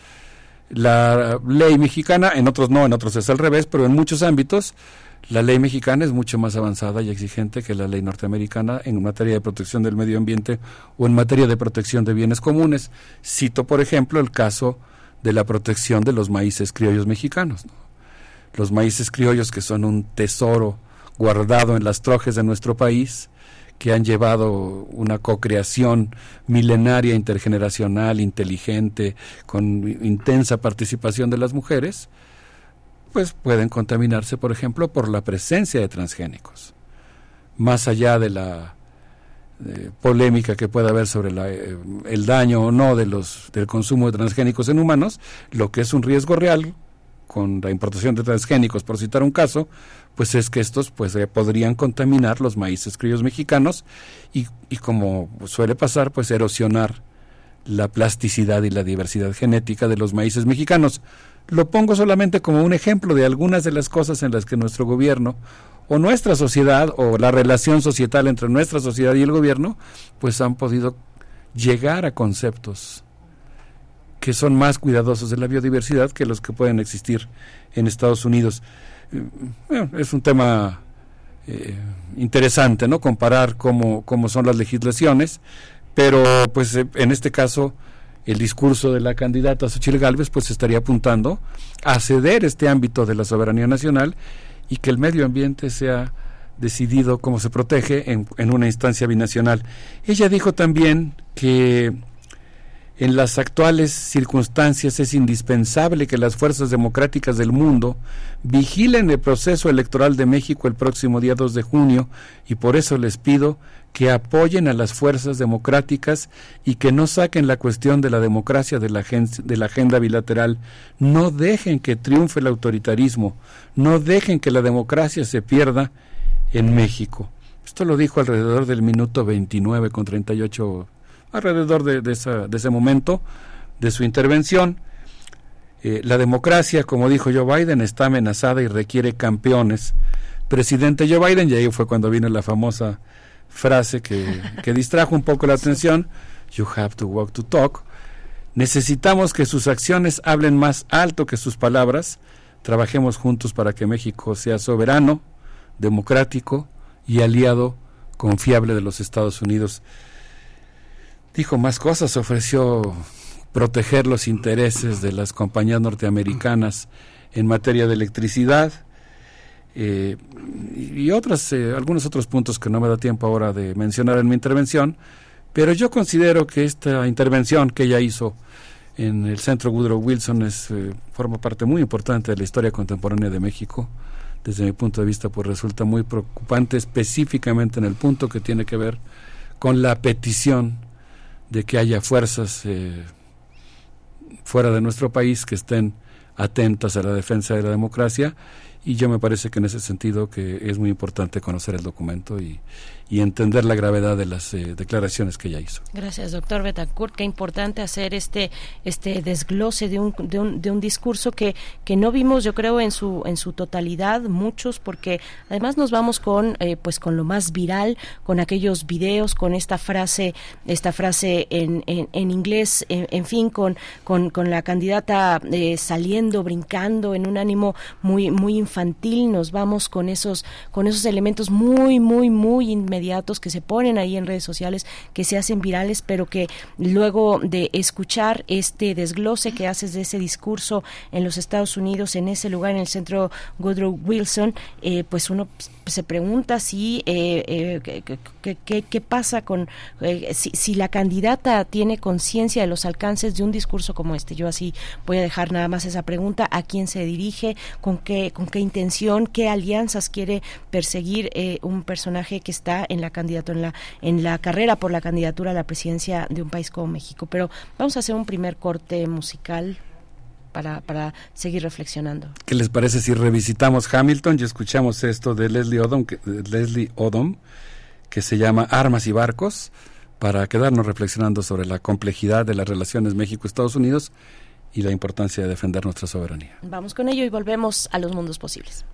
la ley mexicana, en otros no, en otros es al revés, pero en muchos ámbitos la ley mexicana es mucho más avanzada y exigente que la ley norteamericana en materia de protección del medio ambiente o en materia de protección de bienes comunes. Cito, por ejemplo, el caso de la protección de los maíces criollos mexicanos. Los maíces criollos que son un tesoro guardado en las trojes de nuestro país, que han llevado una cocreación milenaria, intergeneracional, inteligente, con intensa participación de las mujeres, pues pueden contaminarse, por ejemplo, por la presencia de transgénicos. Más allá de la eh, polémica que pueda haber sobre eh, el daño o no de los, del consumo de transgénicos en humanos, lo que es un riesgo real con la importación de transgénicos, por citar un caso, pues es que estos pues eh, podrían contaminar los maíces criollos mexicanos y, y como suele pasar, pues erosionar la plasticidad y la diversidad genética de los maíces mexicanos. Lo pongo solamente como un ejemplo de algunas de las cosas en las que nuestro gobierno o nuestra sociedad o la relación societal entre nuestra sociedad y el gobierno pues han podido llegar a conceptos que son más cuidadosos de la biodiversidad que los que pueden existir en Estados Unidos. Eh, es un tema eh, interesante, ¿no? Comparar cómo, cómo son las legislaciones, pero pues eh, en este caso el discurso de la candidata Xochitl Gálvez pues estaría apuntando a ceder este ámbito de la soberanía nacional y que el medio ambiente sea decidido cómo se protege en, en una instancia binacional. Ella dijo también que en las actuales circunstancias es indispensable que las fuerzas democráticas del mundo vigilen el proceso electoral de México el próximo día 2 de junio y por eso les pido que apoyen a las fuerzas democráticas y que no saquen la cuestión de la democracia de la, de la agenda bilateral. No dejen que triunfe el autoritarismo, no dejen que la democracia se pierda en México. Esto lo dijo alrededor del minuto 29 con 38, alrededor de, de, de ese momento de su intervención. Eh, la democracia, como dijo Joe Biden, está amenazada y requiere campeones. Presidente Joe Biden, y ahí fue cuando vino la famosa frase que, que distrajo un poco la atención, You have to walk to talk. Necesitamos que sus acciones hablen más alto que sus palabras. Trabajemos juntos para que México sea soberano, democrático y aliado confiable de los Estados Unidos. Dijo más cosas, ofreció proteger los intereses de las compañías norteamericanas en materia de electricidad, eh, y otras, eh, algunos otros puntos que no me da tiempo ahora de mencionar en mi intervención, pero yo considero que esta intervención que ella hizo en el Centro Woodrow Wilson es, eh, forma parte muy importante de la historia contemporánea de México. Desde mi punto de vista, pues resulta muy preocupante, específicamente en el punto que tiene que ver con la petición de que haya fuerzas fuera de nuestro país que estén atentas a la defensa de la democracia. Y yo me parece que en ese sentido que es muy importante conocer el documento y, y entender la gravedad de las eh, declaraciones que ella hizo. Gracias, doctor Betancourt. Qué importante hacer este este desglose de un, de un, de un discurso que, que no vimos, yo creo, en su en su totalidad, muchos, porque además nos vamos con eh, pues con lo más viral, con aquellos videos, con esta frase esta frase en, en, inglés, en, fin, con, con, con la candidata eh, saliendo, brincando en un ánimo muy muy infantil. Nos vamos con esos con esos elementos muy muy muy inmediatos que se ponen ahí en redes sociales, que se hacen virales, pero que luego de escuchar este desglose que haces de ese discurso en los Estados Unidos, en ese lugar, en el centro Woodrow Wilson, eh, pues uno se pregunta si eh, eh, qué pasa con si, si, la candidata tiene conciencia de los alcances de un discurso como este. Yo así voy a dejar nada más esa pregunta: a quién se dirige, con qué con qué intención, qué alianzas quiere perseguir un personaje que está en la candidatura en la en la carrera por la candidatura a la presidencia de un país como México. Pero vamos a hacer un primer corte musical. Para, para seguir reflexionando. ¿Qué les parece si revisitamos Hamilton y escuchamos esto de Leslie Odom, que, Leslie Odom, que se llama Armas y Barcos, para quedarnos reflexionando sobre la complejidad de las relaciones México-Estados Unidos y la importancia de defender nuestra soberanía. Vamos con ello y volvemos a los mundos posibles.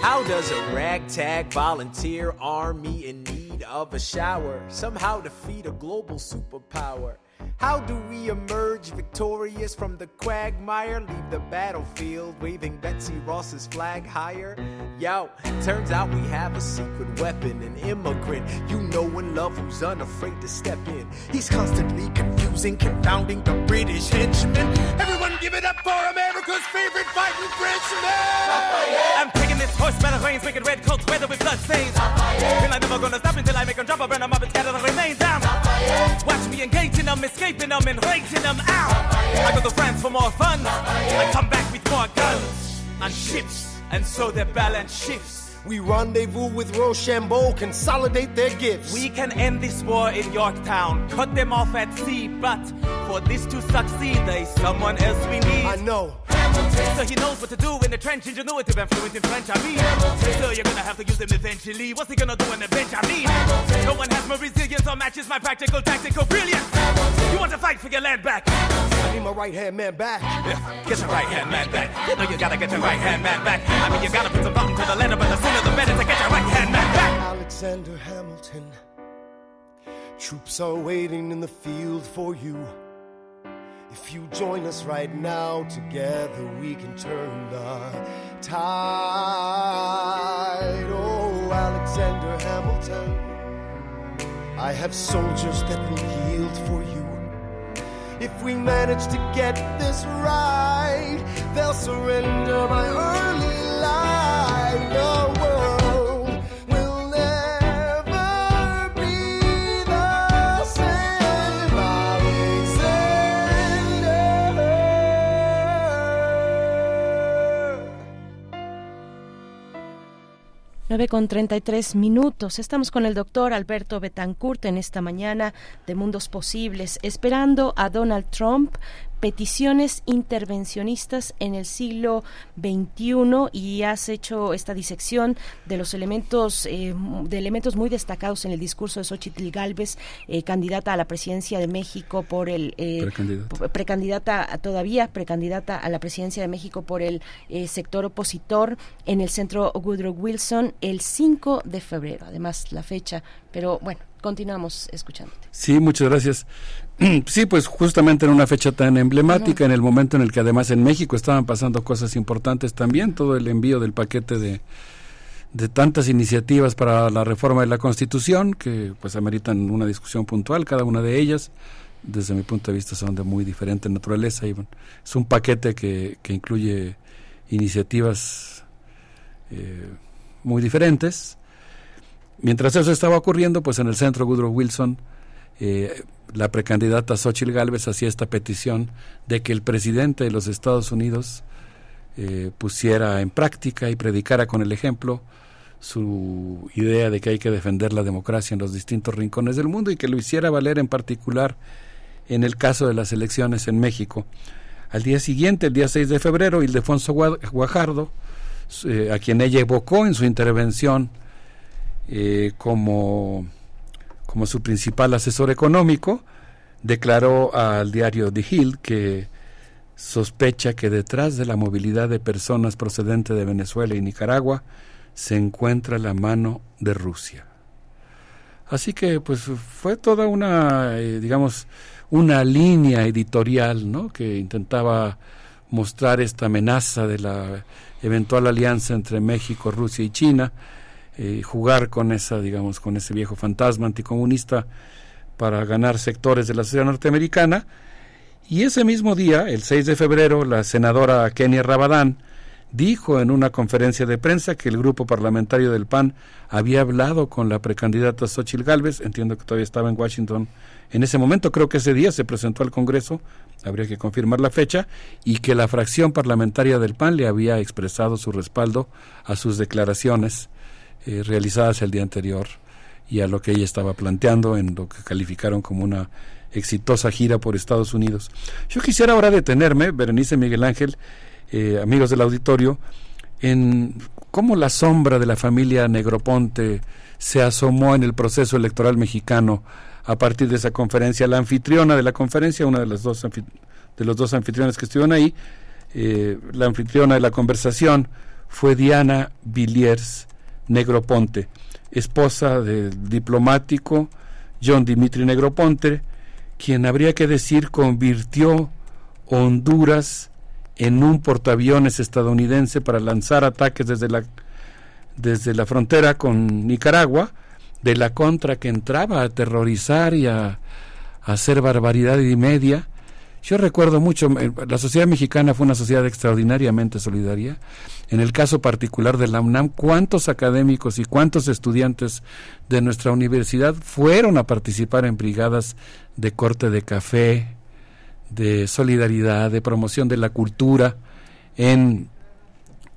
How does a ragtag volunteer army in need of a shower somehow defeat a global superpower? How do we emerge victorious from the quagmire? Leave the battlefield waving Betsy Ross's flag higher? Yo, turns out we have a secret weapon, an immigrant you know and love who's unafraid to step in. He's constantly confusing, confounding the British henchmen. Everyone give it up for America's favorite fighting Frenchman! I'm taking this horse by the reins, making red coats weather with blood stains. I'm never gonna stop until I make them drop, I burn them up and scatter the remains down. Watch me engaging them, escaping them, and raising them out. I go to France for more fun. I come back with more guns and ships, and so their balance shifts. We rendezvous with Rochambeau, consolidate their gifts. We can end this war in Yorktown, cut them off at sea, but for this to succeed, there's someone else we need. I know. So he knows what to do in the trench, ingenuitive and fluent in French, I mean. So you're gonna have to use him eventually. What's he gonna do on the bench, I mean? No one has more resilience or matches my practical tactical brilliance. You want to fight for your land back? I need my right hand man back. Yeah, get your right hand man back. You know you gotta get your right hand man back. I mean, you gotta put some thought into the letter, but the sooner the better to get your right hand back. Alexander Hamilton. Troops are waiting in the field for you. If you join us right now, together we can turn the tide. Oh, Alexander Hamilton. I have soldiers that will yield for you. If we manage to get this right, they'll surrender my early 9 con 33 minutos. Estamos con el doctor Alberto Betancourt en esta mañana de Mundos Posibles, esperando a Donald Trump, peticiones intervencionistas en el siglo XXI y has hecho esta disección de los elementos, eh, de elementos muy destacados en el discurso de Xochitl Galvez, eh, candidata a la presidencia de México por el eh, Precandidata. precandidata todavía precandidata a la presidencia de México por el eh, sector opositor en el centro Woodrow Wilson el 5 de febrero. Además, la fecha, pero bueno, continuamos escuchándote. Sí, muchas gracias. Sí, pues justamente en una fecha tan emblemática, en el momento en el que además en México estaban pasando cosas importantes también, todo el envío del paquete de, de tantas iniciativas para la reforma de la Constitución, que pues ameritan una discusión puntual, cada una de ellas, desde mi punto de vista son de muy diferente naturaleza y bueno, es un paquete que, que incluye iniciativas eh, muy diferentes. Mientras eso estaba ocurriendo, pues en el centro Woodrow Wilson, eh, la precandidata Xochitl Gálvez hacía esta petición de que el presidente de los Estados Unidos eh, pusiera en práctica y predicara con el ejemplo su idea de que hay que defender la democracia en los distintos rincones del mundo y que lo hiciera valer en particular en el caso de las elecciones en México. Al día siguiente, el día 6 de febrero, Ildefonso Gua- Guajardo, eh, a quien ella evocó en su intervención eh, como, como su principal asesor económico, declaró al diario The Hill que sospecha que detrás de la movilidad de personas procedente de Venezuela y Nicaragua se encuentra la mano de Rusia. Así que pues fue toda una, eh, digamos, una línea editorial, ¿no? Que intentaba mostrar esta amenaza de la eventual alianza entre México, Rusia y China, eh, jugar con esa, digamos, con ese viejo fantasma anticomunista para ganar sectores de la sociedad norteamericana. Y ese mismo día, el 6 de febrero, la senadora Kenia Rabadán dijo en una conferencia de prensa que el grupo parlamentario del PAN había hablado con la precandidata Xochitl Gálvez, entiendo que todavía estaba en Washington en ese momento, creo que ese día se presentó al Congreso, habría que confirmar la fecha, y que la fracción parlamentaria del PAN le había expresado su respaldo a sus declaraciones eh, realizadas el día anterior y a lo que ella estaba planteando en lo que calificaron como una exitosa gira por Estados Unidos. Yo quisiera ahora detenerme, Berenice Miguel Ángel, eh, amigos del auditorio, en cómo la sombra de la familia Negroponte se asomó en el proceso electoral mexicano a partir de esa conferencia. La anfitriona de la conferencia, una de las dos de los dos anfitriones que estuvieron ahí, eh, la anfitriona de la conversación fue Diana Villiers Negroponte, esposa del diplomático John Dimitri Negroponte, quien habría que decir convirtió Honduras en un portaaviones estadounidense para lanzar ataques desde la, desde la frontera con Nicaragua, de la contra que entraba a aterrorizar y a, a hacer barbaridad y media. Yo recuerdo mucho, eh, la sociedad mexicana fue una sociedad extraordinariamente solidaria. En el caso particular de la UNAM, cuántos académicos y cuántos estudiantes de nuestra universidad fueron a participar en brigadas de corte de café, de solidaridad, de promoción de la cultura en,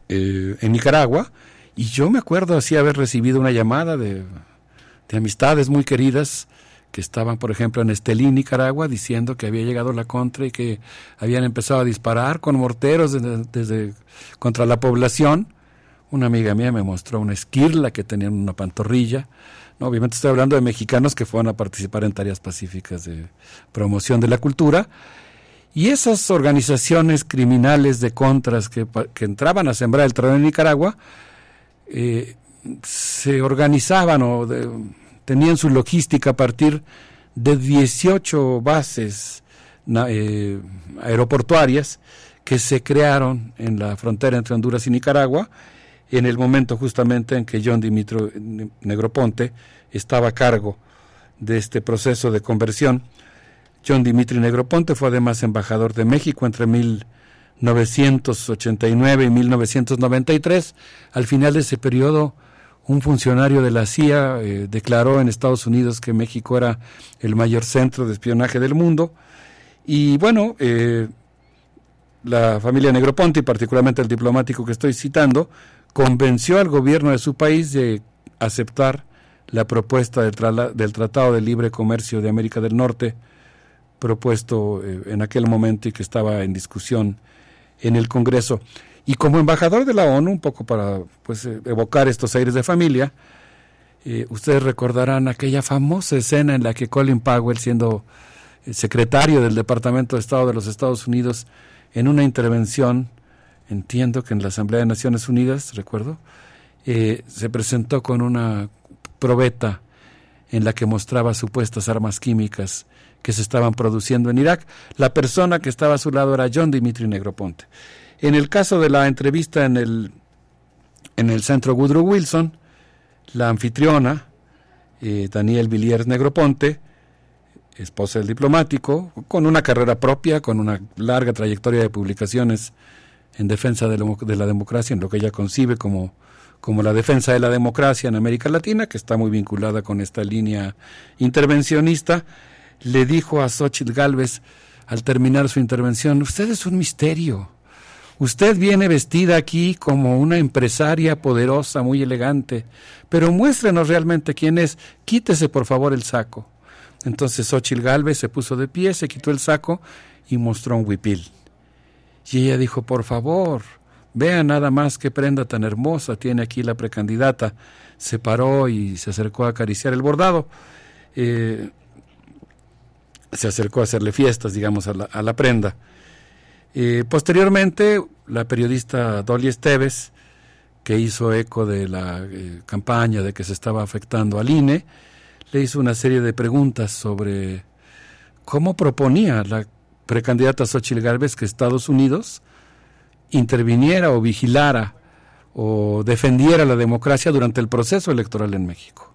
eh, en Nicaragua. Y yo me acuerdo así haber recibido una llamada de, de amistades muy queridas que estaban, por ejemplo, en Estelí, Nicaragua, diciendo que había llegado la contra y que habían empezado a disparar con morteros desde, contra la población. Una amiga mía me mostró una esquirla que tenía una pantorrilla. Obviamente estoy hablando de mexicanos que fueron a participar en tareas pacíficas de promoción de la cultura. Y esas organizaciones criminales de contras que, que entraban a sembrar el terreno en Nicaragua, eh, se organizaban o de, tenían su logística a partir de 18 bases eh, aeroportuarias que se crearon en la frontera entre Honduras y Nicaragua en el momento justamente en que John Dimitro Negroponte estaba a cargo de este proceso de conversión. John Dimitri Negroponte fue además embajador de México entre 1989 y 1993. Al final de ese periodo un funcionario de la CIA eh, declaró en Estados Unidos que México era el mayor centro de espionaje del mundo. Y bueno, eh, la familia Negroponte, y particularmente el diplomático que estoy citando, convenció al gobierno de su país de aceptar la propuesta del, del Tratado de Libre Comercio de América del Norte, propuesto eh, en aquel momento y que estaba en discusión en el Congreso. Y como embajador de la ONU, un poco para pues, eh, evocar estos aires de familia, eh, ustedes recordarán aquella famosa escena en la que Colin Powell, siendo eh, secretario del Departamento de Estado de los Estados Unidos, en una intervención, entiendo que en la Asamblea de Naciones Unidas, recuerdo, se presentó con una probeta en la que mostraba supuestas armas químicas que se estaban produciendo en Irak. La persona que estaba a su lado era John Dimitri Negroponte. En el caso de la entrevista en el, en el centro Woodrow Wilson, la anfitriona, eh, Daniel Villiers Negroponte, esposa del diplomático, con una carrera propia, con una larga trayectoria de publicaciones en defensa de, la democracia, en lo que ella concibe como, como la defensa de la democracia en América Latina, que está muy vinculada con esta línea intervencionista, le dijo a Xochitl Galvez al terminar su intervención, usted es un misterio. Usted viene vestida aquí como una empresaria poderosa, muy elegante, pero muéstrenos realmente quién es. Quítese por favor el saco. Entonces Xochitl Galvez se puso de pie, se quitó el saco y mostró un huipil. Y ella dijo, por favor, vea nada más qué prenda tan hermosa tiene aquí la precandidata. Se paró y se acercó a acariciar el bordado. Eh, se acercó a hacerle fiestas, digamos, a la, a la prenda. Posteriormente, la periodista Dolly Esteves, que hizo eco de la eh, campaña de que se estaba afectando al INE, le hizo una serie de preguntas sobre cómo proponía la precandidata Xochitl Gálvez que Estados Unidos interviniera o vigilara o defendiera la democracia durante el proceso electoral en México.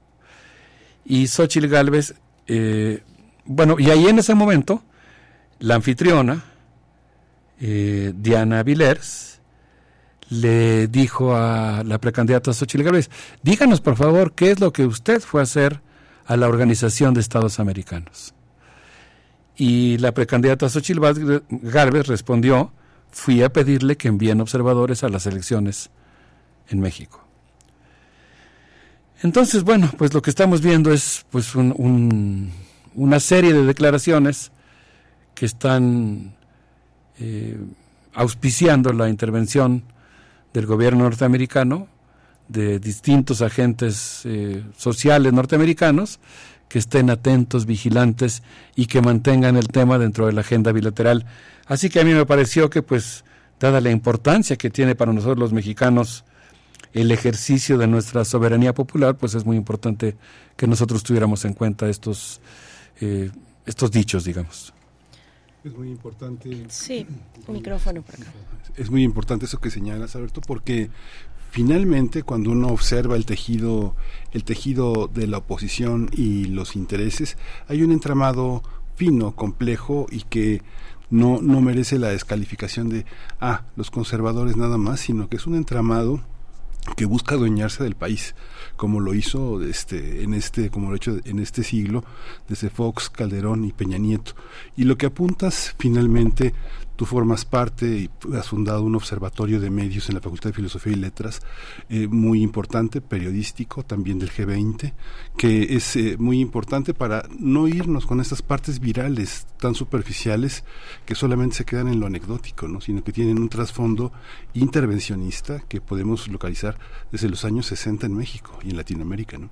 Y Xochitl Gálvez, eh, bueno, y ahí en ese momento, la anfitriona, eh, Diana Vilers le dijo a la precandidata Xochitl Gálvez, díganos por favor qué es lo que usted fue a hacer a la Organización de Estados Americanos. Y la precandidata Xochitl Gálvez respondió, fui a pedirle que envíen observadores a las elecciones en México. Entonces, bueno, pues lo que estamos viendo es pues un, una serie de declaraciones que están eh, auspiciando la intervención del gobierno norteamericano, de distintos agentes eh, sociales norteamericanos, que estén atentos, vigilantes y que mantengan el tema dentro de la agenda bilateral. Así que a mí me pareció que, pues, dada la importancia que tiene para nosotros los mexicanos el ejercicio de nuestra soberanía popular, pues es muy importante que nosotros tuviéramos en cuenta estos, eh, estos dichos, digamos. Es muy importante. Sí, micrófono por acá. Es muy importante eso que señalas, Alberto, porque finalmente cuando uno observa el tejido, el tejido de la oposición y los intereses, hay un entramado fino, complejo y que no, no merece la descalificación de, ah, los conservadores nada más, sino que es un entramado que busca adueñarse del país, como lo hizo este, en este, como lo ha hecho en este siglo, desde Fox, Calderón y Peña Nieto. Y lo que apuntas finalmente Tú formas parte y has fundado un observatorio de medios en la Facultad de Filosofía y Letras eh, muy importante, periodístico, también del G20, que es eh, muy importante para no irnos con estas partes virales tan superficiales que solamente se quedan en lo anecdótico, ¿no? sino que tienen un trasfondo intervencionista que podemos localizar desde los años 60 en México y en Latinoamérica. ¿no?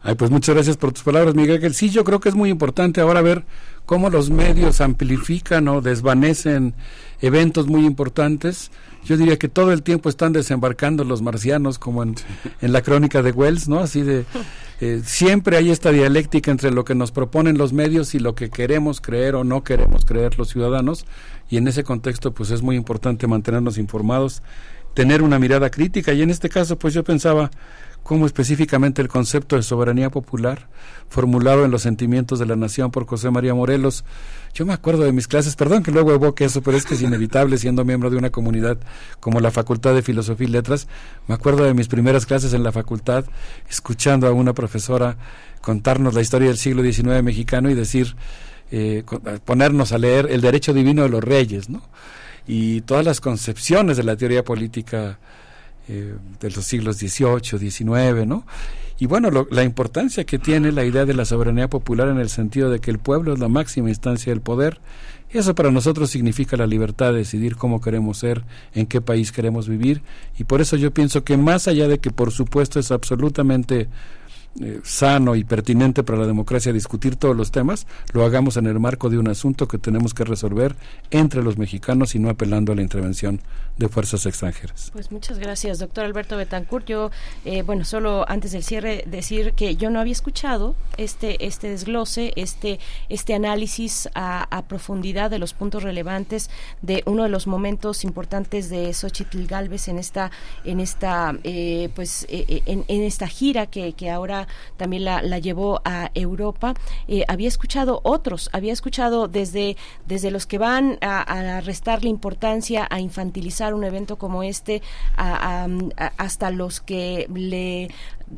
Ay, pues muchas gracias por tus palabras, Miguel. Sí, yo creo que es muy importante ahora ver cómo los medios amplifican o desvanecen eventos muy importantes. Yo diría que todo el tiempo están desembarcando los marcianos, como en, la crónica de Wells, ¿no? Así de, eh, siempre hay esta dialéctica entre lo que nos proponen los medios y lo que queremos creer o no queremos creer los ciudadanos. Y en ese contexto, pues es muy importante mantenernos informados, tener una mirada crítica. Y en este caso, pues yo pensaba, como específicamente el concepto de soberanía popular, formulado en los sentimientos de la nación por José María Morelos. Yo me acuerdo de mis clases, perdón que luego evoque eso, pero es que es inevitable siendo miembro de una comunidad como la Facultad de Filosofía y Letras. Me acuerdo de mis primeras clases en la facultad, escuchando a una profesora contarnos la historia del siglo XIX mexicano y decir, eh, ponernos a leer el derecho divino de los reyes, ¿no? Y todas las concepciones de la teoría política eh, de los siglos XVIII, XIX, ¿no? Y bueno, la importancia que tiene la idea de la soberanía popular en el sentido de que el pueblo es la máxima instancia del poder, eso para nosotros significa la libertad de decidir cómo queremos ser, en qué país queremos vivir, y por eso yo pienso que más allá de que por supuesto es absolutamente eh, sano y pertinente para la democracia discutir todos los temas, lo hagamos en el marco de un asunto que tenemos que resolver entre los mexicanos y no apelando a la intervención de fuerzas extranjeras. Pues muchas gracias, doctor Alberto Betancourt. Yo, eh, bueno, solo antes del cierre decir que yo no había escuchado este este desglose, este este análisis a, profundidad de los puntos relevantes de uno de los momentos importantes de Xochitl Galvez en esta en esta eh, pues en, en, esta gira que, que ahora también la, llevó a Europa. Eh, había escuchado otros, había escuchado desde, desde los que van a, a restarle importancia, a infantilizar un evento como este, hasta los que le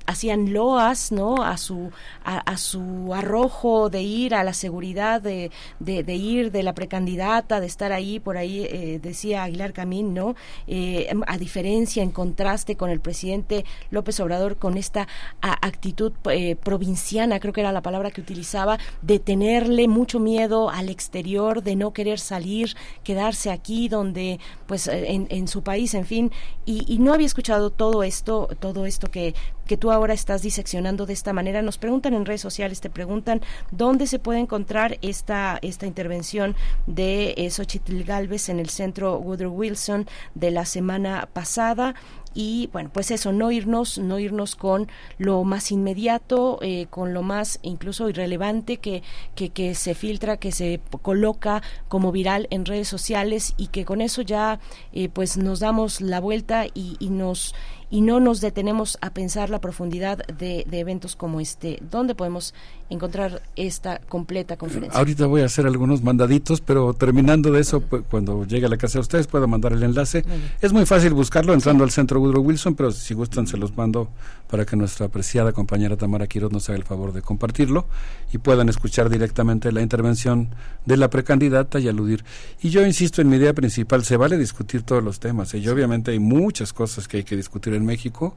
hacían loas no a su a, su arrojo de ir a la seguridad de, de, ir de la precandidata de estar ahí por ahí eh, decía Aguilar Camín no eh, a diferencia en contraste con el presidente López Obrador con esta actitud eh, provinciana creo que era la palabra que utilizaba de tenerle mucho miedo al exterior de no querer salir quedarse aquí donde pues en, en su país en fin. Y, y no había escuchado todo esto todo esto que que tú ahora estás diseccionando de esta manera. Nos preguntan en redes sociales, te preguntan dónde se puede encontrar esta, esta intervención de eh, Xochitl Galvez en el centro Woodrow Wilson de la semana pasada y bueno pues eso no irnos no irnos con lo más inmediato eh, con lo más incluso irrelevante que, que, que se filtra que se coloca como viral en redes sociales y que con eso ya eh, pues nos damos la vuelta y, y nos y no nos detenemos a pensar la profundidad de, de eventos como este. ¿Dónde podemos encontrar esta completa conferencia? Ahorita voy a hacer algunos mandaditos, pero terminando de eso, pues, cuando llegue a la casa de ustedes, puedo mandar el enlace. es muy fácil buscarlo entrando al centro Woodrow Wilson, pero si gustan se los mando para que nuestra apreciada compañera Tamara Quiroz nos haga el favor de compartirlo y puedan escuchar directamente la intervención de la precandidata y aludir. Y yo insisto en mi idea principal, se vale discutir todos los temas, y obviamente hay muchas cosas que hay que discutir en México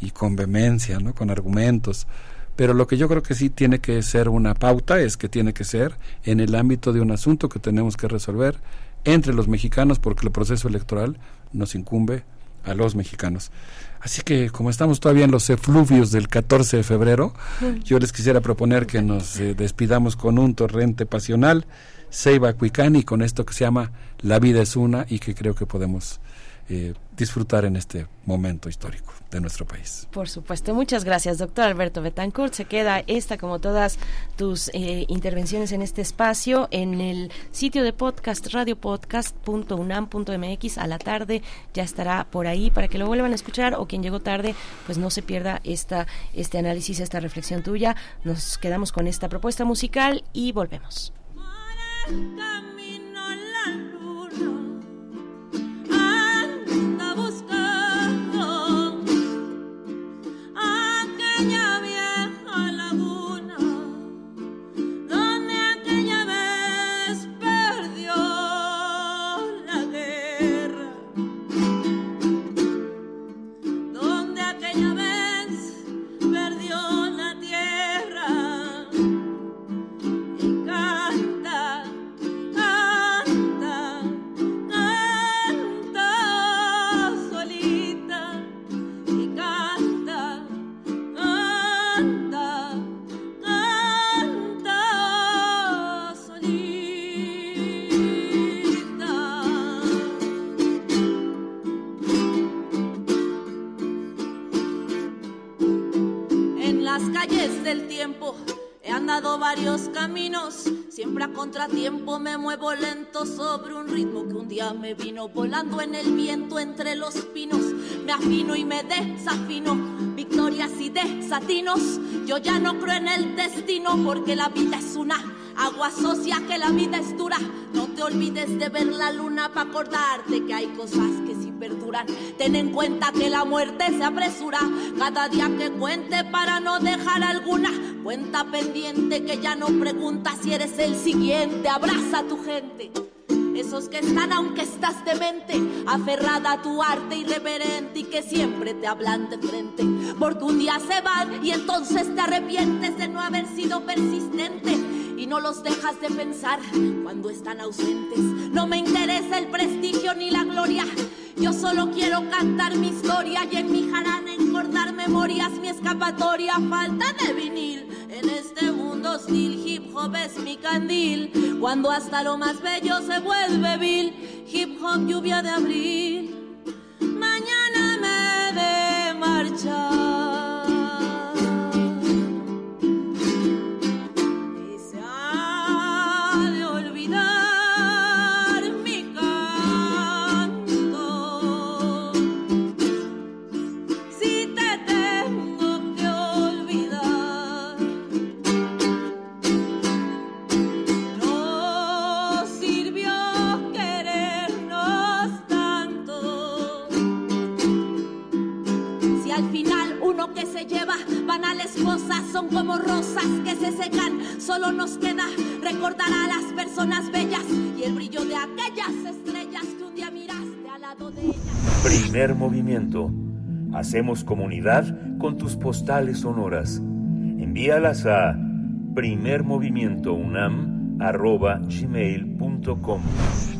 y con vehemencia, ¿no? con argumentos pero lo que yo creo que sí tiene que ser una pauta es que tiene que ser en el ámbito de un asunto que tenemos que resolver entre los mexicanos porque el proceso electoral nos incumbe a los mexicanos. Así que como estamos todavía en los efluvios del 14 de febrero, yo les quisiera proponer que nos eh, despidamos con un torrente pasional, Seiba Cuicani, con esto que se llama La vida es una y que creo que podemos eh, disfrutar en este momento histórico de nuestro país. Por supuesto, muchas gracias, doctor Alberto Betancourt. Se queda esta, como todas tus eh, intervenciones en este espacio, en el sitio de podcast, radiopodcast.unam.mx a la tarde. Ya estará por ahí para que lo vuelvan a escuchar o quien llegó tarde, pues no se pierda esta, este análisis, esta reflexión tuya. Nos quedamos con esta propuesta musical y volvemos. Varios caminos. Siempre a contratiempo me muevo lento sobre un ritmo que un día me vino volando en el viento entre los pinos. Me afino y me desafino, victorias y desatinos. Yo ya no creo en el destino porque la vida es una agua socia que la vida es dura. No te olvides de ver la luna para acordarte que hay cosas que sí perduran. Ten en cuenta que la muerte se apresura cada día que cuente para no dejar alguna cuenta pendiente que ya no pregunta si eres el siguiente. Abraza a tu gente. Esos que están aunque estás demente, aferrada a tu arte irreverente y que siempre te hablan de frente. Porque un día se van y entonces te arrepientes de no haber sido persistente y no los dejas de pensar cuando están ausentes. No me interesa el prestigio ni la gloria. Yo solo quiero cantar mi historia y en mi jarana encordar memorias, mi escapatoria. Falta de vinil en este mundo hostil. Hip hop es mi candil. Cuando hasta lo más bello se vuelve vil. Hip hop lluvia de abril. Mañana me de marchar. Banales cosas son como rosas que se secan, solo nos queda recordar a las personas bellas y el brillo de aquellas estrellas que un día miraste al lado de ellas. Primer movimiento. Hacemos comunidad con tus postales sonoras. Envíalas a primermovimientounam.gmail.com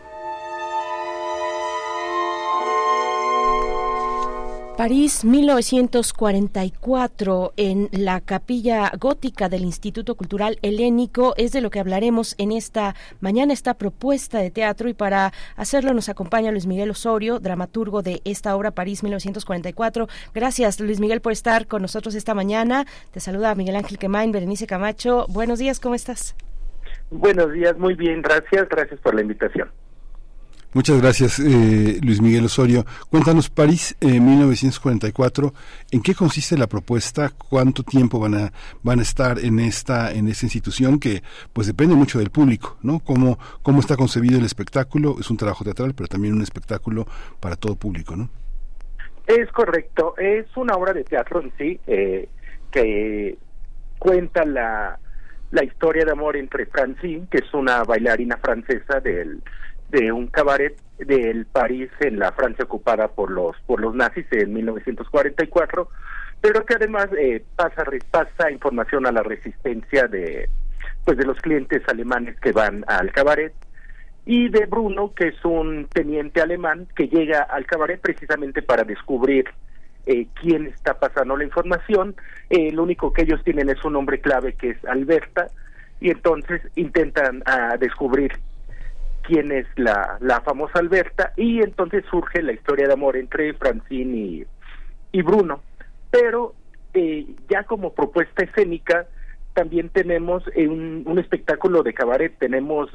París 1944 en la capilla gótica del Instituto Cultural Helénico es de lo que hablaremos en esta mañana esta propuesta de teatro y para hacerlo nos acompaña Luis Miguel Osorio, dramaturgo de esta obra París 1944. Gracias Luis Miguel por estar con nosotros esta mañana. Te saluda Miguel Ángel Quemain, Berenice Camacho. Buenos días, ¿cómo estás? Buenos días, muy bien, gracias, gracias por la invitación. Muchas gracias, eh, Luis Miguel Osorio. Cuéntanos, París eh, 1944, ¿en qué consiste la propuesta? ¿Cuánto tiempo van a, van a estar en esta, en esta institución que pues depende mucho del público, ¿no? ¿Cómo, cómo está concebido el espectáculo? Es un trabajo teatral, pero también un espectáculo para todo público, ¿no? Es correcto, es una obra de teatro en sí, eh, que cuenta la la historia de amor entre Francine, que es una bailarina francesa del, de un cabaret del París en la Francia ocupada por los por los nazis en 1944, pero que además eh, pasa pasa información a la resistencia de pues de los clientes alemanes que van al cabaret y de Bruno, que es un teniente alemán que llega al cabaret precisamente para descubrir eh, quién está pasando la información. Eh, lo único que ellos tienen es un nombre clave que es Alberta y entonces intentan ah, descubrir quién es la, la famosa Alberta y entonces surge la historia de amor entre Francine y, y Bruno. Pero eh, ya como propuesta escénica también tenemos un, un espectáculo de cabaret, tenemos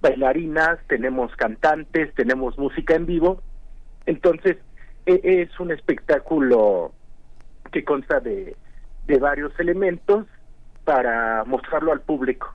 bailarinas, tenemos cantantes, tenemos música en vivo. Entonces, e, es un espectáculo que consta de, de varios elementos para mostrarlo al público.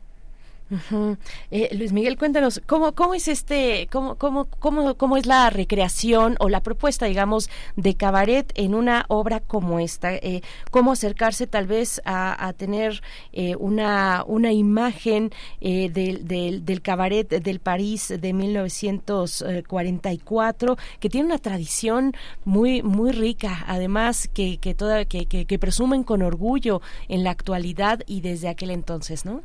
Eh, Luis Miguel, cuéntanos, ¿cómo, cómo es este, cómo, cómo, cómo, cómo es la recreación o la propuesta, digamos, de cabaret en una obra como esta? Eh, ¿Cómo acercarse tal vez a, tener eh, una, una imagen del, del, del, cabaret del París de 1944 que tiene una tradición muy, muy rica, además que, que, toda, que, que presumen con orgullo en la actualidad y desde aquel entonces, ¿no?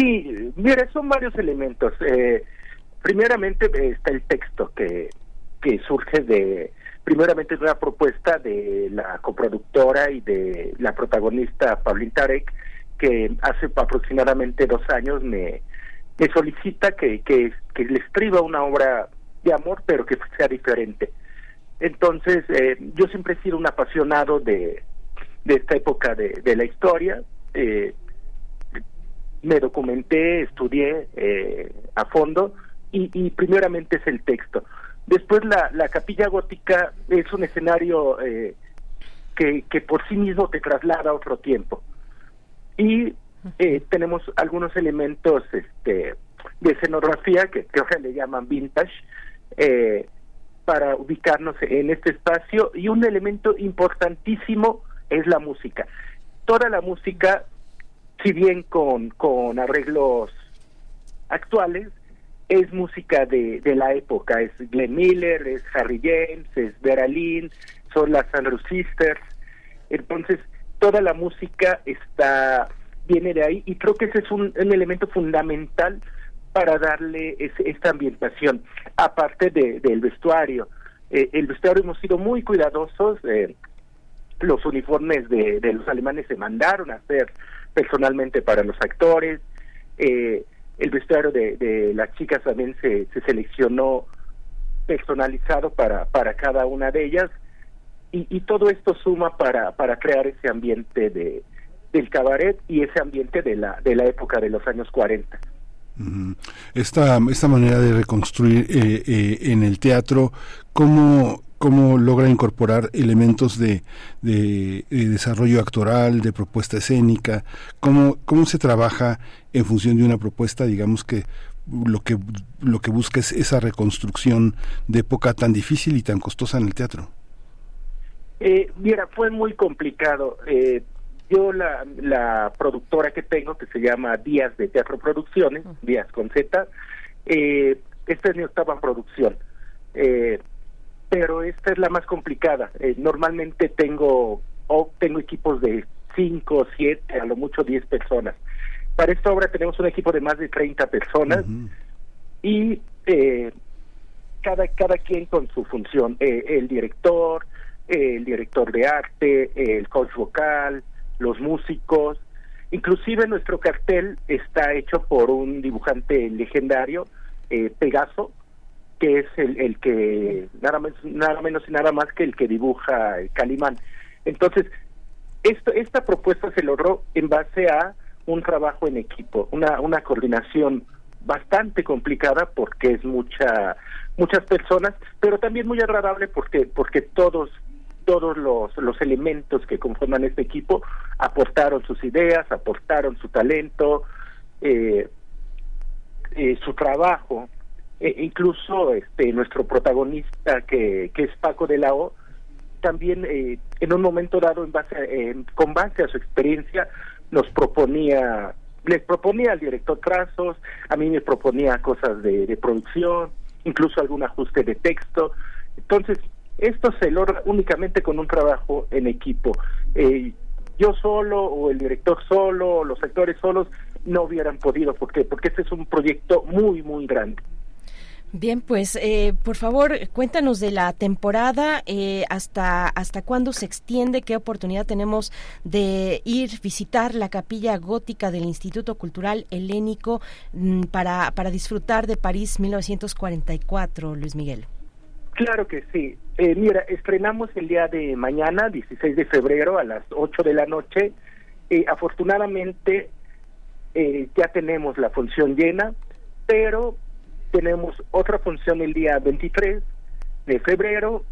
Sí, mire, son varios elementos. Eh, primeramente eh, está el texto que, que surge de, primeramente es una propuesta de la coproductora y de la protagonista Paulín Tarek, que hace aproximadamente dos años me, me solicita que, que, le escriba una obra de amor, pero que sea diferente. Entonces, eh, yo siempre he sido un apasionado de, de esta época de, de la historia. Eh, me documenté, estudié eh, a fondo y, y, primeramente es el texto. Después la, la capilla gótica es un escenario eh, que, que por sí mismo te traslada a otro tiempo. Y eh, tenemos algunos elementos este, de escenografía que, que ahora le llaman vintage eh, para ubicarnos en este espacio y un elemento importantísimo es la música. Toda la música si bien con, con arreglos actuales, es música de, de la época, es Glenn Miller, es Harry James, es Vera Lynn, son las Andrew Sisters, entonces toda la música está viene de ahí y creo que ese es un, elemento fundamental para darle esta ambientación, aparte de, del vestuario. Eh, el vestuario hemos sido muy cuidadosos, eh, los uniformes de los alemanes se mandaron a hacer personalmente para los actores. Eh, el vestuario de, de, las chicas también se, se seleccionó personalizado para, para cada una de ellas y, y todo esto suma para, para crear ese ambiente de, del cabaret y ese ambiente de la, de la época de los años 40. Esta, esta manera de reconstruir eh, eh, en el teatro, ¿cómo, cómo logra incorporar elementos de, de, desarrollo actoral, de propuesta escénica, cómo, cómo se trabaja en función de una propuesta, digamos que lo que lo que busca es esa reconstrucción de época tan difícil y tan costosa en el teatro. Eh, mira, fue muy complicado. Eh, yo la, la productora que tengo, que se llama Díaz de Teatro Producciones, Díaz con Z, eh, este año estaba en producción. Eh, pero esta es la más complicada. Eh, normalmente tengo o tengo equipos de 5, 7, a lo mucho 10 personas. Para esta obra tenemos un equipo de más de 30 personas y eh, cada, cada quien con su función. Eh, el director, el director de arte, el coach vocal, los músicos. Inclusive nuestro cartel está hecho por un dibujante legendario, Pegaso, que es el, el que nada, más, nada menos y nada más que el que dibuja Calimán. Entonces, esto, esta propuesta se logró en base a un trabajo en equipo, una, una coordinación bastante complicada porque es mucha muchas personas, pero también muy agradable porque porque todos todos los, los elementos que conforman este equipo aportaron sus ideas, aportaron su talento, eh, eh, su trabajo e incluso este nuestro protagonista que, es Paco de la O también eh, en un momento dado en base con base a su experiencia nos proponía les proponía al director trazos, a mí me proponía cosas de, de producción, incluso algún ajuste de texto. Entonces, esto se logra únicamente con un trabajo en equipo. Eh, yo solo o el director solo o los actores solos no hubieran podido. ¿Por qué? Porque este es un proyecto muy, muy grande. Bien, pues eh, por favor cuéntanos de la temporada, eh, hasta hasta cuándo se extiende, qué oportunidad tenemos de ir visitar la capilla gótica del Instituto Cultural Helénico mm, para para disfrutar de París 1944, Luis Miguel. Claro que sí. Eh, mira, estrenamos el día de mañana, 16 de febrero, a las 8 de la noche. Eh, afortunadamente, eh, ya tenemos la función llena, pero tenemos otra función el día 23 de febrero,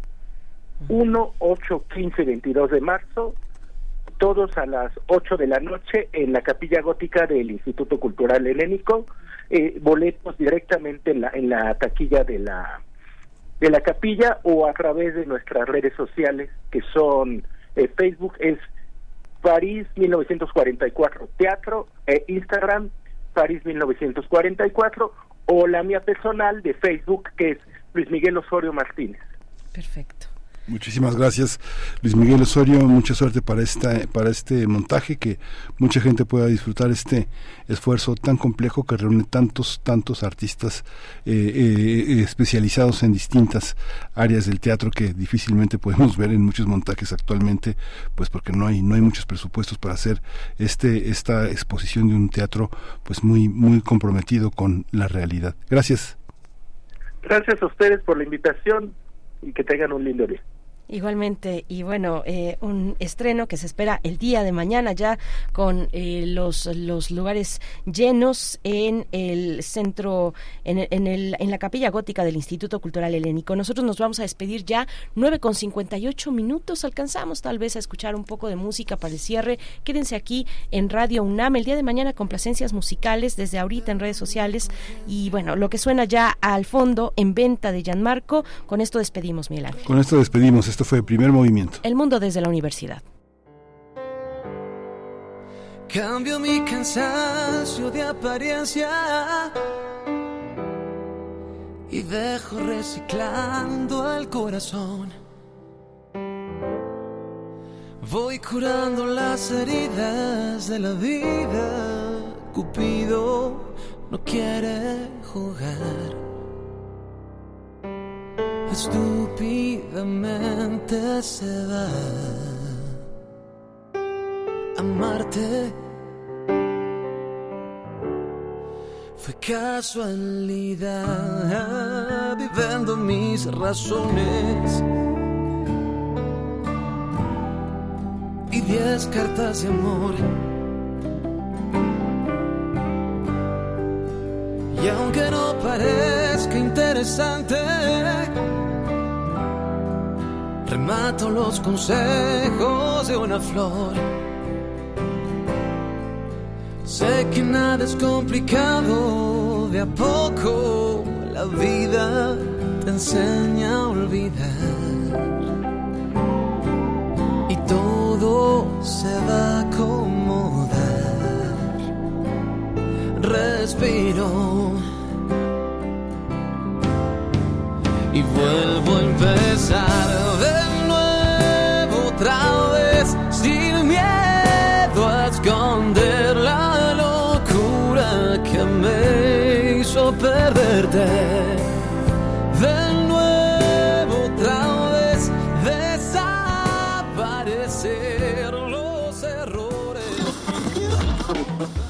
1, 8, 15, 22 de marzo, todos a las 8 de la noche en la capilla gótica del Instituto Cultural Helénico, eh, boletos directamente en la, en la taquilla de la de la capilla o a través de nuestras redes sociales que son eh, Facebook es París 1944 Teatro e Instagram París 1944 o la mía personal de Facebook que es Luis Miguel Osorio Martínez. Perfecto. Muchísimas gracias, Luis Miguel Osorio. Mucha suerte para esta, para este montaje, que mucha gente pueda disfrutar este esfuerzo tan complejo que reúne tantos, tantos artistas eh, eh, especializados en distintas áreas del teatro que difícilmente podemos ver en muchos montajes actualmente, pues porque no hay, no hay muchos presupuestos para hacer este, esta exposición de un teatro, pues muy, muy comprometido con la realidad. Gracias. Gracias a ustedes por la invitación y que tengan un lindo día. Igualmente, y bueno, eh, un estreno que se espera el día de mañana ya con eh, los, los lugares llenos en el centro, en, en, el, en la capilla gótica del Instituto Cultural Helénico. Nosotros nos vamos a despedir ya, 9 con 58 minutos, alcanzamos tal vez a escuchar un poco de música para el cierre. Quédense aquí en Radio UNAM el día de mañana con placencias musicales desde ahorita en redes sociales y bueno, lo que suena ya al fondo en venta de Gianmarco, con esto despedimos, Miguel Ángel. Con esto despedimos. Esto fue el primer movimiento. El mundo desde la universidad. Cambio mi cansancio de apariencia y dejo reciclando al corazón. Voy curando las heridas de la vida. Cupido no quiere jugar estúpidamente se va. Amarte fue casualidad, viviendo mis razones. Y diez cartas de amor. Y aunque no parezca interesante, remato los consejos de una flor. Sé que nada es complicado, de a poco la vida te enseña a olvidar. Y todo se va acomodar. Respiro. Y vuelvo a empezar de nuevo otra vez sin miedo a esconder la locura que me hizo perderte.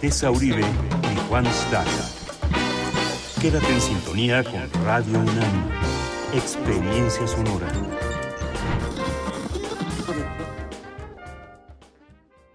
Tessa Uribe y Juan Staca. Quédate en sintonía con Radio UNAM. Experiencia sonora.